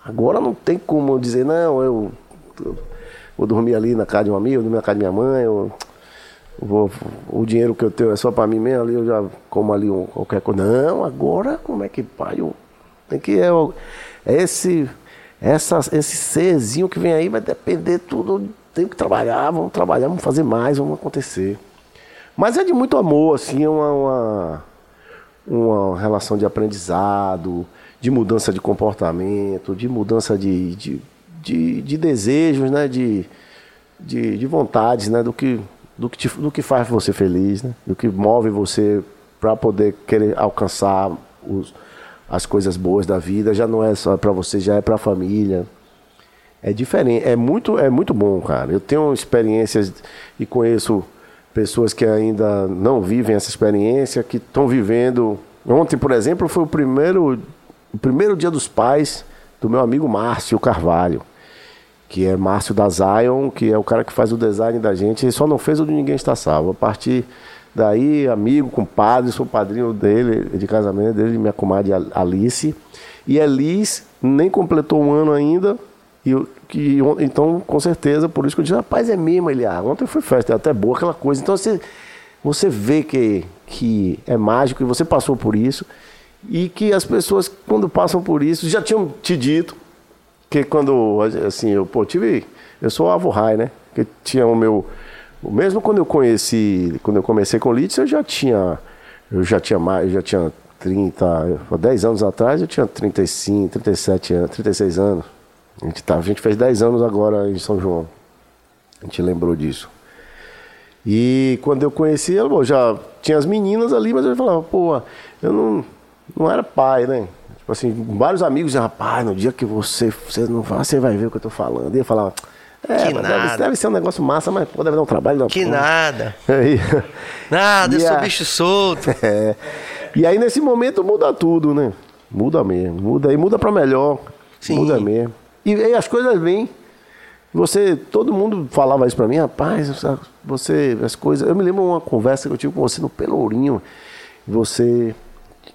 Agora não tem como dizer, não, eu. eu vou dormir ali na casa de um amigo, eu dormir na casa da minha mãe, eu vou, o dinheiro que eu tenho é só para mim mesmo, ali eu já como ali um, qualquer coisa. Não, agora como é que pai? Eu, tem que é, é esse essa, esse serzinho que vem aí vai depender tudo. Tem que trabalhar, vamos trabalhar, vamos fazer mais, vamos acontecer. Mas é de muito amor, assim, é uma, uma, uma relação de aprendizado, de mudança de comportamento, de mudança de, de, de, de desejos, né? De, de, de vontades, né? Do que, do, que te, do que faz você feliz, né? Do que move você para poder querer alcançar os, as coisas boas da vida. Já não é só para você, já é para a família. É diferente, é muito, é muito bom, cara. Eu tenho experiências e conheço pessoas que ainda não vivem essa experiência, que estão vivendo. Ontem, por exemplo, foi o primeiro, o primeiro dia dos pais do meu amigo Márcio Carvalho, que é Márcio da Zion, que é o cara que faz o design da gente. Ele só não fez o de Ninguém Está Salvo. A partir daí, amigo, compadre, sou padrinho dele, de casamento dele, minha comadre Alice. E Elis nem completou um ano ainda, e que, então, com certeza, por isso que eu disse, rapaz, é mesmo, ele, ah, ontem foi festa, é até boa aquela coisa. Então você, você vê que, que é mágico e você passou por isso. E que as pessoas, quando passam por isso, já tinham te dito que quando, assim, eu pô, tive. Eu sou avô Rai, né? Que tinha o meu. Mesmo quando eu conheci, quando eu comecei com Litz, eu já tinha. Eu já tinha mais, eu já tinha 30, 10 anos atrás eu tinha 35, 37 anos, 36 anos. A gente, tá, a gente fez 10 anos agora em São João. A gente lembrou disso. E quando eu conheci ela, bom, já tinha as meninas ali, mas eu falava, pô, eu não, não era pai, né? Tipo assim, vários amigos diziam, rapaz, no dia que você, você não vai, você vai ver o que eu tô falando. E eu falava, é, Que nada. deve, deve ser um negócio massa, mas pô, deve dar um trabalho. da Que porra." nada. [LAUGHS] Aí, Nada, eu sou a- bicho solto. [LAUGHS] é. E aí nesse momento muda tudo, né? Muda mesmo, muda e muda para melhor. Sim. Muda mesmo. E aí as coisas vêm. Você, todo mundo falava isso para mim, rapaz, você, as coisas. Eu me lembro uma conversa que eu tive com você no Pelourinho. Você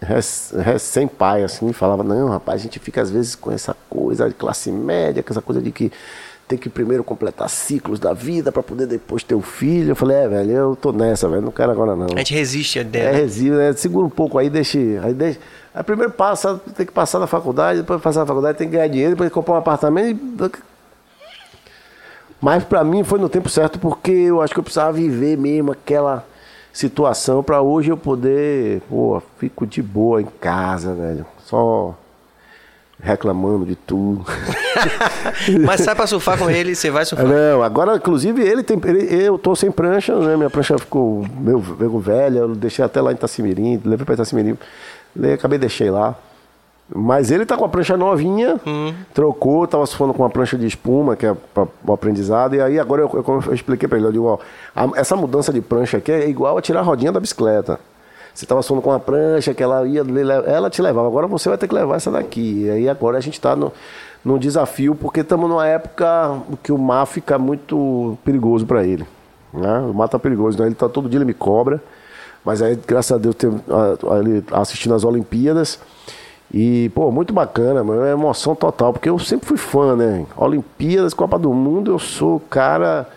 rec- recém-pai, assim, falava, não, rapaz, a gente fica às vezes com essa coisa de classe média, com essa coisa de que tem que primeiro completar ciclos da vida para poder depois ter o filho. Eu falei, é, velho, eu tô nessa, velho, não quero agora não. A gente resiste a É ideia. resíduo, né? Segura um pouco aí, deixa. Aí, deixa. aí primeiro passa, tem que passar na faculdade, depois passar na faculdade, tem que ganhar dinheiro, depois comprar um apartamento. E... Mas pra mim foi no tempo certo, porque eu acho que eu precisava viver mesmo aquela situação pra hoje eu poder. Pô, fico de boa em casa, velho. Só reclamando de tudo. [LAUGHS] Mas sai pra surfar com ele, você vai surfar. Não, agora, inclusive, ele tem. ele- eu tô sem prancha, né? Minha prancha ficou meio velha, eu deixei até lá em Itacimirim, levei pra Itacimirim, acabei deixei lá. Mas ele tá com a prancha novinha, trocou, tava surfando com uma prancha de espuma, que é para o aprendizado, e aí agora eu, eu, eu expliquei pra ele, eu digo, ó, a- essa mudança de prancha aqui é igual a tirar a rodinha da bicicleta. Você estava surfando com uma prancha que ela ia, ela te levava, agora você vai ter que levar essa daqui. E aí agora a gente está no, num desafio, porque estamos numa época que o mar fica muito perigoso para ele. Né? O mar tá perigoso, né? ele tá todo dia ele me cobra. Mas aí, graças a Deus, tem, a- a- ele assistindo as Olimpíadas. E, pô, muito bacana, mano. É emoção total, porque eu sempre fui fã, né? Olimpíadas, Copa do Mundo, eu sou cara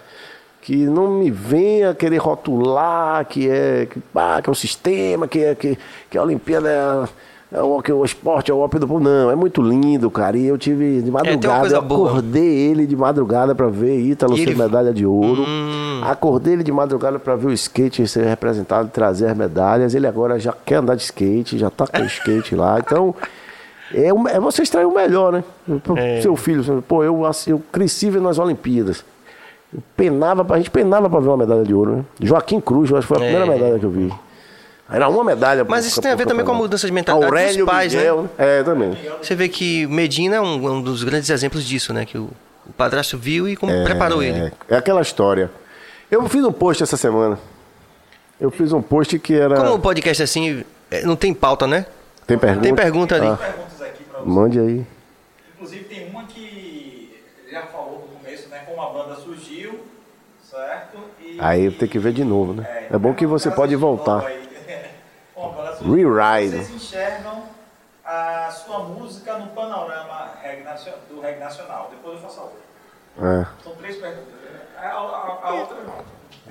que não me venha querer rotular que é, que, ah, que é o sistema, que, é, que, que a Olimpíada é, é o, o esporte é o ópio do povo. Não, é muito lindo, cara. E eu tive de madrugada, coisa eu boa. acordei ele de madrugada pra ver Ítalo E ser ele- medalha de ouro. Hum. Acordei ele de madrugada pra ver o skate ser representado, trazer as medalhas. Ele agora já quer andar de skate, já tá com o [LAUGHS] skate lá. Então, é, é você extrair o melhor, né? Pro É. seu filho. Pô, eu, assim, eu cresci vendo as Olimpíadas. Penava, a gente penava pra ver uma medalha de ouro, né? Joaquim Cruz, acho que foi a É. primeira medalha que eu vi. Era uma medalha. Mas pro- isso tem a ver também com a mudança de mentalidade dos Aurélio pais, né? Miguel, É, também. Você vê que Medina é um, é um dos grandes exemplos disso, né? Que o, o padrasto viu e como preparou ele. É, é aquela história. Eu fiz um post essa semana. Eu fiz um post que era. Como o podcast assim, é, não tem pauta, né? Tem pergunta? Tem pergunta ali. Ah, Perguntas aqui para você. mande aí. tem uma que ele já falou no começo, né? Como a banda surgiu, certo? E, Aí tem que ver de novo, né? É bom que você uma pode voltar. aí. Como a banda surgiu, Rewrite. Vocês enxergam a sua música no panorama do reggae nacional. Depois eu faço a outra. É. São três perguntas. né? A, a- a outra.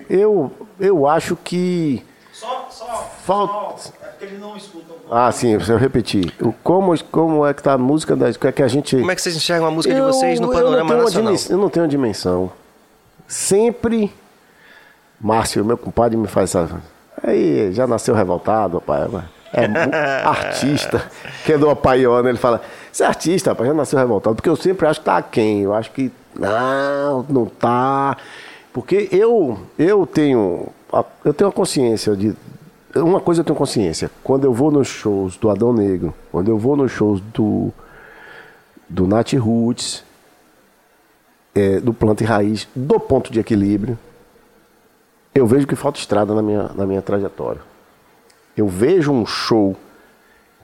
Eu, eu acho que. Só, só, Falta- só- é porque eles não escutam. Ah, sim, se eu repetir. O, como, como é que tá a música da. Que, que a gente. Como é que vocês enxergam a música de Eu- vocês no panorama nacional? dimensão- eu não tenho uma dimensão. Sempre. Márcio, meu compadre, me faz essa. Aí, já nasceu revoltado, rapaz. É [LAUGHS] artista. Que é do Apaiona, ele fala: Você é artista, rapaz, já nasceu revoltado. Porque eu sempre acho que tá quem? Eu acho que. Não, não tá. Porque eu, eu tenho. a- Eu tenho a consciência de. Uma coisa eu tenho consciência. Quando eu vou nos shows do Adão Negro, quando eu vou nos shows do do Nat Roots, é, do Planta e Raiz, do ponto de equilíbrio, eu vejo que falta estrada na minha, na minha trajetória. Eu vejo um show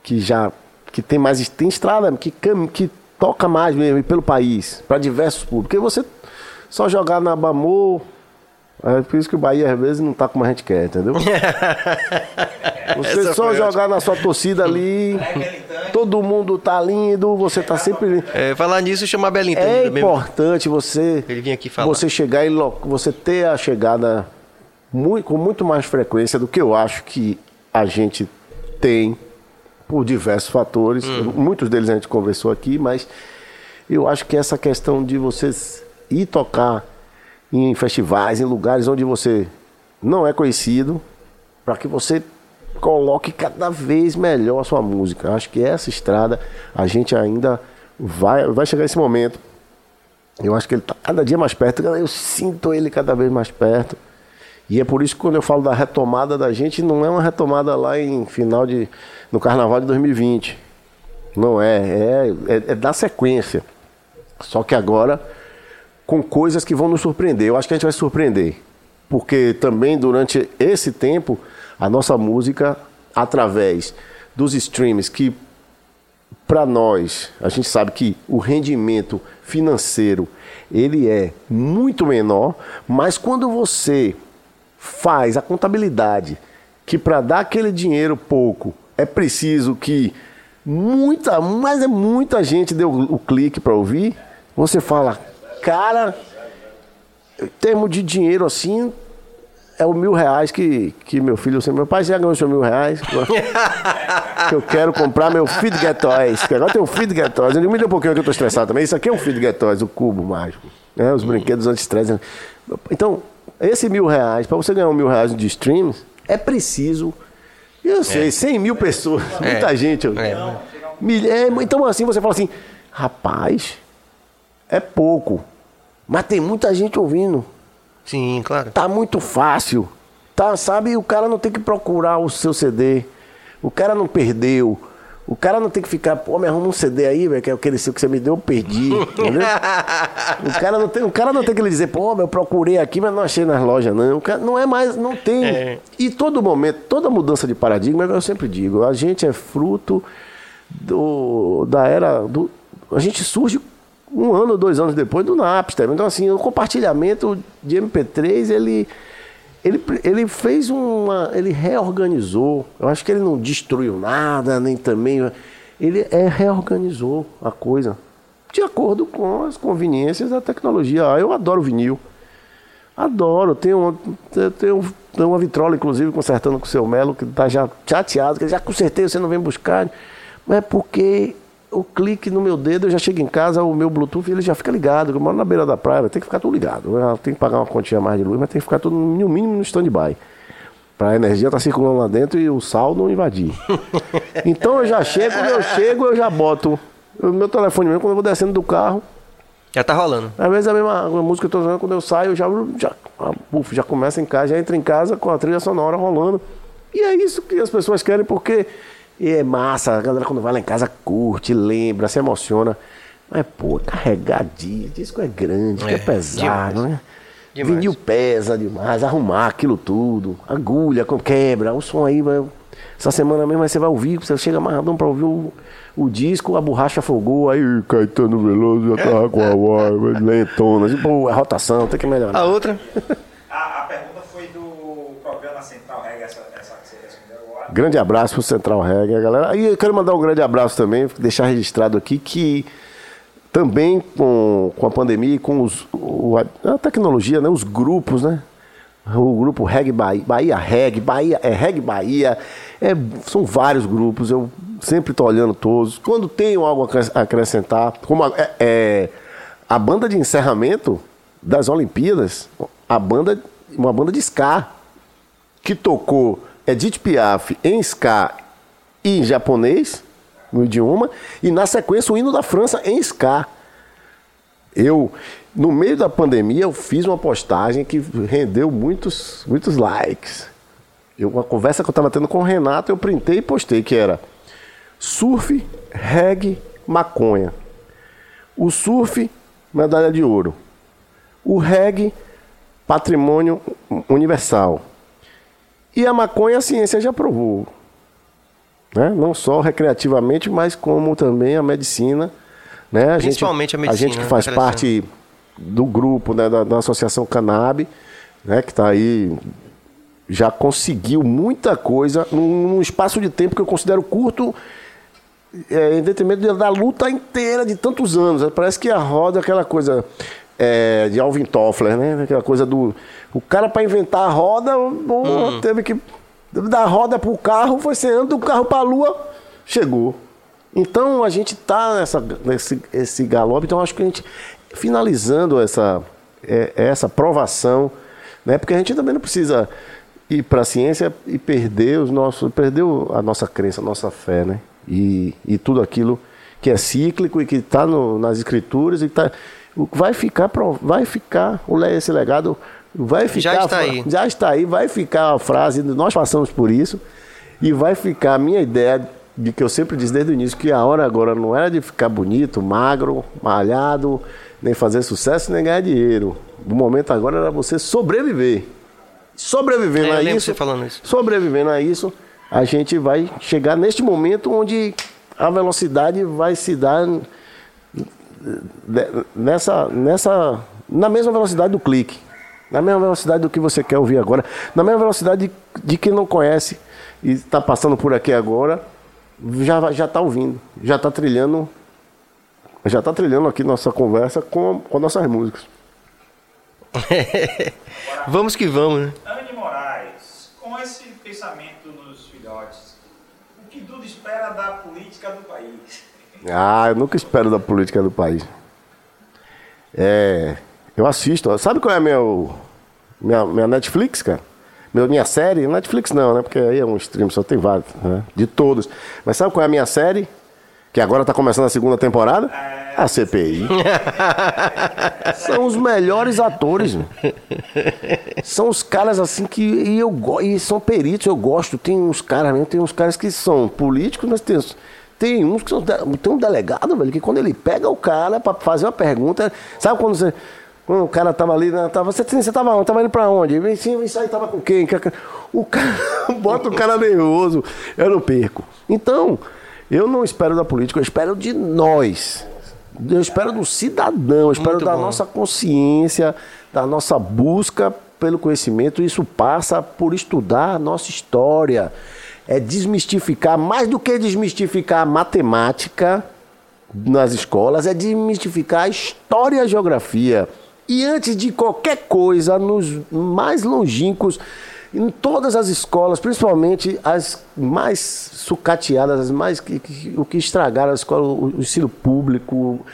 que já que tem mais tem estrada, que, que toca mais mesmo pelo país, para diversos públicos. Porque você só jogar na Bamor, é por isso que o Bahia às vezes não tá como a gente quer, entendeu? [LAUGHS] Você Essa só jogar na sua torcida ali, todo mundo tá lindo, você tá sempre. É, falar nisso, chamar Belinton. É mesmo. importante você Ele vinha aqui falar. você chegar e você ter a chegada mui- com muito mais frequência do que eu acho que a gente tem por diversos fatores. Hum. Muitos deles a gente conversou aqui, mas eu acho que essa questão de vocês ir tocar em festivais, em lugares onde você não é conhecido, para que você coloque cada vez melhor a sua música. Acho que essa estrada a gente ainda vai, vai chegar esse momento. Eu acho que ele está cada dia mais perto. Eu sinto ele cada vez mais perto. E é por isso que quando eu falo da retomada da gente, não é uma retomada lá em final de. no carnaval de 2020. Não é. É, é, é da sequência. Só que agora com coisas que vão nos surpreender. Eu acho que a gente vai surpreender. Porque também durante esse tempo, a nossa música, através dos streams, que para nós, a gente sabe que o rendimento financeiro ele é muito menor, mas quando você faz a contabilidade que para dar aquele dinheiro pouco é preciso que muita, mas é muita gente deu o clique para ouvir, você fala, cara, em termos de dinheiro assim, é o mil reais que, que meu filho, meu pai já ganhou mil reais. [LAUGHS] que eu quero comprar meu Feed Get Toys. Que agora tem um Feed Get Toys. Eu me dê um pouquinho que eu tô estressado também. Isso aqui é um Feed Get Toys, o cubo mágico. Né? Os brinquedos anti-estresse. Então, esse mil reais, para você ganhar um mil reais de streams, é preciso. Eu sei, 100 mil pessoas, muita gente. É. É, então, assim, você fala assim, rapaz, é pouco. Mas tem muita gente ouvindo. Sim, claro. Tá muito fácil. Tá, sabe? O cara não tem que procurar o seu CD. O cara não perdeu. O cara não tem que ficar, pô, me arruma um CD aí, velho, que é aquele seu que você me deu, eu perdi. Entendeu? [LAUGHS] o, cara não tem, o cara não tem que lhe dizer, pô, eu procurei aqui, mas não achei nas lojas, não. O cara, não é mais, não tem. É. E todo momento, toda mudança de paradigma, eu sempre digo, a gente é fruto do, da era. Do, a gente surge um ano, dois anos depois do Napster. Então, assim, o compartilhamento de MP3, ele, ele, ele fez uma. Ele reorganizou. Eu acho que ele não destruiu nada, nem também. Ele é, reorganizou a coisa. De acordo com as conveniências da tecnologia. Ah, eu adoro vinil. Adoro. Tenho, tenho, tenho, uma vitrola, inclusive, consertando com o seu Melo, que está já chateado, que já consertei, você não vem buscar. Mas é porque o clique no meu dedo, eu já chego em casa, o meu Bluetooth ele já fica ligado. Eu moro na beira da praia, tem que ficar tudo ligado. Eu tenho que pagar uma quantia mais de luz, mas tem que ficar tudo no mínimo no stand-by. Para a energia estar circulando lá dentro e o sal não invadir. [LAUGHS] então eu já chego, quando eu chego, eu já boto o meu telefone mesmo, quando eu vou descendo do carro, Já tá rolando. às vezes a mesma a música que eu tô usando, quando eu saio, eu já, já, ah, uf, já começa em casa, já entra em casa com a trilha sonora rolando. E é isso que as pessoas querem, porque é massa, a galera quando vai lá em casa curte, lembra, se emociona. Mas, pô, carregadinho, disco é grande, disco é, É, pesado, demais. né? Demais. Vinil pesa demais, arrumar aquilo tudo, agulha, quebra, o som aí vai. Essa semana mesmo aí você vai ouvir, você chega amarradão pra ouvir o, o disco, a borracha afogou, aí Caetano Veloso já tava [LAUGHS] com a voz lentona. Pô, a rotação, tem que melhorar. A outra? [LAUGHS] A, a pergunta foi do programa Central Reggae, essa, essa que você respondeu agora. Grande abraço pro Central Reggae, galera. E eu quero mandar um grande abraço também, deixar registrado aqui que também com, com a pandemia e com os, o- a, tecnologia, né, os grupos, né? O grupo Reg Bahia, Bahia Reg, Bahia, é Reg Bahia, é, são vários grupos, eu sempre estou olhando todos. Quando tenho algo a acrescentar, como a, é- é, a banda de encerramento das Olimpíadas, a banda, uma banda de ska, que tocou Edith Piaf em ska e em japonês, no idioma, e na sequência o hino da França em ska. Eu, no meio da pandemia, eu fiz uma postagem que rendeu muitos, muitos likes. Eu, uma conversa que eu estava tendo com o Renato, eu printei e postei, que era surf, reggae, maconha. O surf, medalha de ouro. O reggae, patrimônio universal. E a maconha a ciência já provou. Né? Não só recreativamente, mas como também a medicina. Né? A Principalmente gente, a medicina, A gente que né? faz Crescendo. parte do grupo né, da, da Associação Cannab, né, que está aí, já conseguiu muita coisa num, num espaço de tempo que eu considero curto, é, em detrimento da luta inteira de tantos anos. Parece que a roda é aquela coisa é, de Alvin Toffler, né? Aquela coisa do. O cara, para inventar a roda, pô, teve que. Da roda para o carro, foi sendo do carro para a lua, chegou. Então a gente tá nessa, nesse esse galope, então acho que a gente, finalizando essa, é, essa provação, né? Porque a gente também não precisa ir para a ciência e perder os nossos, perder a nossa crença, a nossa fé, né? E, e tudo aquilo que é cíclico e que está nas escrituras e tá, o- vai ficar, vai ficar esse legado vai ficar Já está aí. já está aí, vai ficar a frase, nós passamos por isso, e vai ficar a minha ideia de que eu sempre disse desde o início, que a hora agora não era de ficar bonito, magro, malhado, nem fazer sucesso, nem ganhar dinheiro. O momento agora era você sobreviver. Sobrevivendo É, a isso, você falando isso. sobrevivendo a isso, a gente vai chegar neste momento onde a velocidade vai se dar nessa, nessa, na mesma velocidade do clique, na mesma velocidade do que você quer ouvir agora, na mesma velocidade de, de quem não conhece e está passando por aqui agora, já vai- já está ouvindo, já está trilhando, já está trilhando aqui nossa conversa com, com nossas músicas. [LAUGHS] Vamos que vamos, né? Anne Moraes, com esse pensamento nos filhotes, o que Duda espera da política do país? Ah, eu nunca espero da política do país. É, eu assisto. Sabe qual é a meu, minha, minha Netflix, cara? Meu, minha série? Netflix não, né? Porque aí é um stream, só tem vários, né? De todos. Mas sabe qual é a minha série? Que agora tá começando a segunda temporada? A CPI. [LAUGHS] São os melhores atores. meu. São os caras assim que. E, eu, e são peritos, eu gosto. Tem uns caras mesmo, tem uns caras que são políticos, mas tem, uns- tem uns que são. Tem um delegado, velho, que quando ele pega o cara pra fazer uma pergunta. Sabe quando você. Quando o cara tava ali, né, tava, você, você tava onde? Tava indo pra onde? Ele, Sim, isso aí tava com quem? O cara [LAUGHS] bota o cara nervoso. Eu não perco. Então, eu não espero da política, eu espero de nós. Eu espero do cidadão, eu espero Muito da bom. nossa consciência, da nossa busca pelo conhecimento. Isso passa por estudar a nossa história. É desmistificar, mais do que desmistificar a matemática nas escolas, é desmistificar a história e a geografia. E antes de qualquer coisa, nos mais longínquos, em todas as escolas, principalmente as mais sucateadas, as mais que, que- o que estragaram a escola, o, o ensino público,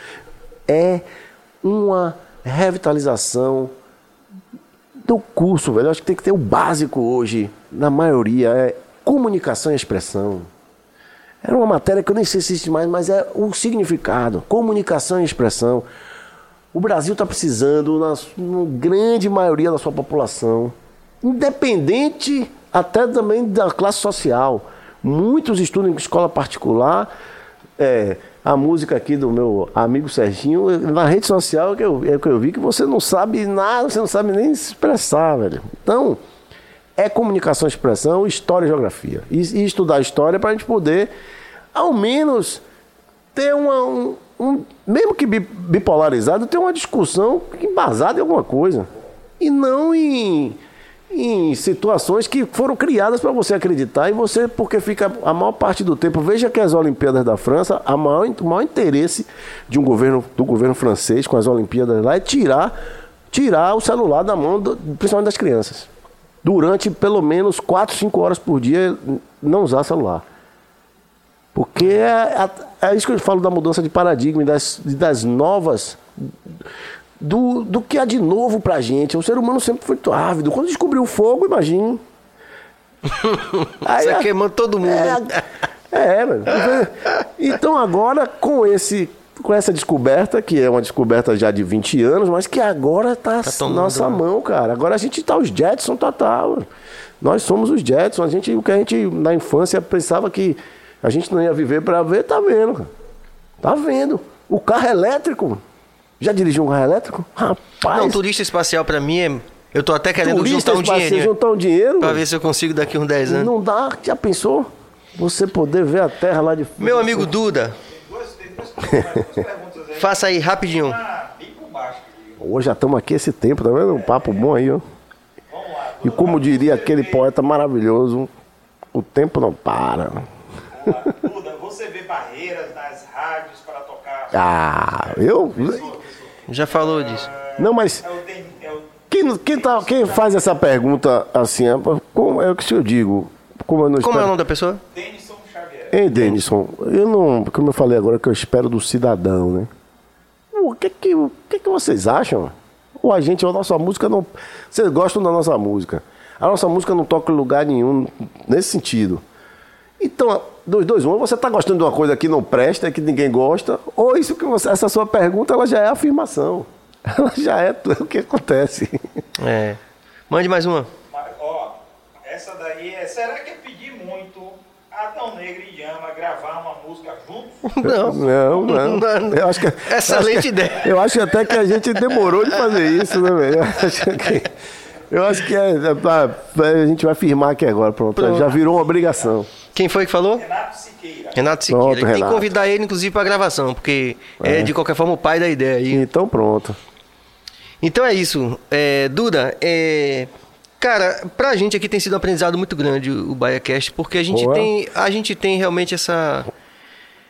é uma revitalização do curso, velho. Eu acho que tem que ter o básico hoje, na maioria, é comunicação e expressão. Era uma matéria que eu nem sei se existe mais, mas é o significado, comunicação e expressão. O Brasil está precisando, na, na grande maioria da sua população, independente até também da classe social. Muitos estudam em escola particular. É, a música aqui do meu amigo Serginho, na rede social é que eu, é que eu vi que você não sabe nada, você não sabe nem se expressar, velho. Então, é comunicação, expressão, história e geografia. E, e estudar história para a gente poder, ao menos, ter uma, um, um- mesmo que bi- bipolarizado, ter uma discussão embasada em alguma coisa. E não em, em situações que foram criadas para você acreditar e você, porque fica a maior parte do tempo. Veja que as Olimpíadas da França, a maior, o maior interesse de um governo, do governo francês com as Olimpíadas lá é tirar, tirar o celular da mão, do- principalmente das crianças. Durante pelo menos 4, 5 horas por dia, não usar celular. Porque é, é, é isso que eu falo da mudança de paradigma, das, das novas. Do, do que há de novo pra gente. O ser humano sempre foi muito ávido. Quando descobriu o fogo, imagine. [LAUGHS] Aí, Você a- queimando todo mundo. é, né? é, mano. Então agora, com esse. Com essa descoberta, que é uma descoberta já de 20 anos, mas que agora tá, Tá na tomando, nossa mão, cara. Agora a gente tá os Jetson total. Nós somos os Jetson. A gente, o que a gente na infância pensava que a gente não ia viver pra ver, tá vendo, cara. Tá vendo. O carro elétrico. Já dirigiu um carro elétrico? Rapaz. Não, turista espacial pra mim é. Eu tô até querendo turista juntar um dinheirinho. juntar um dinheiro. Pra ver se eu consigo daqui uns 10 anos. Não dá. Já pensou? Você poder ver a terra lá de fora. Meu amigo Duda, [LAUGHS] faça aí rapidinho. Hoje já estamos aqui esse tempo, tá vendo? Um papo bom aí, ó. Vamos lá. E como diria aquele poeta maravilhoso, o tempo não para. Duda, você vê barreiras nas rádios para tocar. Ah, eu. Já falou disso. Não, mas É é quem, quem, tá, quem faz essa pergunta assim, é, como, é o que eu digo. Como eu não Como é o nome da pessoa? Xavier. Ei, Denison, eu não. Como eu falei agora, que eu espero do cidadão, né? O que que, o que que vocês acham? Ou a gente, a nossa música não. Vocês gostam da nossa música? A nossa música não toca em lugar nenhum nesse sentido. Então, dois, dois, um, ou você está gostando de uma coisa que não presta, que ninguém gosta, ou isso que você, essa sua pergunta, ela já é afirmação. [LAUGHS] Ela já é tudo o que acontece. É. Mande mais uma. Ó, essa daí é. Será que é Adão Negro e Yama gravar uma música juntos? [LAUGHS] Não. Não, não. Eu acho que, Excelente acho que- ideia. Eu acho até que a gente demorou de fazer isso, né, velho? Eu acho que, eu acho que é, é a gente vai firmar aqui agora, pronto. Pronto. Já virou uma obrigação. Quem foi que falou? Renato Siqueira. Renato Siqueira. Pronto, Tem que Renato. convidar ele, inclusive, pra gravação, porque é. de qualquer forma o pai da ideia aí. Então pronto. Então é isso. É, Duda, é, cara, pra gente aqui tem sido um aprendizado muito grande o BaiaCast, porque a gente, Boa. tem, a gente tem realmente essa,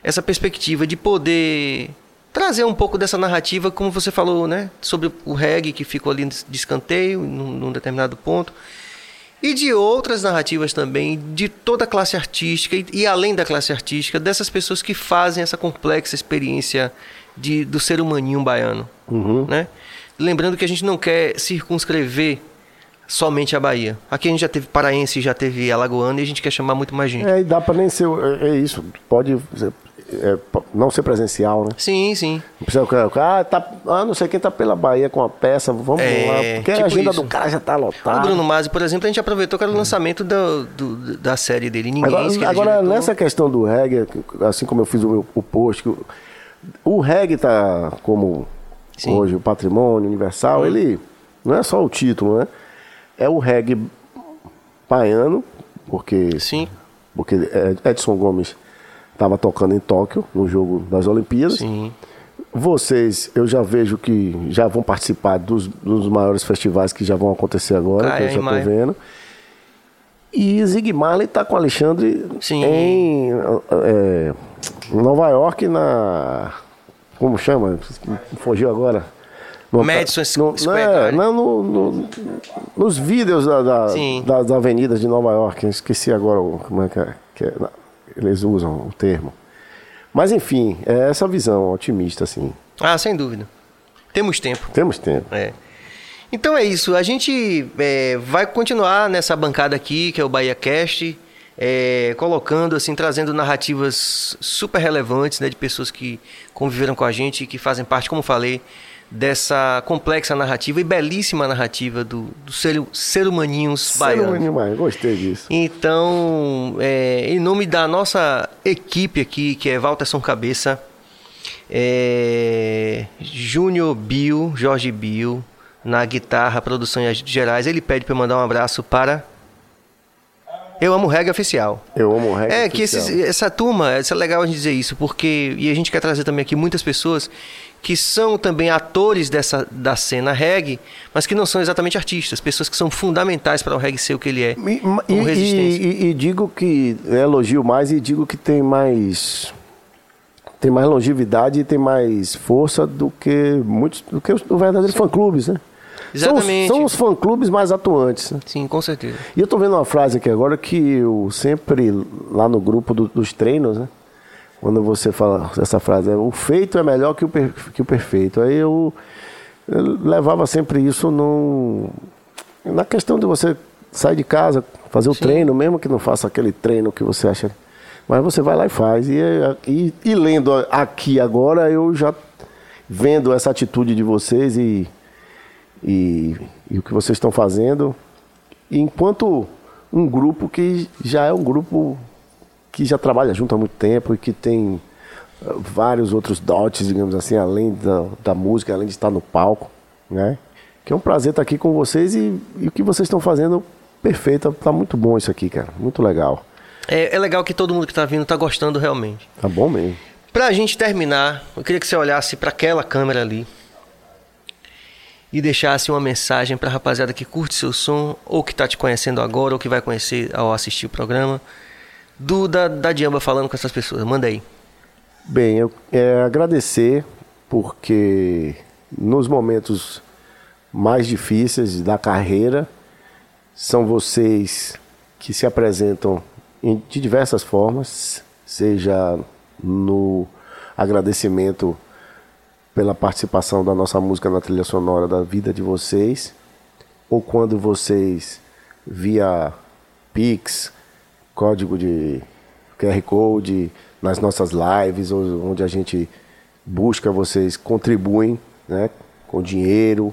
essa perspectiva de poder trazer um pouco dessa narrativa, como você falou, né? Sobre o reggae que ficou ali de escanteio num, num determinado ponto. E de outras narrativas também, de toda a classe artística e, e além da classe artística, dessas pessoas que fazem essa complexa experiência de, do ser humaninho baiano. Né? Lembrando que a gente não quer circunscrever somente a Bahia. Aqui a gente já teve paraense, já teve alagoano e a gente quer chamar muito mais gente. É, e dá pra nem ser. É, é isso. Pode é, não ser presencial, né? Sim, sim. Não precisa. o cara- Ah, tá, ah, não sei quem tá pela Bahia com a peça, vamos É, lá. Porque tipo a agenda isso. do cara já tá O lotada. Bruno Masi, por exemplo, a gente aproveitou que era o lançamento do, do- da série dele. Ninguém Agora, agora, nessa questão do reggae, assim como eu fiz o, meu, o post, que o, o reggae tá como Sim. Hoje o patrimônio universal, ele não é só o título, né? É o reggae baiano, porque, Sim, porque Ed- Edson Gomes estava tocando em Tóquio, no jogo das Olimpíadas. sim. Vocês, eu já vejo que já vão participar dos, dos maiores festivais que já vão acontecer agora, Ah, que é, eu em já maio. vendo. E Zig Marley tá com o Alexandre Sim. em é, Nova York, na. Como chama? Fugiu agora. No- Madison no, Square não, é, Garden. não, no- no- nos vídeos da, da- Sim. das avenidas de Nova York. Esqueci agora como é que, é, que é, eles usam o termo. Mas enfim, é essa visão otimista, assim. Ah, sem dúvida. Temos tempo. Temos tempo. É. Então é isso. A gente é, vai continuar nessa bancada aqui, que é o Bahia Cast, é, colocando, assim, trazendo narrativas super relevantes, né, de pessoas que conviveram com a gente e que fazem parte, como falei, dessa complexa narrativa e belíssima narrativa do, do ser, ser humaninhos Ser baianos. humano demais, gostei disso. Então, é, em nome da nossa equipe aqui, que é Walterson Cabeça, é, Júnior Bill, Jorge Bill, na guitarra, produção e agentes gerais, ele pede para eu mandar um abraço para Eu amo reggae oficial. Eu amo reggae É que oficial. esses- essa turma, isso é legal a gente dizer isso, porque e a gente quer trazer também aqui muitas pessoas que são também atores dessa da cena reggae, mas que não são exatamente artistas, pessoas que são fundamentais para o reggae ser o que ele é, E, como e- resistência. e- e digo que eu elogio mais e digo que tem mais tem mais longevidade e tem mais força do que muitos do que os, os verdadeiros fã-clubes, né? São os- Exatamente. São os, fã-clubes mais atuantes. né? Sim, com certeza. E eu tô vendo uma frase aqui agora que eu sempre lá no grupo do- dos treinos, né? Quando você fala essa frase, é, o feito é melhor que o, per- que o perfeito. Aí eu, eu levava sempre isso no, na questão de você sair de casa, fazer o treino, mesmo que não faça aquele treino que você acha. Mas você vai lá e faz. E, e, e lendo aqui agora, eu já vendo essa atitude de vocês e, e, e o que vocês estão fazendo, enquanto um grupo que já é um grupo que já trabalha junto há muito tempo e que tem eh, vários outros dotes, digamos assim, além da, da música, além de estar no palco, né? Que é um prazer estar aqui com vocês e, e o que vocês estão fazendo perfeito, tá muito bom isso aqui, cara, muito legal, É, é legal que todo mundo que está vindo está gostando realmente. tá bom mesmo. Pra gente terminar, eu queria que você olhasse para aquela câmera ali e deixasse uma mensagem pra rapaziada que curte seu som, ou que tá te conhecendo agora, ou que vai conhecer ao assistir o programa, do da, da Diamba falando com essas pessoas. Manda aí. Bem, eu é, agradecer porque nos momentos mais difíceis da carreira são vocês que se apresentam em- de diversas formas, seja no agradecimento pela participação da nossa música na trilha sonora da vida de vocês, ou quando vocês via Pix, código de QR Code nas nossas lives, onde a gente busca, vocês contribuem né, com dinheiro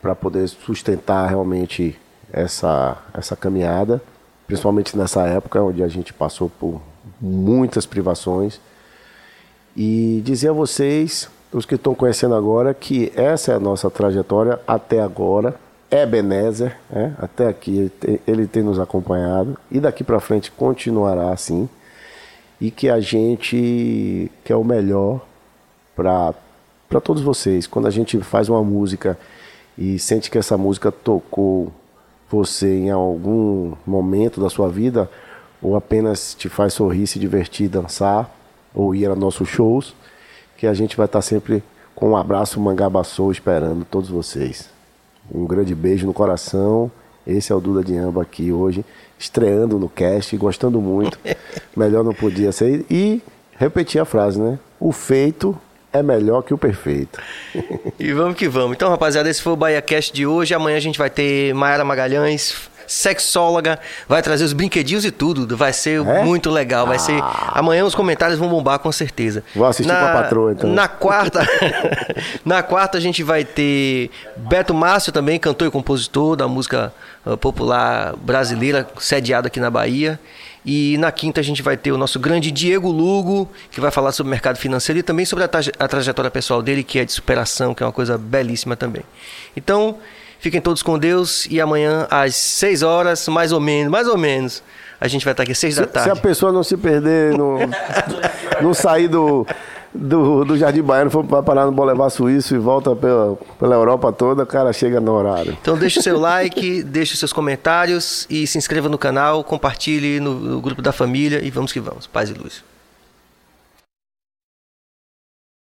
para poder sustentar realmente essa, essa caminhada, principalmente nessa época onde a gente passou por muitas privações. E dizer a vocês, os que estão conhecendo agora, que essa é a nossa trajetória até agora. É Ebenezer, né? até aqui ele tem, ele tem nos acompanhado e daqui para frente continuará assim. E que a gente quer o melhor para todos vocês. Quando a gente faz uma música e sente que essa música tocou você em algum momento da sua vida, ou apenas te faz sorrir, se divertir, dançar, ou ir a nossos shows, que a gente vai estar sempre com um abraço mangabaçou esperando todos vocês. Um grande beijo no coração. Esse é o Duda Diamba aqui hoje, estreando no cast, gostando muito. [LAUGHS] Melhor não podia ser. E repetir a frase, né? O feito é melhor que o perfeito. E vamos que vamos. Então, rapaziada, esse foi o Bahia Cast de hoje. Amanhã a gente vai ter Mayara Magalhães, sexóloga, vai trazer os brinquedinhos e tudo. Vai ser É? muito legal. Vai ser. Amanhã os comentários vão bombar com certeza. Vou assistir com a patroa, então. Na quarta, [LAUGHS] na quarta a gente vai ter Beto Márcio também, cantor e compositor da música ah, popular brasileira, sediado aqui na Bahia. E na quinta a gente vai ter o nosso grande Diego Lugo, que vai falar sobre o mercado financeiro e também sobre a trajetória pessoal dele, que é de superação, que é uma coisa belíssima também. Então, fiquem todos com Deus e amanhã às 6 horas, mais ou menos, mais ou menos, a gente vai estar aqui às 6 da Se, se a tarde. pessoa não se perder, não, [LAUGHS] não sair do, do, do Jardim Baiano, for para parar no Boulevard Suíço e volta pela, pela Europa toda, o cara chega no horário. Então deixe o seu like, [LAUGHS] deixe os seus comentários e se inscreva no canal, compartilhe no, no grupo da família e vamos que vamos. Paz e luz.